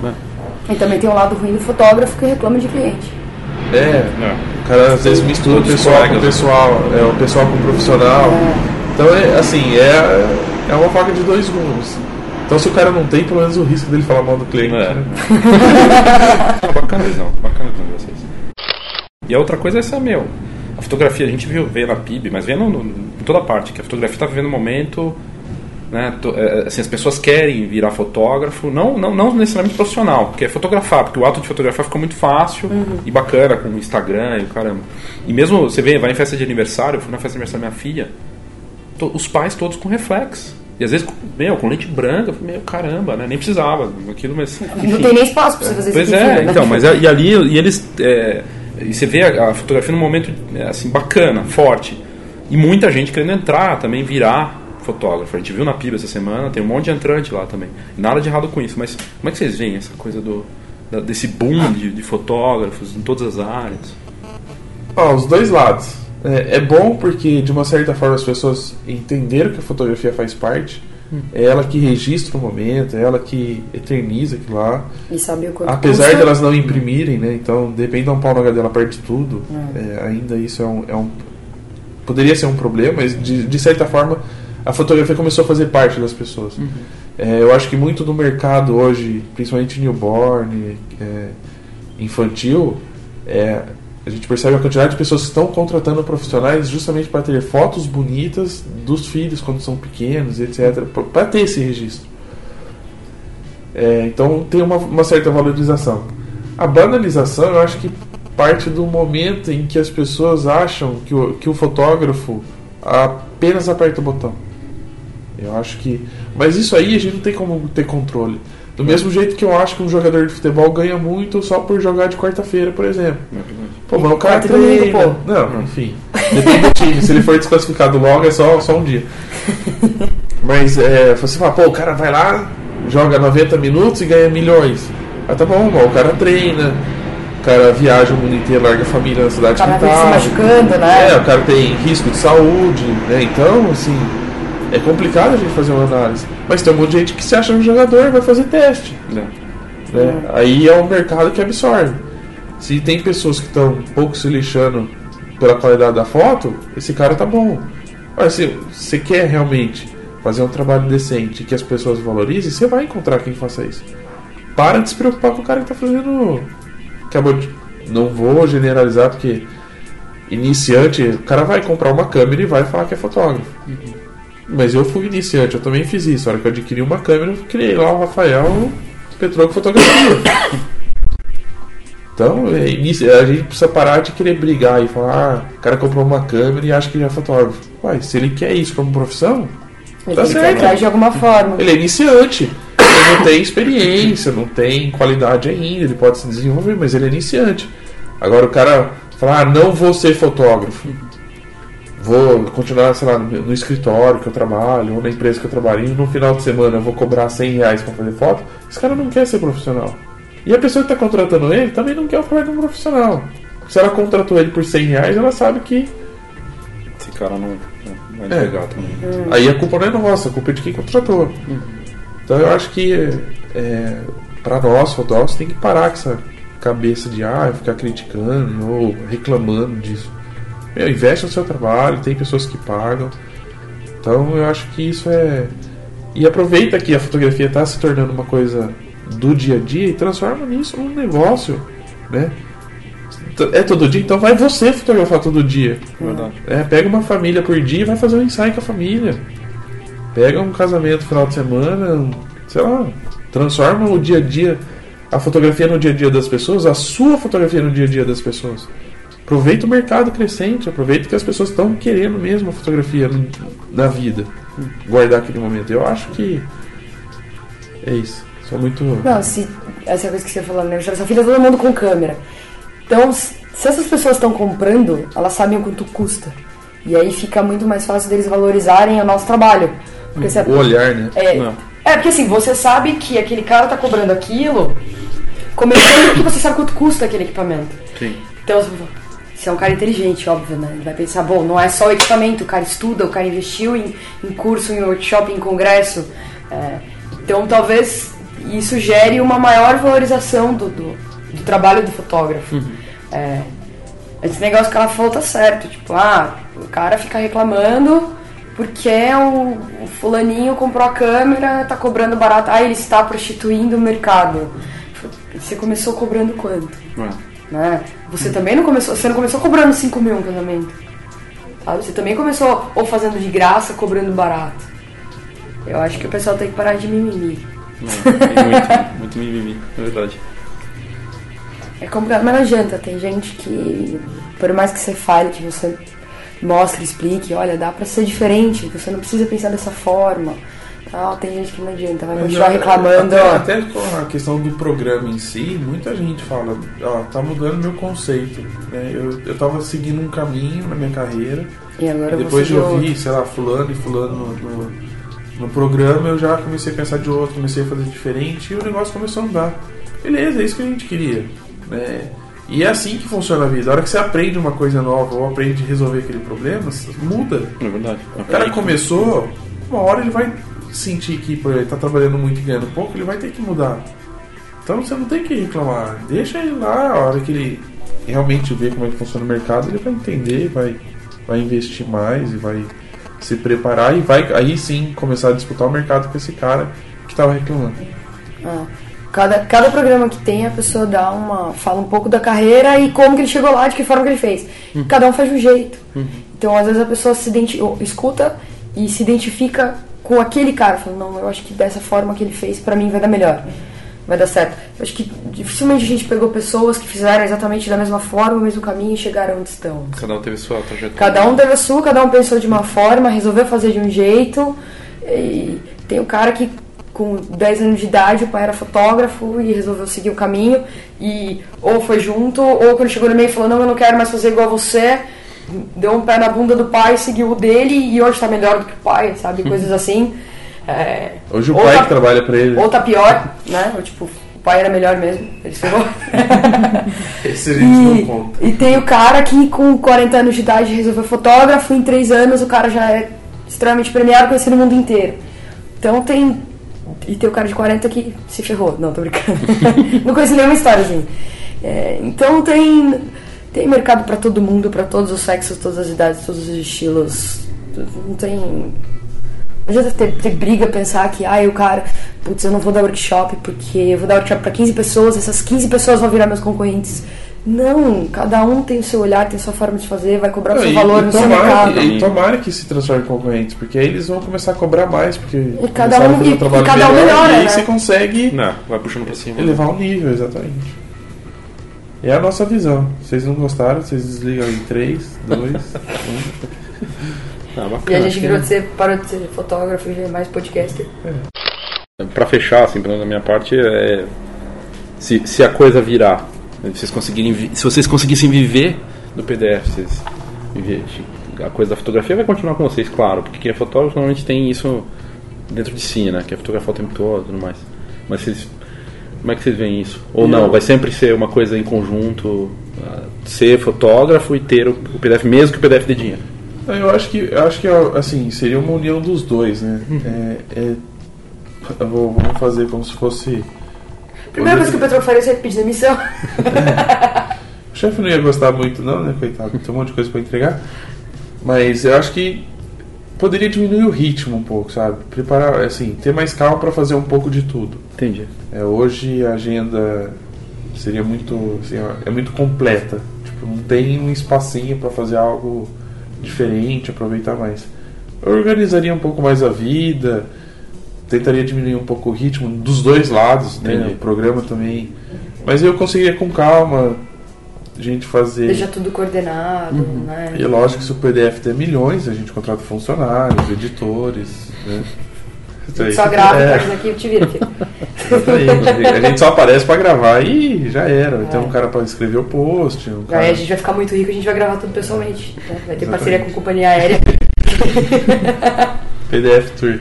E também tem o lado ruim do fotógrafo que reclama de cliente. É, É. o cara às vezes mistura o pessoal com o pessoal, é, o pessoal com o profissional. Então é assim, é, é uma faca de dois gumes. Então se o cara não tem, pelo menos o risco dele falar mal do cliente. É. né? (laughs) Bacana a visão, bacana a visão de vocês. E a outra coisa é essa, meu. A fotografia, a gente viu, vê na PIB, mas vê no, no- em toda parte, que a fotografia está vivendo um momento. Né, to- é, assim, as pessoas querem virar fotógrafo, não, não, não necessariamente profissional, porque é fotografar, porque o ato de fotografar ficou muito fácil e bacana com o Instagram e o caramba. E mesmo você vê, vai em festa de aniversário, eu fui na festa de aniversário da minha filha, os pais todos com reflex. E às vezes, com- meu, com lente branca, eu falei, meu, caramba, né? Nem precisava aquilo, mas. Não enfim. tem nem espaço pra você fazer Pois é, filho, né? então, mas e ali e eles é, e você vê a, a fotografia num momento é, assim bacana, forte. E muita gente querendo entrar também, virar fotógrafo. A gente viu na PIB essa semana, tem um monte de entrante lá também. Nada de errado com isso, mas como é que vocês veem essa coisa do da- desse boom de, de fotógrafos em todas as áreas? Ó, os dois lados. É, é bom porque, de uma certa forma, as pessoas entenderam que a fotografia faz parte. É ela que registra o momento, é ela que eterniza aquilo lá. E sabe o quanto Apesar custa? de elas não imprimirem, né? Então, depende de um pau na HD, ela perde tudo. É, ainda isso é um, é um- Poderia ser um problema, mas de, de certa forma a fotografia começou a fazer parte das pessoas. É, eu acho que muito do mercado hoje, principalmente newborn, é, infantil, é, a gente percebe a quantidade de pessoas que estão contratando profissionais justamente para ter fotos bonitas dos filhos quando são pequenos, etc. Para ter esse registro. É, então tem uma, uma certa valorização. A banalização, eu acho que parte do momento em que as pessoas acham que o, que o fotógrafo apenas aperta o botão. Eu acho que. Mas isso aí a gente não tem como ter controle. Do mesmo jeito que eu acho que um jogador de futebol ganha muito só por jogar de quarta-feira, por exemplo. Pô, mas o cara treina. Não, enfim. Depende do time. Se ele for desclassificado logo, é só, só um dia. (laughs) Mas é, você fala, pô, o cara vai lá, joga 90 minutos e ganha milhões. Ah, tá bom, mas o cara treina, o cara viaja o mundo inteiro, larga a família na cidade O cara que vive se tá. machucando, né? É, o cara tem risco de saúde, né? Então, assim, é complicado a gente fazer uma análise. Mas tem um monte de gente que se acha um jogador vai fazer teste. Né? Né? Aí é um mercado que absorve. Se tem pessoas que estão um pouco se lixando pela qualidade da foto, esse cara tá bom. Mas se você quer realmente fazer um trabalho decente que as pessoas valorizem, você vai encontrar quem faça isso. Para de se preocupar com o cara que tá fazendo. Acabou de não vou generalizar porque iniciante, o cara vai comprar uma câmera e vai falar que é fotógrafo. Mas eu fui iniciante, eu também fiz isso. A hora que eu adquiri uma câmera, eu criei lá o Rafael Petroco Fotografia. Então, é, a gente precisa parar de querer brigar e falar, ah, o cara comprou uma câmera e acha que ele é fotógrafo. Uai, se ele quer isso como profissão, Ele Tá certo. de alguma forma. ele é iniciante. Ele não tem experiência, não tem qualidade ainda, ele pode se desenvolver, mas ele é iniciante. Agora o cara fala, ah, não vou ser fotógrafo. Vou continuar, sei lá, no no escritório que eu trabalho, ou na empresa que eu trabalho, e no final de semana eu vou cobrar 100 reais pra fazer foto. Esse cara não quer ser profissional. E a pessoa que está contratando ele também não quer o trabalho de um profissional. Se ela contratou ele por 100 reais, ela sabe que Esse cara não, não vai É. entregar também. Aí a culpa não é nossa, a culpa é de quem contratou. Então eu acho que é, para nós, fotógrafos, tem que parar com essa cabeça de ah, ficar criticando ou reclamando disso. Meu, investe no seu trabalho, tem pessoas que pagam. Então eu acho que isso é. E aproveita que a fotografia está se tornando uma coisa do dia a dia e transforma nisso num negócio, né? É todo dia, então vai você fotografar todo dia. É, pega uma família por dia e vai fazer um ensaio com a família. Pega um casamento no final de semana, sei lá, transforma o dia a dia, a fotografia no dia a dia das pessoas, a sua fotografia no dia a dia das pessoas. Aproveita o mercado crescente, aproveita que as pessoas estão querendo mesmo a fotografia na vida. Guardar aquele momento. Eu acho que é isso. Sou muito. Não, se essa coisa que você falou, né? Essa filha todo mundo com câmera. Então, se essas pessoas estão comprando, elas sabem o quanto custa. E aí fica muito mais fácil deles valorizarem o nosso trabalho. Porque a- O olhar, né? É, Não. é, porque assim, você sabe que aquele cara tá cobrando aquilo, começando que você sabe quanto custa aquele equipamento. Sim. Então, você fala, você é um cara inteligente, óbvio, né? Ele vai pensar, bom, não é só o equipamento, o cara estuda, o cara investiu em, em curso, em workshop, em congresso. É, então, talvez isso gere uma maior valorização do, do, do trabalho do fotógrafo. É, esse negócio que ela falou tá certo, tipo, ah, o cara fica reclamando porque o, o fulaninho comprou a câmera, tá cobrando barato, ah, ele está prostituindo o mercado. Você começou cobrando quanto? É. né? Você também não começou, você não começou cobrando 5 mil um casamento. Sabe? Você também começou ou fazendo de graça, cobrando barato. Eu acho que o pessoal tem que parar de mimimi. Não, muito, muito mimimi, é verdade. É complicado, mas não adianta. Tem gente que, por mais que você fale, que você mostre, explique, olha, dá pra ser diferente, você não precisa pensar dessa forma. Tal, tem gente que não adianta, vai Mas, continuar reclamando. Até, até com a questão do programa em si, muita gente fala, ó, tá mudando meu conceito. né? Eu, eu tava seguindo um caminho na minha carreira, E agora e depois de ouvir, sei lá, fulano e fulano no, no, no programa, eu já comecei a pensar de outro, comecei a fazer diferente e o negócio começou a andar. Beleza, é isso que a gente queria. Né? E é assim que funciona a vida. A hora que você aprende uma coisa nova ou aprende a resolver aquele problema, muda. É verdade. O cara começou, uma hora ele vai sentir que por ele tá trabalhando muito e ganhando pouco, ele vai ter que mudar. Então você não tem que reclamar. Deixa ele lá, a hora que ele realmente vê como é que funciona o mercado, ele vai entender, vai, vai investir mais e vai se preparar e vai aí sim começar a disputar o mercado com esse cara que tava reclamando. Ah, Cada, cada programa que tem, a pessoa dá uma. fala um pouco da carreira e como que ele chegou lá, de que forma que ele fez. Cada um faz de um jeito. Então, às vezes, a pessoa se escuta e se identifica com aquele cara. Fala, não, eu acho que dessa forma que ele fez, pra mim vai dar melhor. Vai dar certo. Eu acho que dificilmente a gente pegou pessoas que fizeram exatamente da mesma forma, o mesmo caminho e chegaram onde estão. Cada um teve sua trajetória. Cada um teve a sua, cada um pensou de uma forma, resolveu fazer de um jeito. E tem o cara que com 10 anos de idade o pai era fotógrafo e resolveu seguir o caminho e ou foi junto, ou quando chegou no meio falou, não, eu não quero mais fazer igual você, deu um pé na bunda do pai, seguiu o dele e hoje tá melhor do que o pai, sabe? (laughs) Coisas assim. É, Hoje o pai tá- que trabalha pra ele. Ou tá pior, né? Ou, tipo, o pai era melhor mesmo, ele ferrou. (laughs) Esse a gente não E, conta. e tem o cara que com 40 anos de idade resolveu fotógrafo, em 3 anos o cara já é extremamente premiado, conhecido no mundo inteiro. Então tem. E tem o cara de 40 que se ferrou. Não, tô brincando. (laughs) não conheço nenhuma história assim. É, então tem. Tem mercado pra todo mundo, pra todos os sexos, todas as idades, todos os estilos. Não tem. Não adianta ter, ter briga, pensar que, ai, o cara, putz, eu não vou dar workshop porque eu vou dar workshop pra 15 pessoas, essas 15 pessoas vão virar meus concorrentes Não, cada um tem o seu olhar, tem a sua forma de fazer, vai cobrar o seu e- valor e no seu tomara, mercado. que, e tomara que se transforme em concorrentes, porque aí eles vão começar a cobrar mais, porque cada começaram um- a fazer e- um trabalho e cada um melhor, melhora, e aí né? você consegue Não, vai puxando pra cima. elevar o nível, exatamente. É a nossa visão. Vocês não gostaram, vocês desligam em 3, 2, 1. Ah, E a gente virou que- de ser, parou de ser fotógrafo e já é mais podcaster. Pra fechar, assim, pelo menos da minha parte, é, se, se a coisa virar, né, vocês conseguirem, se vocês conseguissem viver do PDF, vocês viver, a coisa da fotografia vai continuar com vocês, claro, porque quem é fotógrafo normalmente tem isso dentro de si, né? Quer fotografar o tempo todo e tudo mais. Mas vocês, como é que vocês veem isso? Ou não, vai sempre ser uma coisa em conjunto, ah, ser fotógrafo e ter o, PDF, mesmo que o PDF dê dinheiro. Eu acho que, eu acho que assim, seria uma união dos dois, né? É, é- eu vou, vamos fazer como se fosse. Primeira coisa que o Petro faria seria pedir demissão. (laughs) O chefe não ia gostar muito, não, né? Coitado, tem um monte de coisa pra entregar. Mas eu acho que poderia diminuir o ritmo um pouco, sabe? Preparar, assim, ter mais calma pra fazer um pouco de tudo. Entendi. É, hoje a agenda seria muito, assim, é muito completa. Tipo, não tem um espacinho pra fazer algo diferente, aproveitar mais. Eu organizaria um pouco mais a vida, tentaria diminuir um pouco o ritmo dos dois lados, né? O programa também. Mas eu conseguiria com calma gente fazer. Deixa tudo coordenado, Uhum. né? E lógico que se o PDF der milhões, a gente contrata funcionários, editores, né? Isso aí. Só grava, É. faz aqui e te vira, filho. (laughs) A gente só aparece pra gravar e já era. Tem um cara pra escrever o post. Um cara... Aí a gente vai ficar muito rico, a gente vai gravar tudo pessoalmente. né? Vai ter Exatamente. parceria com companhia aérea. (laughs) PDF Tour.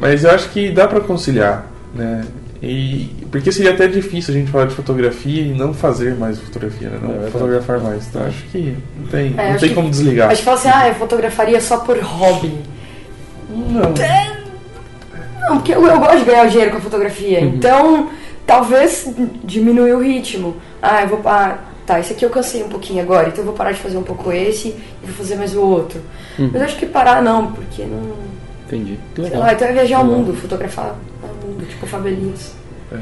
Mas eu acho que dá pra conciliar, né? E porque seria até difícil a gente falar de fotografia e não fazer mais fotografia, né? Não É fotografar mais. Então acho que não tem, É, não tem que- como desligar. A gente fala assim, ah, eu fotografaria só por hobby. Não. Não, porque eu, eu gosto de ganhar dinheiro com a fotografia. Uhum. Então, talvez diminuir o ritmo. Ah, eu vou. Ah, tá, esse aqui eu cansei um pouquinho agora, então eu vou parar de fazer um pouco esse e vou fazer mais o outro. Uhum. Mas eu acho que parar não, porque não. Entendi. Sei lá, então é viajar o mundo, fotografar tipo favelinhas. É.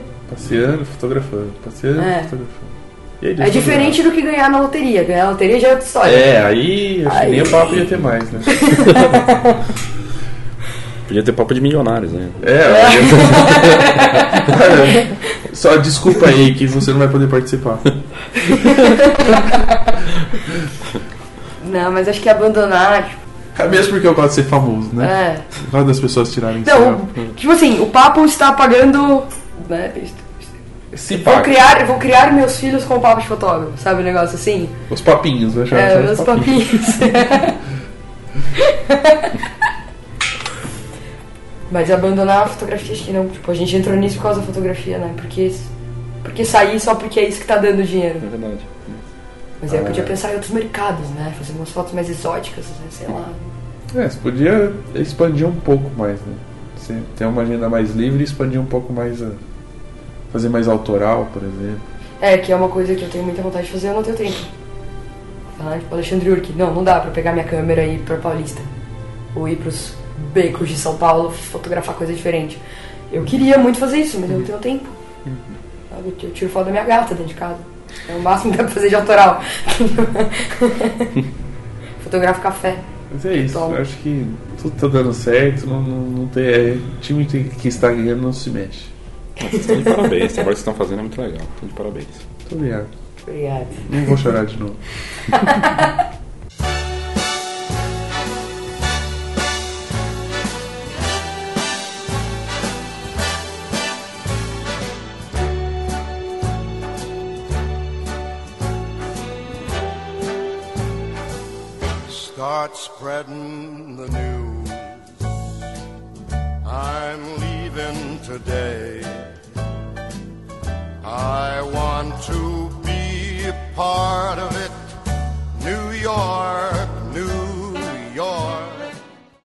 (laughs) Passeando, fotografando. Passeando, É. fotografando. Aí, É eu diferente do que ganhar na loteria. Ganhar na loteria já é outra história. É, aí acho que Aí. nem o papo ia ter mais, né? (laughs) Podia ter papo de milionários, né? É, aí- (laughs) só desculpa aí que você não vai poder participar. Não, mas acho que abandonar, tipo, É mesmo porque eu gosto de ser famoso, né? é. Gosto das pessoas tirarem Não, sarro. tipo assim, o papo está pagando. Né, Se vou, paga. criar, vou criar meus filhos com papo de fotógrafo, sabe? Um negócio assim. Os papinhos, né? É, os os papinhos. (laughs) Mas abandonar a fotografia, acho que não. Tipo, a gente entrou nisso por causa da fotografia, né? Porque, porque sair só porque é isso que tá dando dinheiro. É verdade. Mas aí eu podia pensar em outros mercados, né? Fazer umas fotos mais exóticas, né? sei lá. É, você podia expandir um pouco mais, né? Você ter uma agenda mais livre e expandir um pouco mais a... Fazer mais autoral, por exemplo. É, que é uma coisa que eu tenho muita vontade de fazer, eu não tenho tempo. Ah, tipo, Alexandre Urque. Não, não dá pra pegar minha câmera e ir pra Paulista. Ou ir pros becos de São Paulo fotografar coisa diferente. Eu queria muito fazer isso, mas eu não tenho tempo. Sabe, Eu tiro foto da minha gata dentro de casa. É o máximo que dá pra fazer de autoral. (laughs) Fotografo café. Mas é isso, Toma. acho que tudo tá dando certo, não, não, não tem. É, time que que está ganhando não se mexe. Vocês estão de parabéns. O trabalho que vocês estão fazendo é muito legal. Estão de parabéns. Muito obrigado. Obrigada. Não vou chorar de novo. (laughs) start spreading the news. I'm leaving today. I want to be a part of it. New York